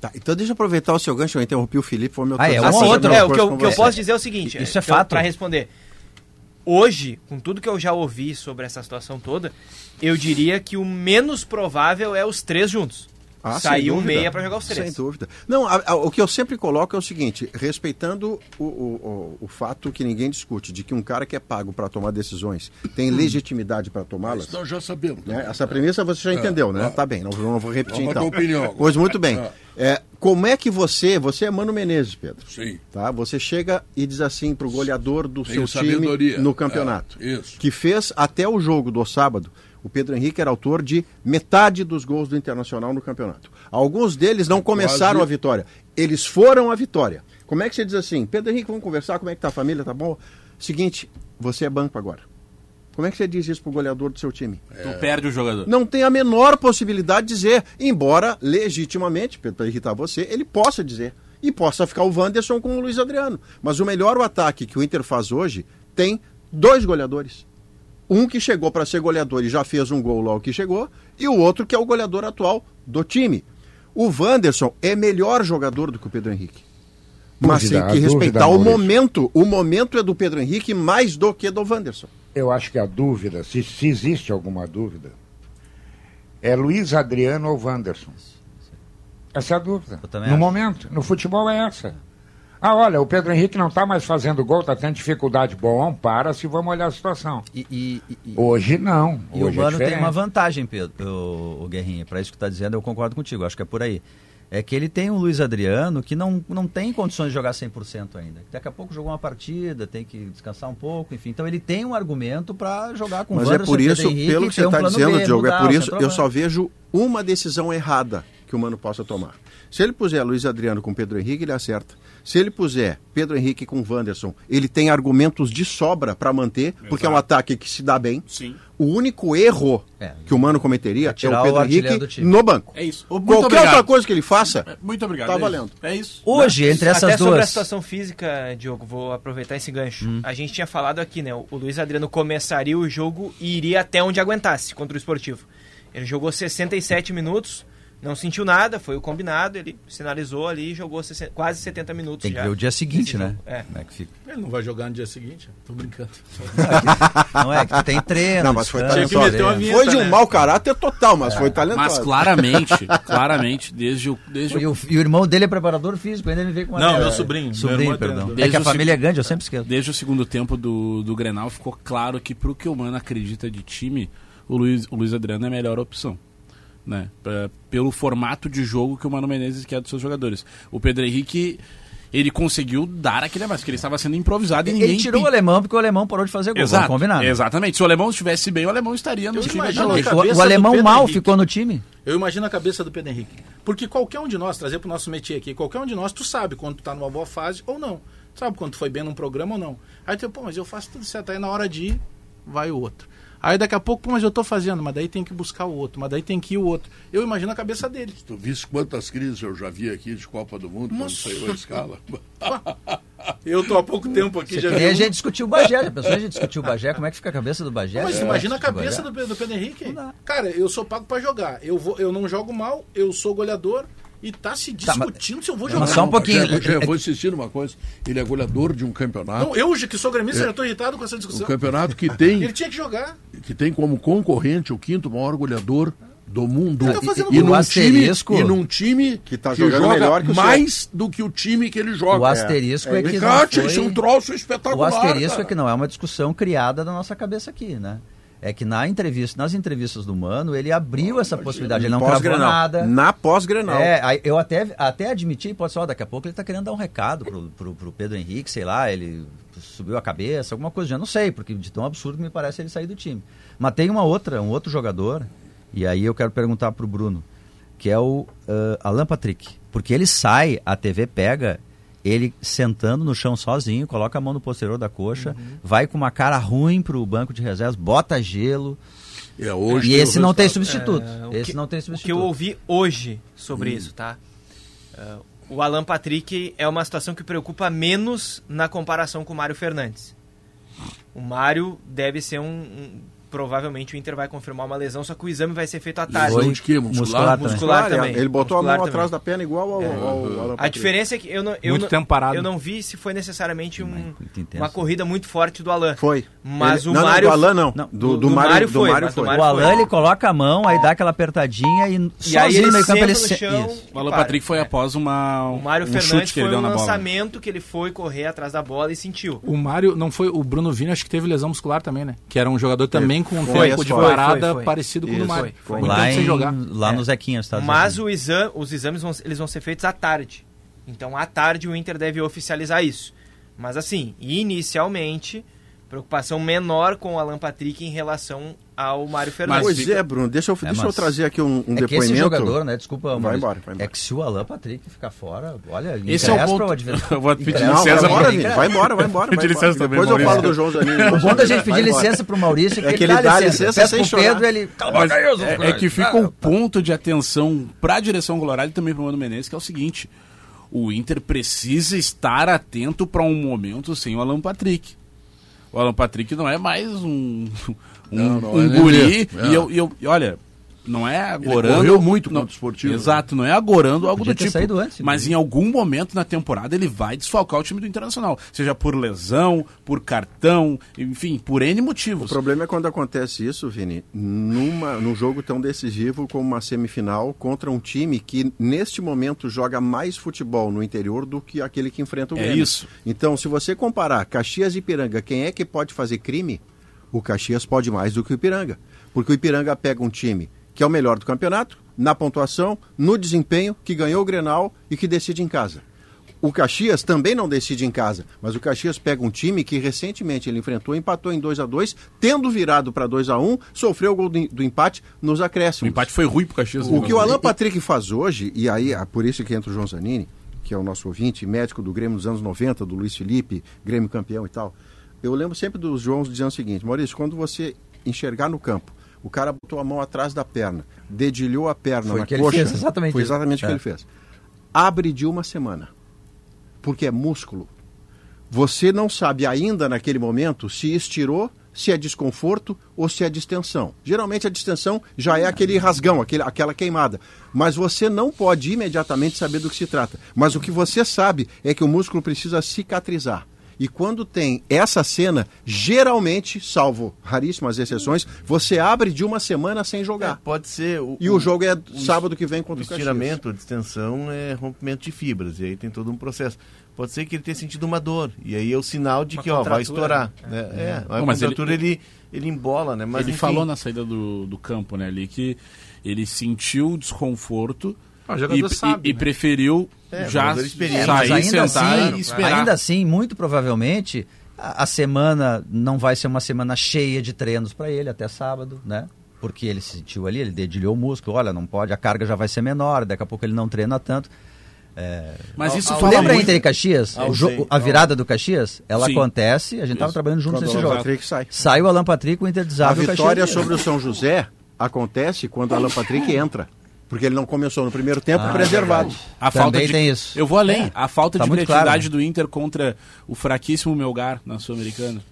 Tá, então deixa eu aproveitar o seu gancho, eu interrompi o Felipe, foi o meu Ah, é essa outra. mesma É, o que eu, que eu posso dizer é o seguinte. Isso é então, fato. Pra responder. Hoje, com tudo que eu já ouvi sobre essa situação toda, eu diria que o menos provável é os três juntos. Ah, Saiu um meia para jogar os três. Sem dúvida. Não, a- a- o que eu sempre coloco é o seguinte, respeitando o, o, o, o fato que ninguém discute, de que um cara que é pago para tomar decisões tem legitimidade para tomá-las. Nós já sabemos. né? Essa premissa você já entendeu, né? Tá bem, não, não vou repetir então. dar opinião. Pois muito bem. Ah. É, como é que você, você é Mano Menezes, Pedro, Sim. tá? Você chega e diz assim pro goleador do Tenho seu time sabedoria. no campeonato, É, isso. que fez até o jogo do sábado, o Pedro Henrique era autor de metade dos gols do Internacional no campeonato. Alguns deles não começaram Quase. a vitória, eles foram a vitória. Como é que você diz assim, Pedro Henrique, vamos conversar, como é que tá a família, tá bom? Seguinte, você é banco agora. Como é que você diz isso pro goleador do seu time? Tu perde o jogador. Não tem a menor possibilidade de dizer, embora legitimamente, para irritar você, ele possa dizer. E possa ficar o Wanderson com o Luiz Adriano. Mas o melhor ataque que o Inter faz hoje tem dois goleadores. Um que chegou para ser goleador e já fez um gol logo que chegou, e o outro que é o goleador atual do time. O Wanderson é melhor jogador do que o Pedro Henrique. Mas Dúvida, tem que respeitar o momento. O momento é do Pedro Henrique mais do que do Wanderson. Eu acho que a dúvida, se, se existe alguma dúvida, é Luiz Adriano ou Wanderson. Essa é a dúvida. No acho. momento, no futebol é essa. Ah, olha, o Pedro Henrique não está mais fazendo gol, está tendo dificuldade. Bom, para se vamos olhar a situação. E, e- e- Hoje não. E Hoje o é Mano tem diferente. uma vantagem, Pedro, o, o Guerrinha. Para isso que está dizendo, eu concordo contigo. Acho que é por aí. É que ele tem um Luiz Adriano que não, não tem condições de jogar 100% ainda. Daqui a pouco jogou uma partida, tem que descansar um pouco, enfim. Então ele tem um argumento para jogar com o Mas é por isso, Henrique pelo que você um está plano dizendo, B, Diogo, é por o isso eu só vejo uma decisão errada que o Mano possa tomar. Se ele puser Luiz Adriano com Pedro Henrique, ele acerta. Se ele puser Pedro Henrique com Wanderson, ele tem argumentos de sobra para manter, porque é um ataque que se dá bem. Sim. O único erro É. que o Mano cometeria É é, tirar o o Pedro do Henrique no banco. É isso. Muito Qualquer obrigado. outra coisa que ele faça, Muito obrigado. Tá é valendo. É isso. Hoje, entre essas Até sobre a duas. situação física, Diogo, vou aproveitar esse gancho. Hum. A gente tinha falado aqui, né? O Luiz Adriano começaria o jogo e iria até onde aguentasse contra o esportivo. Ele jogou 67 minutos, não sentiu nada, foi o combinado, ele sinalizou ali e jogou 60 quase 70 minutos. Tem que já ver o dia seguinte, né? É. Como é que fica? Ele não vai jogar no dia seguinte? Tô brincando. [laughs] Não é que tem treino. Não, mas foi talentoso. foi de um né? mau caráter total, mas foi talentoso. Mas claramente, claramente, desde o. Desde E o e o irmão dele é preparador físico, ainda ele veio com uma Não, é, meu sobrinho. Meu Sobrinho, irmão é perdão. treinador. É que a família é grande, eu sempre esqueço. Desde o segundo tempo do, do Grenal ficou claro que pro que o Mano acredita de time, o Luiz, o Luiz Adriano é a melhor opção. Né? Pra- pelo formato de jogo que o Mano Menezes quer dos seus jogadores. O Pedro Henrique, ele conseguiu dar aquele a mais, porque ele estava sendo improvisado e ninguém... Ele tirou o alemão porque o alemão parou de fazer gol. Exato, combinar. né? exatamente. Se o alemão estivesse bem, o alemão estaria no Eu time. O- o, alemão mal Henrique. ficou no time. Eu imagino a cabeça do Pedro Henrique. Porque qualquer um de nós, trazer pro nosso métier aqui, qualquer um de nós, tu sabe quando tu tá numa boa fase ou não. Tu sabe quando tu foi bem num programa ou não. Aí tu, pô, mas eu faço tudo certo. Aí na hora de ir, vai o outro. Aí daqui a pouco, pô, mas eu tô fazendo, mas daí tem que buscar o outro, mas daí tem que ir o outro. Eu imagino a cabeça dele. Tu viste quantas crises eu já vi aqui de Copa do Mundo quando Nossa. saiu a escala? [laughs] Eu tô há pouco tempo aqui, Você já vi. a gente discutiu o Bagé, já a gente discutiu o Bagé? Como é que fica a cabeça do Bagé? Mas É, imagina a cabeça do, do Pedro Henrique. Cara, eu sou pago pra jogar. Eu, vou, eu não jogo mal, eu sou goleador e tá se Tá, discutindo se eu vou jogar. Só um pouquinho. Já, já vou insistir numa coisa. Ele é goleador de um campeonato. Não, eu, que sou gremista, já tô irritado com essa Um discussão. campeonato que tem, [laughs] Ele tinha que jogar. que tem como concorrente o quinto maior goleador do mundo. Ele tá fazendo e, gol. num O time, e num time Que tá jogando joga melhor que o seu. mais do que o time que ele joga. O asterisco é, que não Cátia, isso é foi... um troço O espetacular. asterisco cara. é que não é uma discussão criada da nossa cabeça aqui, né? É que na entrevista, nas entrevistas do Mano, ele abriu essa possibilidade. Ele não Pós-Grenal. nada. Na pós-Grenal. É, eu até, até admiti, pode ser, ó, daqui a pouco ele tá querendo dar um recado pro, pro, pro Pedro Henrique, sei lá, ele subiu a cabeça, alguma coisa, já não sei, porque de tão absurdo que me parece ele sair do time. Mas tem uma outra, um outro jogador, e aí eu quero perguntar pro Bruno, que é o ah, Alan Patrick. Porque ele sai, a TV pega ele sentando no chão sozinho, coloca a mão no posterior da coxa, vai com uma cara ruim pro banco de reservas, bota gelo. É, hoje e o esse não tem substituto. É, o esse que- não tem O que eu substituto. ouvi hoje sobre isso, tá? É, o Alan Patrick é uma situação que preocupa menos na comparação com o Mário Fernandes. O Mário deve ser um, um- provavelmente o Inter vai confirmar uma lesão, só que o exame vai ser feito à tarde. Lesão de quê? Muscular? Muscular também. Muscular também. Ele botou Muscular a mão também. atrás da perna igual ao, ao, ao Alan A Patrick. diferença é que eu não, eu Muito não, tempo parado. eu não vi se foi necessariamente um- uma corrida muito forte do Alan. Foi. Mas Ele- o não, Mário- Não, do Alan não. Não, do, do- do, Mário, Mário do foi, Mário do foi. Mário O Alan ele coloca a mão, aí dá aquela apertadinha e, E aí sozinho ele no meio campo ele chão. O Alan. Patrick foi após uma, O Mário um Fernandes chute que foi ele deu um na bola. lançamento que ele foi correr atrás da bola e sentiu. O Mário, não foi. O Bruno Vini, acho que teve lesão muscular também, né? Que era um jogador também com um Foi, tempo de parada foi, foi. parecido com o do Mário. foi. Muito Lá, em, jogar. lá É. no Zequinha, Estados Mas exame, os exames vão, eles vão ser feitos à tarde. Então, à tarde, o Inter deve oficializar isso. Mas, assim, inicialmente, preocupação menor com o Alan Patrick em relação ao Mário Fernandes. Pois fica- é, Bruno, deixa eu, deixa eu mas- trazer aqui um, um é que depoimento. esse jogador, né? Desculpa, Vai Maurício, embora, vai embora. É que se o Alan Patrick ficar fora, olha, ele Esse é o ponto. Eu vou pedir Não, vai licença embora, Vini, vai embora, vai embora. Pedir licença também, Depois eu Maurício. falo do João Zanini. O bom da gente pedir licença pro Maurício é que, É que ele dá licença Peço sem chorar. Pedro, ele... Mas é, é que fica um ponto de atenção para a direção colorada e também para o Mano Menezes, que é o seguinte: o Inter precisa estar atento para um momento sem o Alan Patrick. O Alan Patrick não é mais um, um, Não, não um é guri. É. E, eu, e eu- e olha, não é agorando. correu muito não, contra o Esportivo, né? Exato, não é agorando algo Podia do tipo. saído antes, mas inclusive. em algum momento na temporada ele vai desfalcar o time do Internacional. Seja por lesão, por cartão, enfim, por N O motivos. problema é quando acontece isso, Vini, numa, num jogo tão decisivo como uma semifinal contra um time que, neste momento, joga mais futebol no interior do que aquele que enfrenta o É Grêmio. isso. Então, se você comparar Caxias e Ipiranga, quem é que pode fazer crime? O Caxias pode mais do que o Ipiranga. Porque o Ipiranga pega um time que é o melhor do campeonato, na pontuação, no desempenho, que ganhou o Grenal e que decide em casa. O Caxias também não decide em casa, mas o Caxias pega um time que recentemente ele enfrentou, empatou em 2 a 2 tendo virado para 2 a 1 sofreu o gol do, empate nos O acréscimos. empate foi ruim pro Caxias. O que o Alan Patrick faz hoje, e aí é por isso que entra o João Zanini, que é o nosso ouvinte, médico do Grêmio dos anos 90, do Luiz Felipe, Grêmio campeão e tal. Eu lembro sempre dos Joãos dizendo o seguinte, Maurício, quando você enxergar no campo, o cara botou a mão atrás da perna, dedilhou a perna Foi na que ele coxa. fez, exatamente Foi exatamente o que É. ele fez. Abre de uma semana. Porque é músculo. Você não sabe ainda naquele momento se estirou, se é desconforto ou se é distensão. Geralmente a distensão já é aquele rasgão, aquele, aquela queimada. Mas você não pode imediatamente saber do que se trata. Mas o que você sabe é que o músculo precisa cicatrizar. E quando tem essa cena, geralmente, salvo raríssimas exceções, você abre de uma semana sem jogar. É, pode ser. O, E o jogo é sábado que vem o contra o Caxias. estiramento, a distensão é rompimento de fibras. E aí tem todo um processo. Pode ser que ele tenha sentido uma dor. E aí é o sinal de Uma que ó, vai estourar. Né? É, a Não, mas ele- contratura ele, ele embola, né? Mas, ele enfim, falou na saída do, do campo, né, ali, que ele sentiu desconforto Ah, o e, jogador e- sabe, e né? preferiu É, já. É, sair, ainda sentar assim, e esperar. ainda assim, muito provavelmente, a, a semana não vai ser uma semana cheia de treinos para ele até sábado, né? Porque ele sentiu ali, ele dedilhou o músculo, olha, não pode, a carga já vai ser menor, daqui a pouco ele não treina tanto. Mas isso fala Lembra muito... Inter e Caxias? Ao O jo- zen- a virada do Caxias? Ela Sim. acontece, a gente estava trabalhando juntos Quando nesse o jogo. Patrick sai. Sai o Alan Patrick, o Inter A desabe o vitória Caxias. sobre o São José acontece quando o Alan Patrick entra. Porque ele não começou no primeiro tempo Ah, preservado. verdade. A Também falta de... tem isso. Eu vou além. É. A falta Tá de criatividade claro, do Inter contra o fraquíssimo Melgar na Sul-Americana.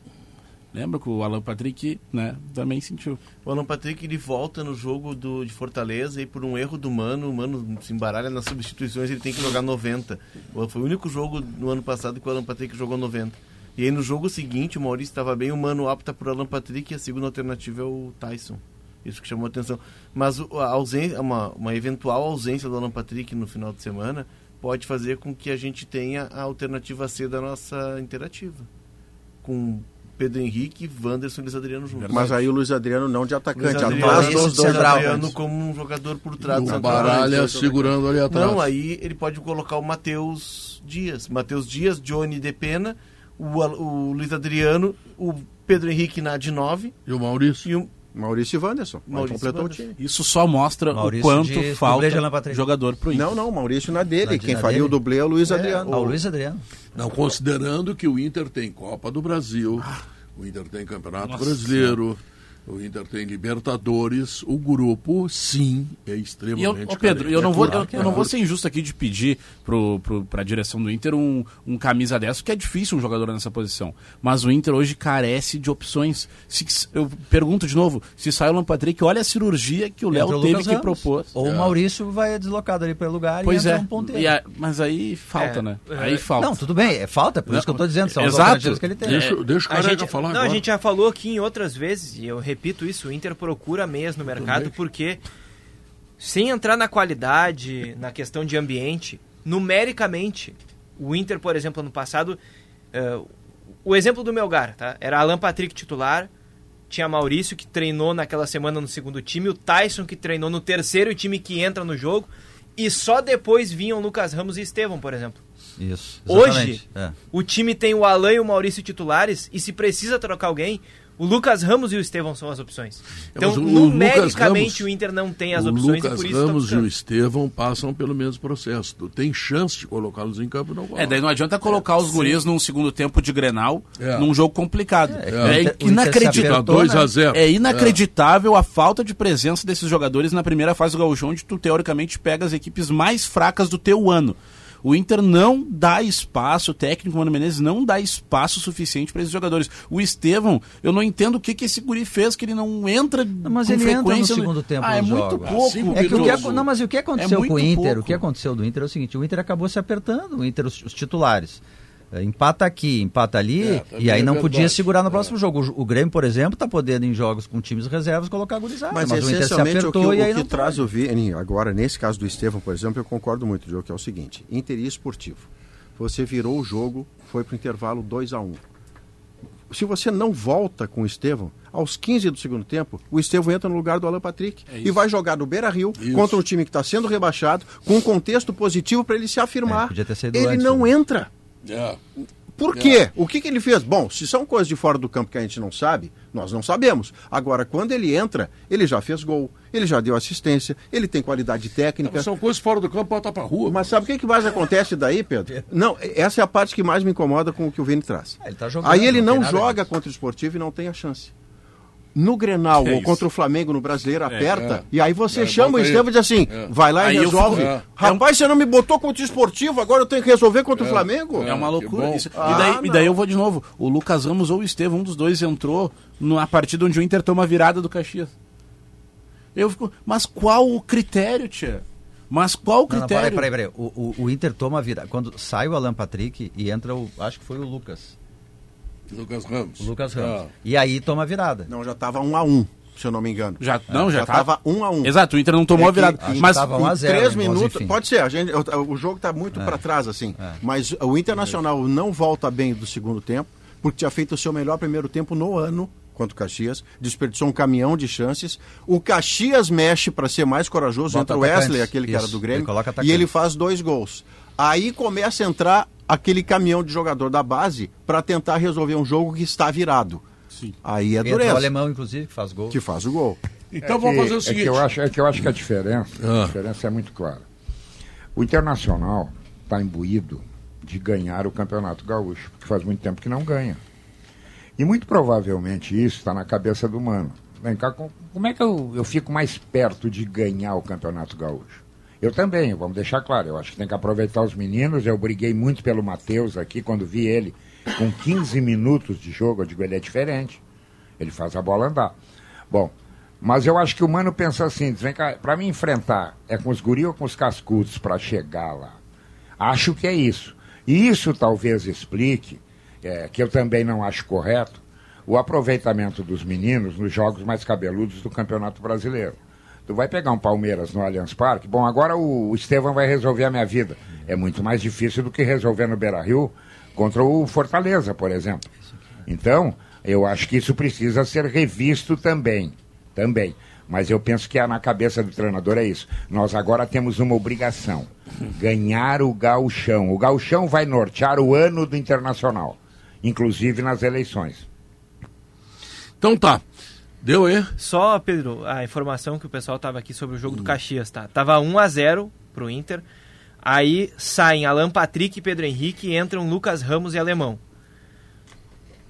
Lembra que o Alan Patrick né, também sentiu. O Alan Patrick ele volta no jogo do, de Fortaleza e por um erro do Mano, o Mano se embaralha nas substituições ele tem que jogar 90. Foi o único jogo no ano passado que o Alan Patrick jogou 90. E aí no jogo seguinte o Maurício estava bem, o Mano opta por Alan Patrick e a segunda alternativa é o Tyson. Isso que chamou a atenção. Mas a ausência, uma, uma eventual ausência do Alan Patrick no final de semana pode fazer com que a gente tenha a alternativa C da nossa interativa. Com Pedro Henrique, Wanderson e Luiz Adriano juntos. Mas aí o Luiz Adriano não de atacante, Adriano, atrás Luiz dos dois. Adriano como um jogador por trás O. Baralha segurando ali atrás. Não, aí ele pode colocar o Matheus Dias. Matheus Dias, Johnny de Pena, o, o Luiz Adriano, o Pedro Henrique na de 9 E o Maurício? e o Maurício e Wanderson. Maurício completou e o Wanderson. time. Isso só mostra Maurício o quanto de- falta de jogador pro Inter. Não, não, Maurício na dele. Na- Quem na faria dele? o dublê é o Luiz Adriano. Ah, o Luiz Adriano. Não, considerando que o Inter tem Copa do Brasil, Ah. o Inter tem Campeonato Nossa Brasileiro, O Inter tem Libertadores, o grupo, sim, é E eu, extremamente ô Pedro, eu não, vou, eu, eu não vou ser injusto aqui de pedir pro, pra direção do Inter um, um camisa dessa, porque é difícil um jogador nessa posição. Mas o Inter hoje carece de opções. Se, eu pergunto de novo, se sai o Patrick, olha a cirurgia que o Léo teve Lucas que Ramos. propor. Ou o Maurício vai deslocado ali para o lugar Pois e entra é, um ponteiro. E a- mas aí falta, É, né? é, Aí falta. Não, tudo bem, é falta, por isso que eu estou dizendo, são as Exato. alternativas que ele tem. Deixa, deixa o A careca gente, falar não, agora. a gente já falou aqui em outras vezes, e eu repito isso, o Inter procura meias no mercado porque, sem entrar na qualidade, na questão de ambiente, numericamente, o Inter, por exemplo, ano passado, eh, o exemplo do Melgar, tá? Era Alan Patrick titular, tinha Maurício que treinou naquela semana no segundo time, o Tyson que treinou no terceiro time que entra no jogo, e só depois vinham Lucas Ramos e Estevão, por exemplo. Isso, Hoje, exatamente. É. o time tem o Alan e o Maurício titulares, e se precisa trocar alguém, o Lucas Ramos e o Estevão são as opções. Então, mas o numericamente, Lucas Ramos- o Inter não tem as o opções Lucas e por isso tá Ramos e o. Estevão passam pelo mesmo processo. Tu tem chance de colocá-los em campo, não É, daí não adianta colocar os guris num segundo tempo de Grenal, É. num jogo complicado. É, É, o o se inacreditável. apertou, 2 né? a 0 É inacreditável a falta de presença desses jogadores na primeira fase do Gauchão, onde tu teoricamente pega as equipes mais fracas do teu ano. O Inter não dá espaço, o técnico Mano Menezes não dá espaço suficiente para esses jogadores. O Estevão, eu não entendo o que, que esse guri fez, que ele não entra Não, mas ele entra no frequência. segundo tempo Ah, é nos muito pouco. Cinco É que o que, não, mas o que aconteceu muito com o Inter? pouco. O que aconteceu do Inter é o seguinte: o Inter acabou se apertando, o Inter, os, os titulares. É, Empata aqui, empata ali, É, também e aí é não verdade. podia segurar no próximo jogo. O, o Grêmio, por exemplo, está podendo em jogos com times reservas colocar gurizada. Mas, Mas, o Inter se essencialmente o que, apertou e o que traz o Vini, agora nesse caso do Estevão, por exemplo, eu concordo muito, Diogo, que é o seguinte, Inter e esportivo. Você virou o jogo, foi para o intervalo 2 a 1 Se você não volta com o Estevão, aos 15 do segundo tempo, o Estevão entra no lugar do Alan Patrick e vai jogar no Beira-Rio Isso. contra um time que está sendo rebaixado, com um contexto positivo para ele se afirmar. É, podia ter saído ele antes, não né? entra. É. Por quê? O que, que ele fez? Bom, se são coisas de fora do campo que a gente não sabe, nós não sabemos. Agora, quando ele entra, ele já fez gol, ele já deu assistência, ele tem qualidade técnica. São coisas fora do campo, bota pra rua. Mas sabe o que, que mais acontece daí, Pedro? Não, essa é a parte que mais me incomoda com o que o Vini traz. É, ele tá jogando, Aí ele não não, joga contra o esportivo e não tem a chance. No Grenal É ou contra o Flamengo no Brasileiro, aperta, é. e aí você É, chama o Estevam e diz assim: É. vai lá e resolve. fico- é. Rapaz, você não me botou contra o esportivo, agora eu tenho que resolver contra o Flamengo? É uma loucura isso. Ah, e, daí, e não. daí eu vou de novo. O Lucas Ramos ou o Estevão, um dos dois entrou na partida onde o Inter toma a virada do Caxias. Eu fico, mas qual o critério, tia? Mas qual o Não, não, critério? peraí, peraí, peraí. O, o, o Inter toma a virada. Quando sai o Alan Patrick e entra o. Acho que foi o Lucas. Lucas Ramos. O Lucas Ramos. Ah. E aí toma a virada. Não, já estava um a um, se eu não me engano. Já, não, já, já tá- estava um a um. Exato, o Inter não tomou É a virada. que- mas tava um a Em zero, três mas minutos, enfim. pode ser, a gente, o, o jogo está muito para trás, assim. Mas o Internacional não volta bem do segundo tempo, porque tinha feito o seu melhor primeiro tempo no ano contra o Caxias, desperdiçou um caminhão de chances. O Caxias mexe para ser mais corajoso, Bota entra o Wesley, aquele que era Isso, do Grêmio, ele e ele faz dois gols. Aí começa a entrar aquele caminhão de jogador da base para tentar resolver um jogo que está virado. Sim. Aí é Entra o dureza, alemão, inclusive, que faz gol. que faz o gol. Então É vamos que- fazer o É seguinte. que eu acho, é que, eu acho que a diferença, Ah. a diferença é muito clara. O Internacional está imbuído de ganhar o Campeonato Gaúcho, porque faz muito tempo que não ganha. E muito provavelmente isso está na cabeça do Mano. Vem cá, com- como é que eu, eu fico mais perto de ganhar o Campeonato Gaúcho? Eu também, vamos deixar claro, eu acho que tem que aproveitar os meninos. Eu briguei muito pelo Matheus aqui, quando vi ele com 15 minutos de jogo, eu digo, ele é diferente. Ele faz a bola andar. Bom, mas eu acho que o Mano pensa assim, diz, vem cá, pra me enfrentar, é com os guri ou com os cascudos para chegar lá? Acho que é isso. E isso talvez explique, é, que eu também não acho correto, o aproveitamento dos meninos nos jogos mais cabeludos do Campeonato Brasileiro. Tu vai pegar um Palmeiras no Allianz Parque, bom, agora o, Estevão vai resolver a minha vida. É muito mais difícil do que resolver no Beira-Rio contra o Fortaleza, por exemplo. Então, eu acho que isso precisa ser revisto também. Também. Mas eu penso que é na cabeça do treinador é isso. Nós agora temos uma obrigação: ganhar o gauchão. O gauchão vai nortear o ano do internacional, inclusive nas eleições. Então tá. Deu aí? Só, Pedro, a informação que o pessoal tava aqui sobre o jogo do Caxias, tá? Tava 1 a 0 pro Inter. Aí saem Alan Patrick e Pedro Henrique e entram Lucas Ramos e Alemão.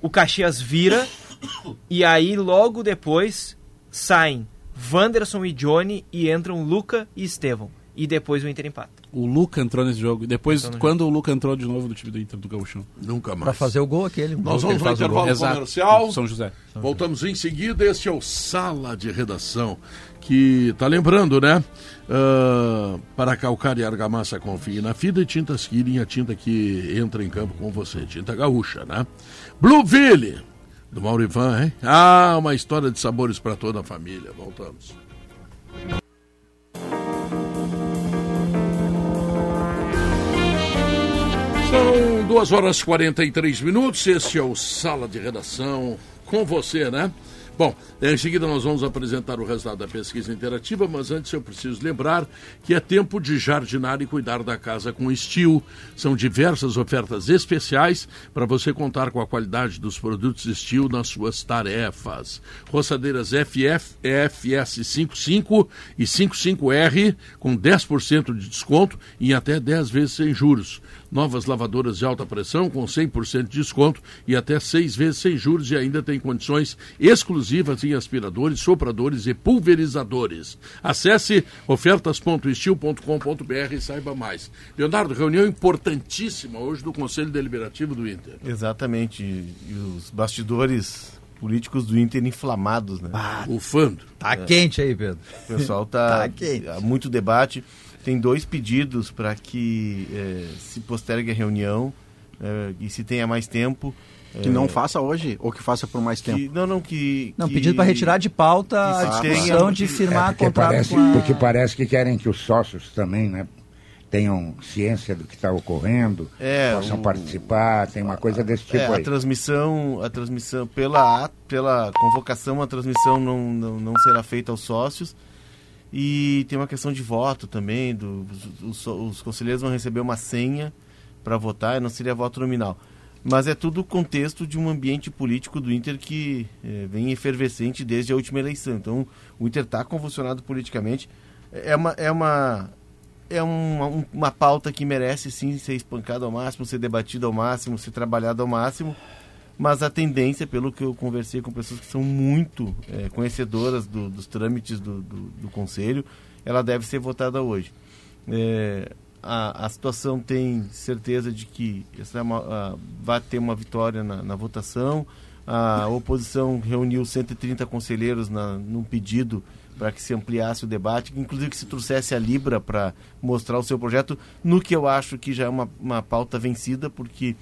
O Caxias vira E aí, logo depois, saem Wanderson e Johnny e entram Luca e Estevão. E depois o Inter empata. O Luca entrou nesse jogo. E depois, quando o Luca entrou de novo do time do Inter do Gauchão? Nunca mais. Pra fazer o gol aquele. gol Nós vamos ao faz o gol. intervalo comercial. São José. Voltamos em seguida. Este é o Sala de Redação, que tá lembrando, né? Ah, para calcar e argamassa, confie na Fida e Tintas Killing, a tinta que entra em campo com você. Tinta gaúcha, né? Blueville, do Maurivan, hein? Ah, uma história de sabores para toda a família. Voltamos. São 2 horas e 43 minutos. Este é o Sala de Redação com você, né? Bom, em seguida nós vamos apresentar o resultado da pesquisa interativa, mas antes eu preciso lembrar que é tempo de jardinar e cuidar da casa com estilo. São diversas ofertas especiais para você contar com a qualidade dos produtos estilo nas suas tarefas. Roçadeiras FF, EFS 55 e 55R com 10% de desconto em até 10 vezes sem juros. Novas lavadoras de alta pressão com 100% de desconto e até 6 vezes sem juros e ainda tem condições exclusivas em aspiradores, sopradores e pulverizadores. Acesse ofertas.estil.com.br e saiba mais. Leonardo, reunião importantíssima hoje do Conselho Deliberativo do Inter. Exatamente. E os bastidores políticos do Inter inflamados, né? Ufando. Tá quente aí, Pedro. O pessoal tá, [laughs] Tá quente. há muito debate. Tem dois pedidos para que eh, se postergue a reunião eh, e se tenha mais tempo. Que não faça hoje ou que faça por mais tempo. Que, não, não, que. Não, que- pedido para retirar de pauta a discussão de firmar É, porque, contrato parece, com a... porque parece que querem que os sócios também, né? Tenham ciência do que está ocorrendo, É, possam o- participar, tem uma coisa desse tipo É, a aí. transmissão, a transmissão pela, pela convocação, a transmissão não, não, não será feita aos sócios. E tem uma questão de voto também. Do, os, os- os conselheiros vão receber uma senha para votar, não seria voto nominal. Mas é tudo o contexto de um ambiente político do Inter que eh, vem efervescente desde a última eleição. Então, o Inter está convulsionado politicamente. É uma, é uma, é uma, um- uma pauta que merece sim ser espancada ao máximo, ser debatida ao máximo, ser trabalhada ao máximo. Mas a tendência, pelo que eu conversei com pessoas que são muito eh, conhecedoras do- dos trâmites do, do, do Conselho, ela deve ser votada hoje. Eh, a, a situação tem certeza de que essa é uma- a- vai ter uma vitória na, na votação. A oposição reuniu 130 conselheiros na, num pedido para que se ampliasse o debate, inclusive que se trouxesse a Libra para mostrar o seu projeto, no que eu acho que já é uma, uma pauta vencida, porque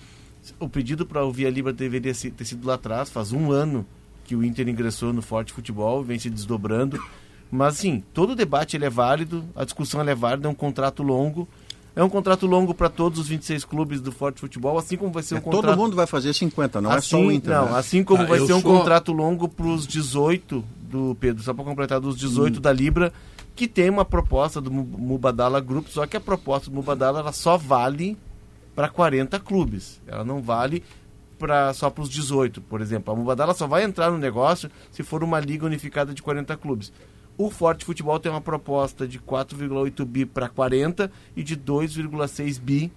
o pedido para ouvir a Libra deveria ter sido lá atrás, faz um ano que o Inter ingressou no Forte Futebol, vem se desdobrando. Mas, sim, todo debate ele é válido, a discussão ela é válida, é um contrato longo. É um contrato longo para todos os 26 clubes do Forte Futebol, assim como vai ser um É, contrato... Todo mundo vai fazer 50, não é só o Assim- Inter. Não, né? assim como Ah, vai ser um sou- contrato longo para os 18 do Pedro, só para completar, dos 18 da Libra, que tem uma proposta do Mu- Mubadala Group, só que a proposta do Mubadala ela só vale para 40 clubes. Ela não vale pra, só para os 18, por exemplo. A Mubadala só vai entrar no negócio se for uma liga unificada de 40 clubes. O Forte Futebol tem uma proposta de 4,8 bi para 40 e de 2,6 bi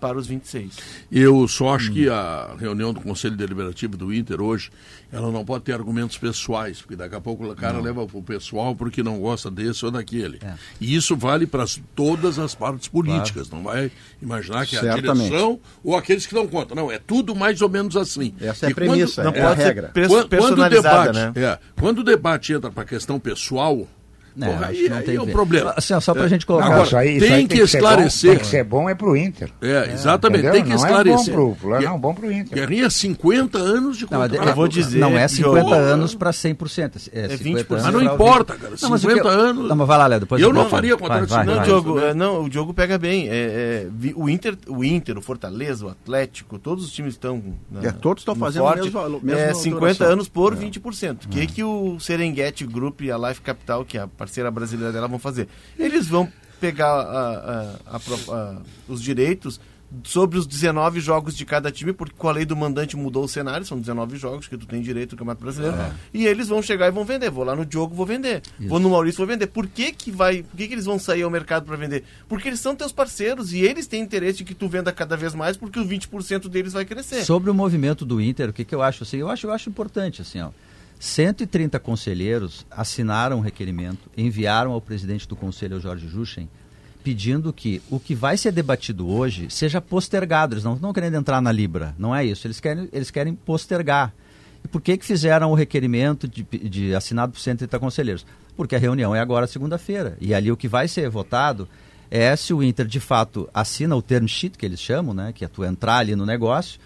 para os 26. Eu só acho que a reunião do Conselho Deliberativo do Inter hoje, ela não pode ter argumentos pessoais, porque daqui a pouco o cara leva pro pessoal porque não gosta desse ou daquele. É. E isso vale para todas as partes políticas, não vai imaginar que é a Certamente. direção ou aqueles que não contam. Não, é tudo mais ou menos assim. Essa é a E premissa, quando- é a regra. quando, quando o debate, né? é, quando o debate entra para a questão pessoal, Não, porra, acho aí, que não aí tem é ver. problema. Assim, só pra gente colocar... Não, Agora, isso aí, isso tem aí que bom, esclarecer. tem que ser bom é pro Inter. É, exatamente, Entendeu? tem que não esclarecer. é bom pro, Que- não, bom pro Inter. Guerrinha, 50 anos de Não, contrato. eu vou dizer não é que 50 eu- anos para 100%. É, É 50 20%. anos Mas não pra importa, 20. cara. Não, mas o 50 que- anos. Não, mas vai lá, Léo, depois Eu não Vai, faria vai, contrato vai. Não, vai. Diogo, também. é, não, o Diogo pega bem. É, é, o, Inter, o Inter, o Fortaleza, o Atlético, todos os times estão. na- É, todos estão fazendo forte, o mesmo é, 50 duração. anos por 20%. O que, que o Serengeti Group e a Life Capital, que é a parceira brasileira dela, vão fazer? Eles vão pegar a- a- a pro- a- os direitos sobre os 19 jogos de cada time, porque com a lei do mandante mudou o cenário, são 19 jogos que tu tem direito no Campeonato Brasileiro, e eles vão chegar e vão vender. Vou lá no Diogo, vou vender. Vou no Maurício, vou vender. Por que que vai, por que que eles vão sair ao mercado para vender? Porque eles são teus parceiros e eles têm interesse de que tu venda cada vez mais, porque os 20% deles vai crescer. Sobre o movimento do Inter, o que, que eu acho assim? Eu acho, eu acho importante assim, ó. 130 conselheiros assinaram um requerimento, enviaram ao presidente do conselho, o Jorge Juchen, pedindo que o que vai ser debatido hoje seja postergado. Eles não estão querendo entrar na Libra, não é isso. Eles querem, eles querem postergar. E por que, que fizeram o requerimento de, de assinado por 130 conselheiros? Porque a reunião é agora segunda-feira. E ali o que vai ser votado é se o Inter de fato assina o term sheet, que eles chamam, né? que é tu entrar ali no negócio.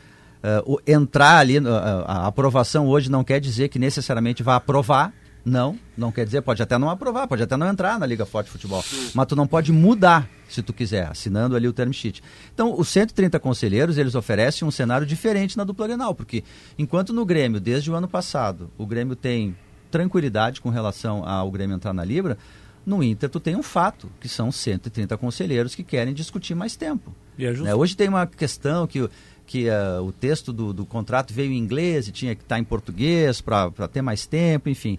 Uh, o, entrar ali, uh, a aprovação hoje não quer dizer que necessariamente vai aprovar, não, não quer dizer, pode até não aprovar, pode até não entrar na Liga Forte de Futebol. Mas tu não pode mudar, se tu quiser, assinando ali o term sheet. Então, os 130 conselheiros, eles oferecem um cenário diferente na dupla Grenal, porque enquanto no Grêmio, desde o ano passado, o Grêmio tem tranquilidade com relação ao Grêmio entrar na Libra, no Inter tu tem um fato, que são 130 conselheiros que querem discutir mais tempo. E é justo. Né? Hoje tem uma questão que, que uh, o texto do, do contrato veio em inglês e tinha que estar em português para ter mais tempo, enfim.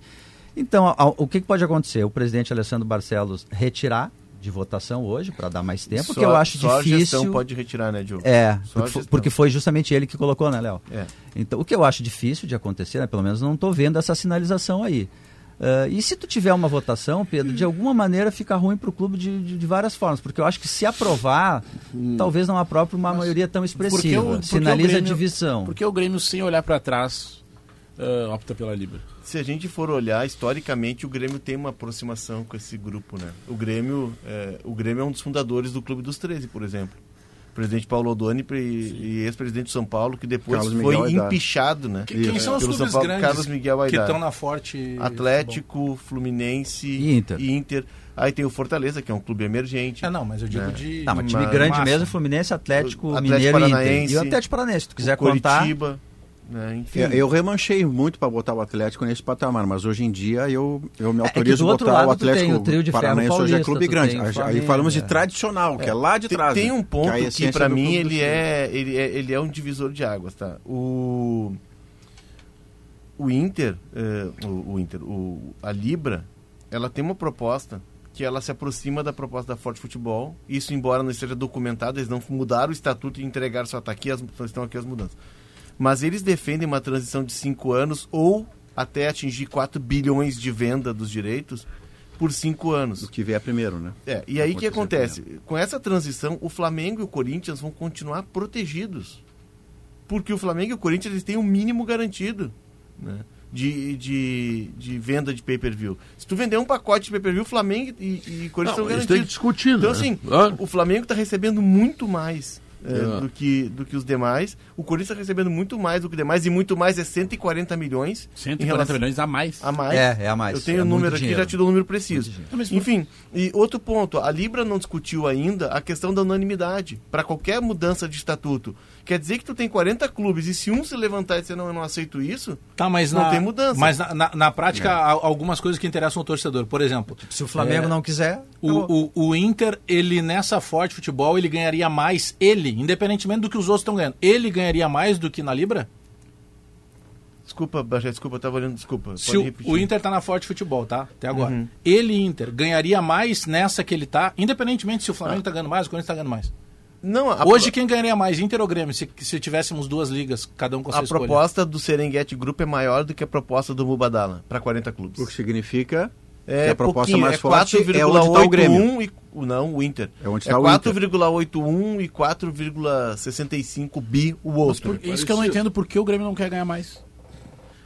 Então, a- a- o que, que pode acontecer? O presidente Alessandro Barcelos retirar de votação hoje para dar mais tempo, porque Só- eu acho só a difícil. gestão pode retirar, né, Diogo? É, a porque, porque foi justamente ele que colocou, né, Léo? É. Então, o que eu acho difícil de acontecer, né, pelo menos não estou vendo essa sinalização aí. Ah, e se tu tiver uma votação, Pedro, de alguma maneira fica ruim para o clube de, de, de várias formas, porque eu acho que se aprovar, talvez não aprove por uma maioria tão expressiva. o- porque Sinaliza o Grêmio- divisão. Porque o Grêmio, sem olhar pra trás, ah, opta pela Libra. Se a gente for olhar historicamente, o Grêmio tem uma aproximação com esse grupo, né? O Grêmio, é, o Grêmio é um dos fundadores do Clube dos 13, por exemplo. Presidente Paulo Odoni e, e ex-presidente de São Paulo, que depois Carlos foi empichado, né? Que- Quem são os clubes São Paulo, grandes Carlos Miguel que estão na forte? Atlético, Fluminense E Inter. e Inter. Aí tem o Fortaleza, que é um clube emergente. Ah, não, mas eu digo É. de. Não, mas time grande massa. mesmo é Fluminense, Atlético, Atlético Mineiro e Inter. Paranaense, E o Atlético Paranaense, se tu quiser o contar. Né? Enfim. É, eu remanchei muito para botar o Atlético nesse patamar, mas hoje em dia eu, eu me É que autorizo a botar lado o tem Atlético o Paranaense hoje é paulista, clube grande. tem Aí- Aí Flamengo, falamos de é. tradicional, que é lá de Tem- trás. Tem né? um Que é ponto que, pra do mim ele é, ele é ele é um divisor de águas, tá? O o Inter, eh, o, o Inter, o, a Libra, ela tem uma proposta que ela se aproxima da proposta da Forte Futebol. Isso, embora não esteja documentado, eles não mudaram o estatuto e entregaram só tá aqui as, estão aqui as mudanças. Mas eles defendem uma transição de cinco anos ou até atingir 4 bilhões de venda dos direitos por cinco anos. O que vier primeiro, né? É, e aí o que acontece? Com essa transição, o Flamengo e o Corinthians vão continuar protegidos. Porque o Flamengo e o Corinthians eles têm um mínimo garantido né, de, de, de venda de pay-per-view. Se tu vender um pacote de pay-per-view, Flamengo e, e Corinthians Não, estão eles têm que garantidos. discutir, Então, né? assim, Claro. o Flamengo está recebendo muito mais é, É. do, que, do que os demais. O Corinthians está recebendo muito mais do que os demais, e muito mais é 140 milhões. 140 em relação- milhões a mais. a mais. É, é a mais. Eu tenho É o número muito aqui, dinheiro. já te dou o número preciso. Enfim, e outro ponto, a Libra não discutiu ainda a questão da unanimidade para qualquer mudança de estatuto. Quer dizer que tu tem 40 clubes e se um se levantar e dizer não, eu não aceito isso, Tá, mas Não na, tem mudança. Mas na, na, na prática, há algumas coisas que interessam ao torcedor. Por exemplo, Se o Flamengo É. não quiser. o, o, o Inter, ele nessa forte futebol, ele ganharia mais, ele, independentemente do que os outros estão ganhando, ele ganharia mais do que na Libra? desculpa, Bajé, desculpa, eu tava olhando, desculpa. Se o, o Inter tá na forte futebol, tá? Até agora. Uhum. Ele, Inter, ganharia mais nessa que ele tá, independentemente se o Flamengo tá ganhando mais, o Corinthians tá ganhando mais. Não, a, Hoje, quem ganharia mais, Inter ou Grêmio, se, se tivéssemos duas ligas, cada um com a a sua escolha? proposta do Serengeti Group é maior do que a proposta do Mubadala para 40 clubes. O que significa É que a proposta pouquinho, mais é forte é onde tá o Grêmio. 4,81 e não, o Inter. É onde é tá o Inter. 4,81 e 4,65 bi o Mas outro. por- isso que eu não entendo por que o Grêmio não quer ganhar mais.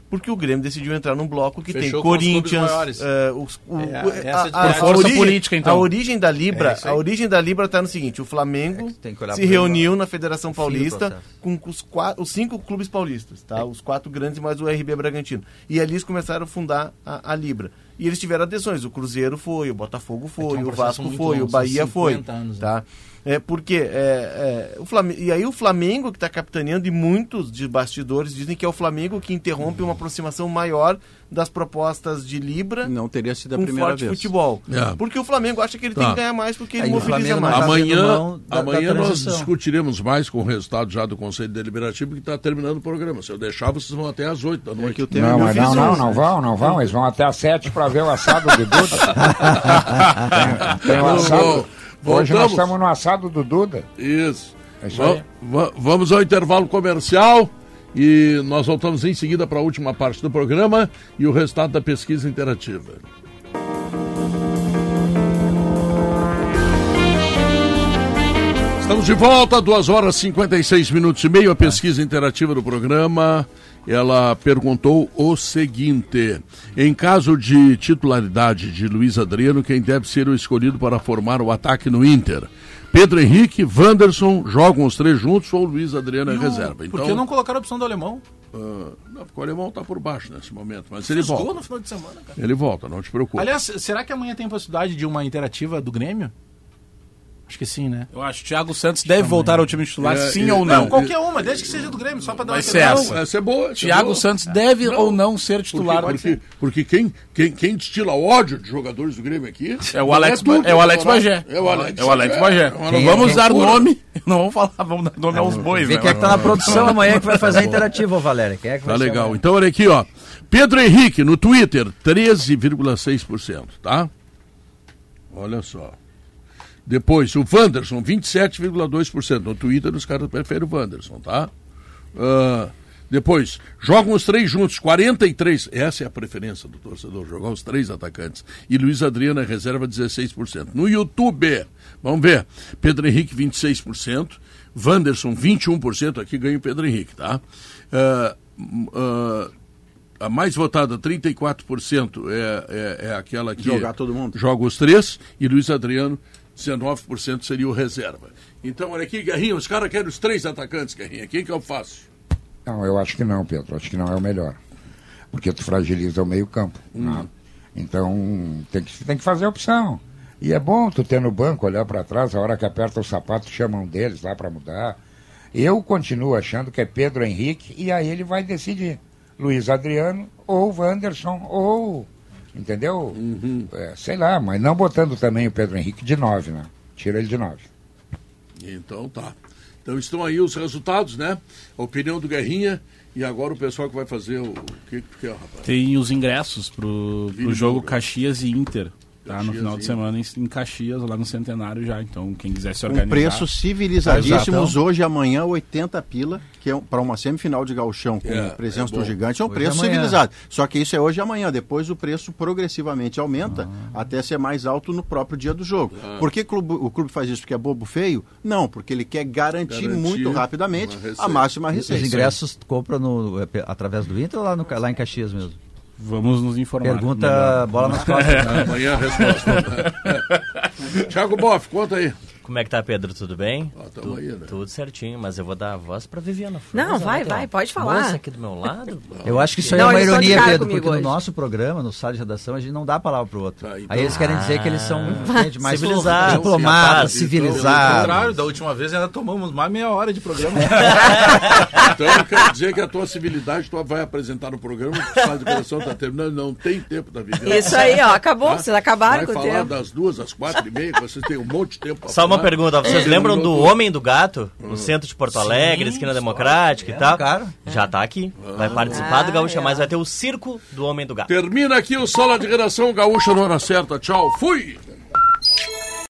Porque o Grêmio decidiu entrar num bloco que Fechou tem os Corinthians, eh, os- o- É, o- essa é a, a- por a força origem, política, então. A origem da Libra, É a origem da Libra está no seguinte: o Flamengo olhar se reuniu na Federação Paulista com os, quatro, os cinco clubes paulistas, tá? Os quatro grandes mais o RB Bragantino. E ali eles começaram a fundar a, a Libra. E eles tiveram adesões. O Cruzeiro foi, o Botafogo foi, É é um o Vasco foi, longo, o Bahia foi, 50 anos, né? É, porque é, é, o Flamengo, e aí o Flamengo que está capitaneando e muitos de bastidores dizem que é o Flamengo que interrompe uma aproximação maior das propostas de Libra Não teria sido a com primeira forte vez. futebol. É. Porque o Flamengo acha que ele Tá. tem que ganhar mais porque ele Aí o mobiliza mais. não Amanhã, da- da amanhã nós transição. discutiremos mais com o resultado já do Conselho Deliberativo que está terminando o programa. Se eu deixar, vocês vão até às 8 da É noite. Não, mas fiz não, não, não vão, não vão. Eles vão até às sete para ver o assado do Duda. [laughs] tem, tem o Vol- assado. Hoje nós voltamos. estamos no assado do Duda. Isso. É isso Va- aí. va- vamos ao intervalo comercial e nós voltamos em seguida para a última parte do programa e o resultado da pesquisa interativa. Estamos de volta, 2 horas e 56 minutos e meio. A pesquisa interativa do programa, ela perguntou o seguinte: em caso de titularidade de Luiz Adriano, quem deve ser o escolhido para formar o ataque no Inter? Pedro Henrique, Wanderson, jogam os três juntos ou Luiz Adriano é reserva? Por que não colocaram a opção do alemão? ah, não, porque o alemão está por baixo nesse momento, mas ele volta. no final de semana, cara. Ele volta, não te preocupe. Aliás, será que amanhã tem possibilidade de uma interativa do Grêmio? Acho que sim, né? Eu acho que o Thiago Santos deve voltar ao time titular, É, sim é, ou não. é, Qualquer uma, desde que seja do Grêmio, só pra dar uma essa. Não, essa é boa. é Thiago boa. Santos deve Não. ou não ser titular. Porque, porque, porque quem, quem, quem destila ódio de jogadores do Grêmio aqui É o não Alex, tu, é o Alex Bagé. É o Alex, É o Alex Bagé. Não vamos dar nome. [laughs] Não vamos falar, vamos dar nome aos bois, Vê né? quem é que tá na produção [laughs] amanhã que vai fazer a interativa, Valéria. Quem é que Tá vai ser legal. Então, olha aqui, ó. Pedro Henrique, no Twitter, 13,6%, tá? Olha só. Depois, o Wanderson, 27,2%. No Twitter, os caras preferem o Wanderson, tá? Ah, depois, jogam os três juntos, 43%. Essa é a preferência do torcedor, jogar os três atacantes. E Luiz Adriano é reserva, 16%. No YouTube, vamos ver. Pedro Henrique, 26%. Wanderson, 21%. Aqui ganha o Pedro Henrique, tá? Ah, ah, a mais votada, 34%, é, é, é aquela que Jogar todo mundo. joga os três, e Luiz Adriano, 19% seria o reserva. Então, olha aqui, Guerrinha, os caras querem os três atacantes, Guerrinha. Quem que eu faço? Não, eu acho que não, Pedro. Acho que não é o melhor. Porque tu fragiliza o meio-campo. né? Então, tem que, tem que fazer a opção. E é bom tu ter no banco, olhar para trás, a hora que aperta o sapato, chamam deles lá para mudar. Eu continuo achando que é Pedro Henrique e aí ele vai decidir. Luiz Adriano ou Wanderson ou. Entendeu? É, sei lá, mas não botando também o Pedro Henrique de 9, né? Tira ele de 9. Então tá. Então estão aí os resultados, né? A opinião do Guerrinha e agora o pessoal que vai fazer o. O que que quer, rapaz? Tem os ingressos pro, pro jogo. Caxias e Inter. Tá, no final de semana em, em Caxias, lá no Centenário já. Então, quem quiser se organizar. preços civilizadíssimos Exato. hoje e amanhã, 80 pila, que é para uma semifinal de gauchão com É, presença é do gigante, é um Hoje preço amanhã. civilizado. Só que isso é hoje e amanhã. Depois o preço progressivamente aumenta Ah. até ser mais alto no próprio dia do jogo. Por que clube- o clube faz isso? Porque é bobo feio? Não, porque ele quer garantir, Garantir muito rapidamente a máxima Os receita. ingressos tu compra no, é, através do Inter ou lá, no, lá em Caxias mesmo? Vamos nos informar. Pergunta Melhor. bola nas costas. [laughs] né? Amanhã a resposta. [laughs] Tiago Boff, conta aí. Como é que tá, Pedro? Tudo bem? Ah, tamo aí, né? Tudo certinho, mas eu vou dar a voz pra Viviana. Não, vai, vai, pode falar. Moça aqui do meu lado. [laughs] Eu acho que isso aí Não, é uma ironia, Pedro, porque hoje. no nosso programa, no sala de redação, a gente não dá a palavra pro outro. Tá, então- Aí eles querem dizer que eles são gente, mais Civilizados, diplomados, rapaz. Pelo civilizados. contrário, da última vez ainda tomamos mais meia hora de programa. [laughs] Então quer dizer que a tua civilidade tu vai apresentar no programa, o estado de coração está terminando, não tem tempo da vida. Isso aí, ó, acabou, vocês acabaram Vai com o falar tempo. das duas às quatro e meia, que vocês têm um monte de tempo pra Só uma pergunta, vocês É. lembram do Terminou Homem do Gato? No centro de Porto Alegre, esquina democrática e tal? cara. Já tá aqui. Vai participar do Gaúcha Mais, vai ter o circo do Homem do Gato. Termina aqui o Sala de Redação Gaúcha na hora certa. Tchau, fui!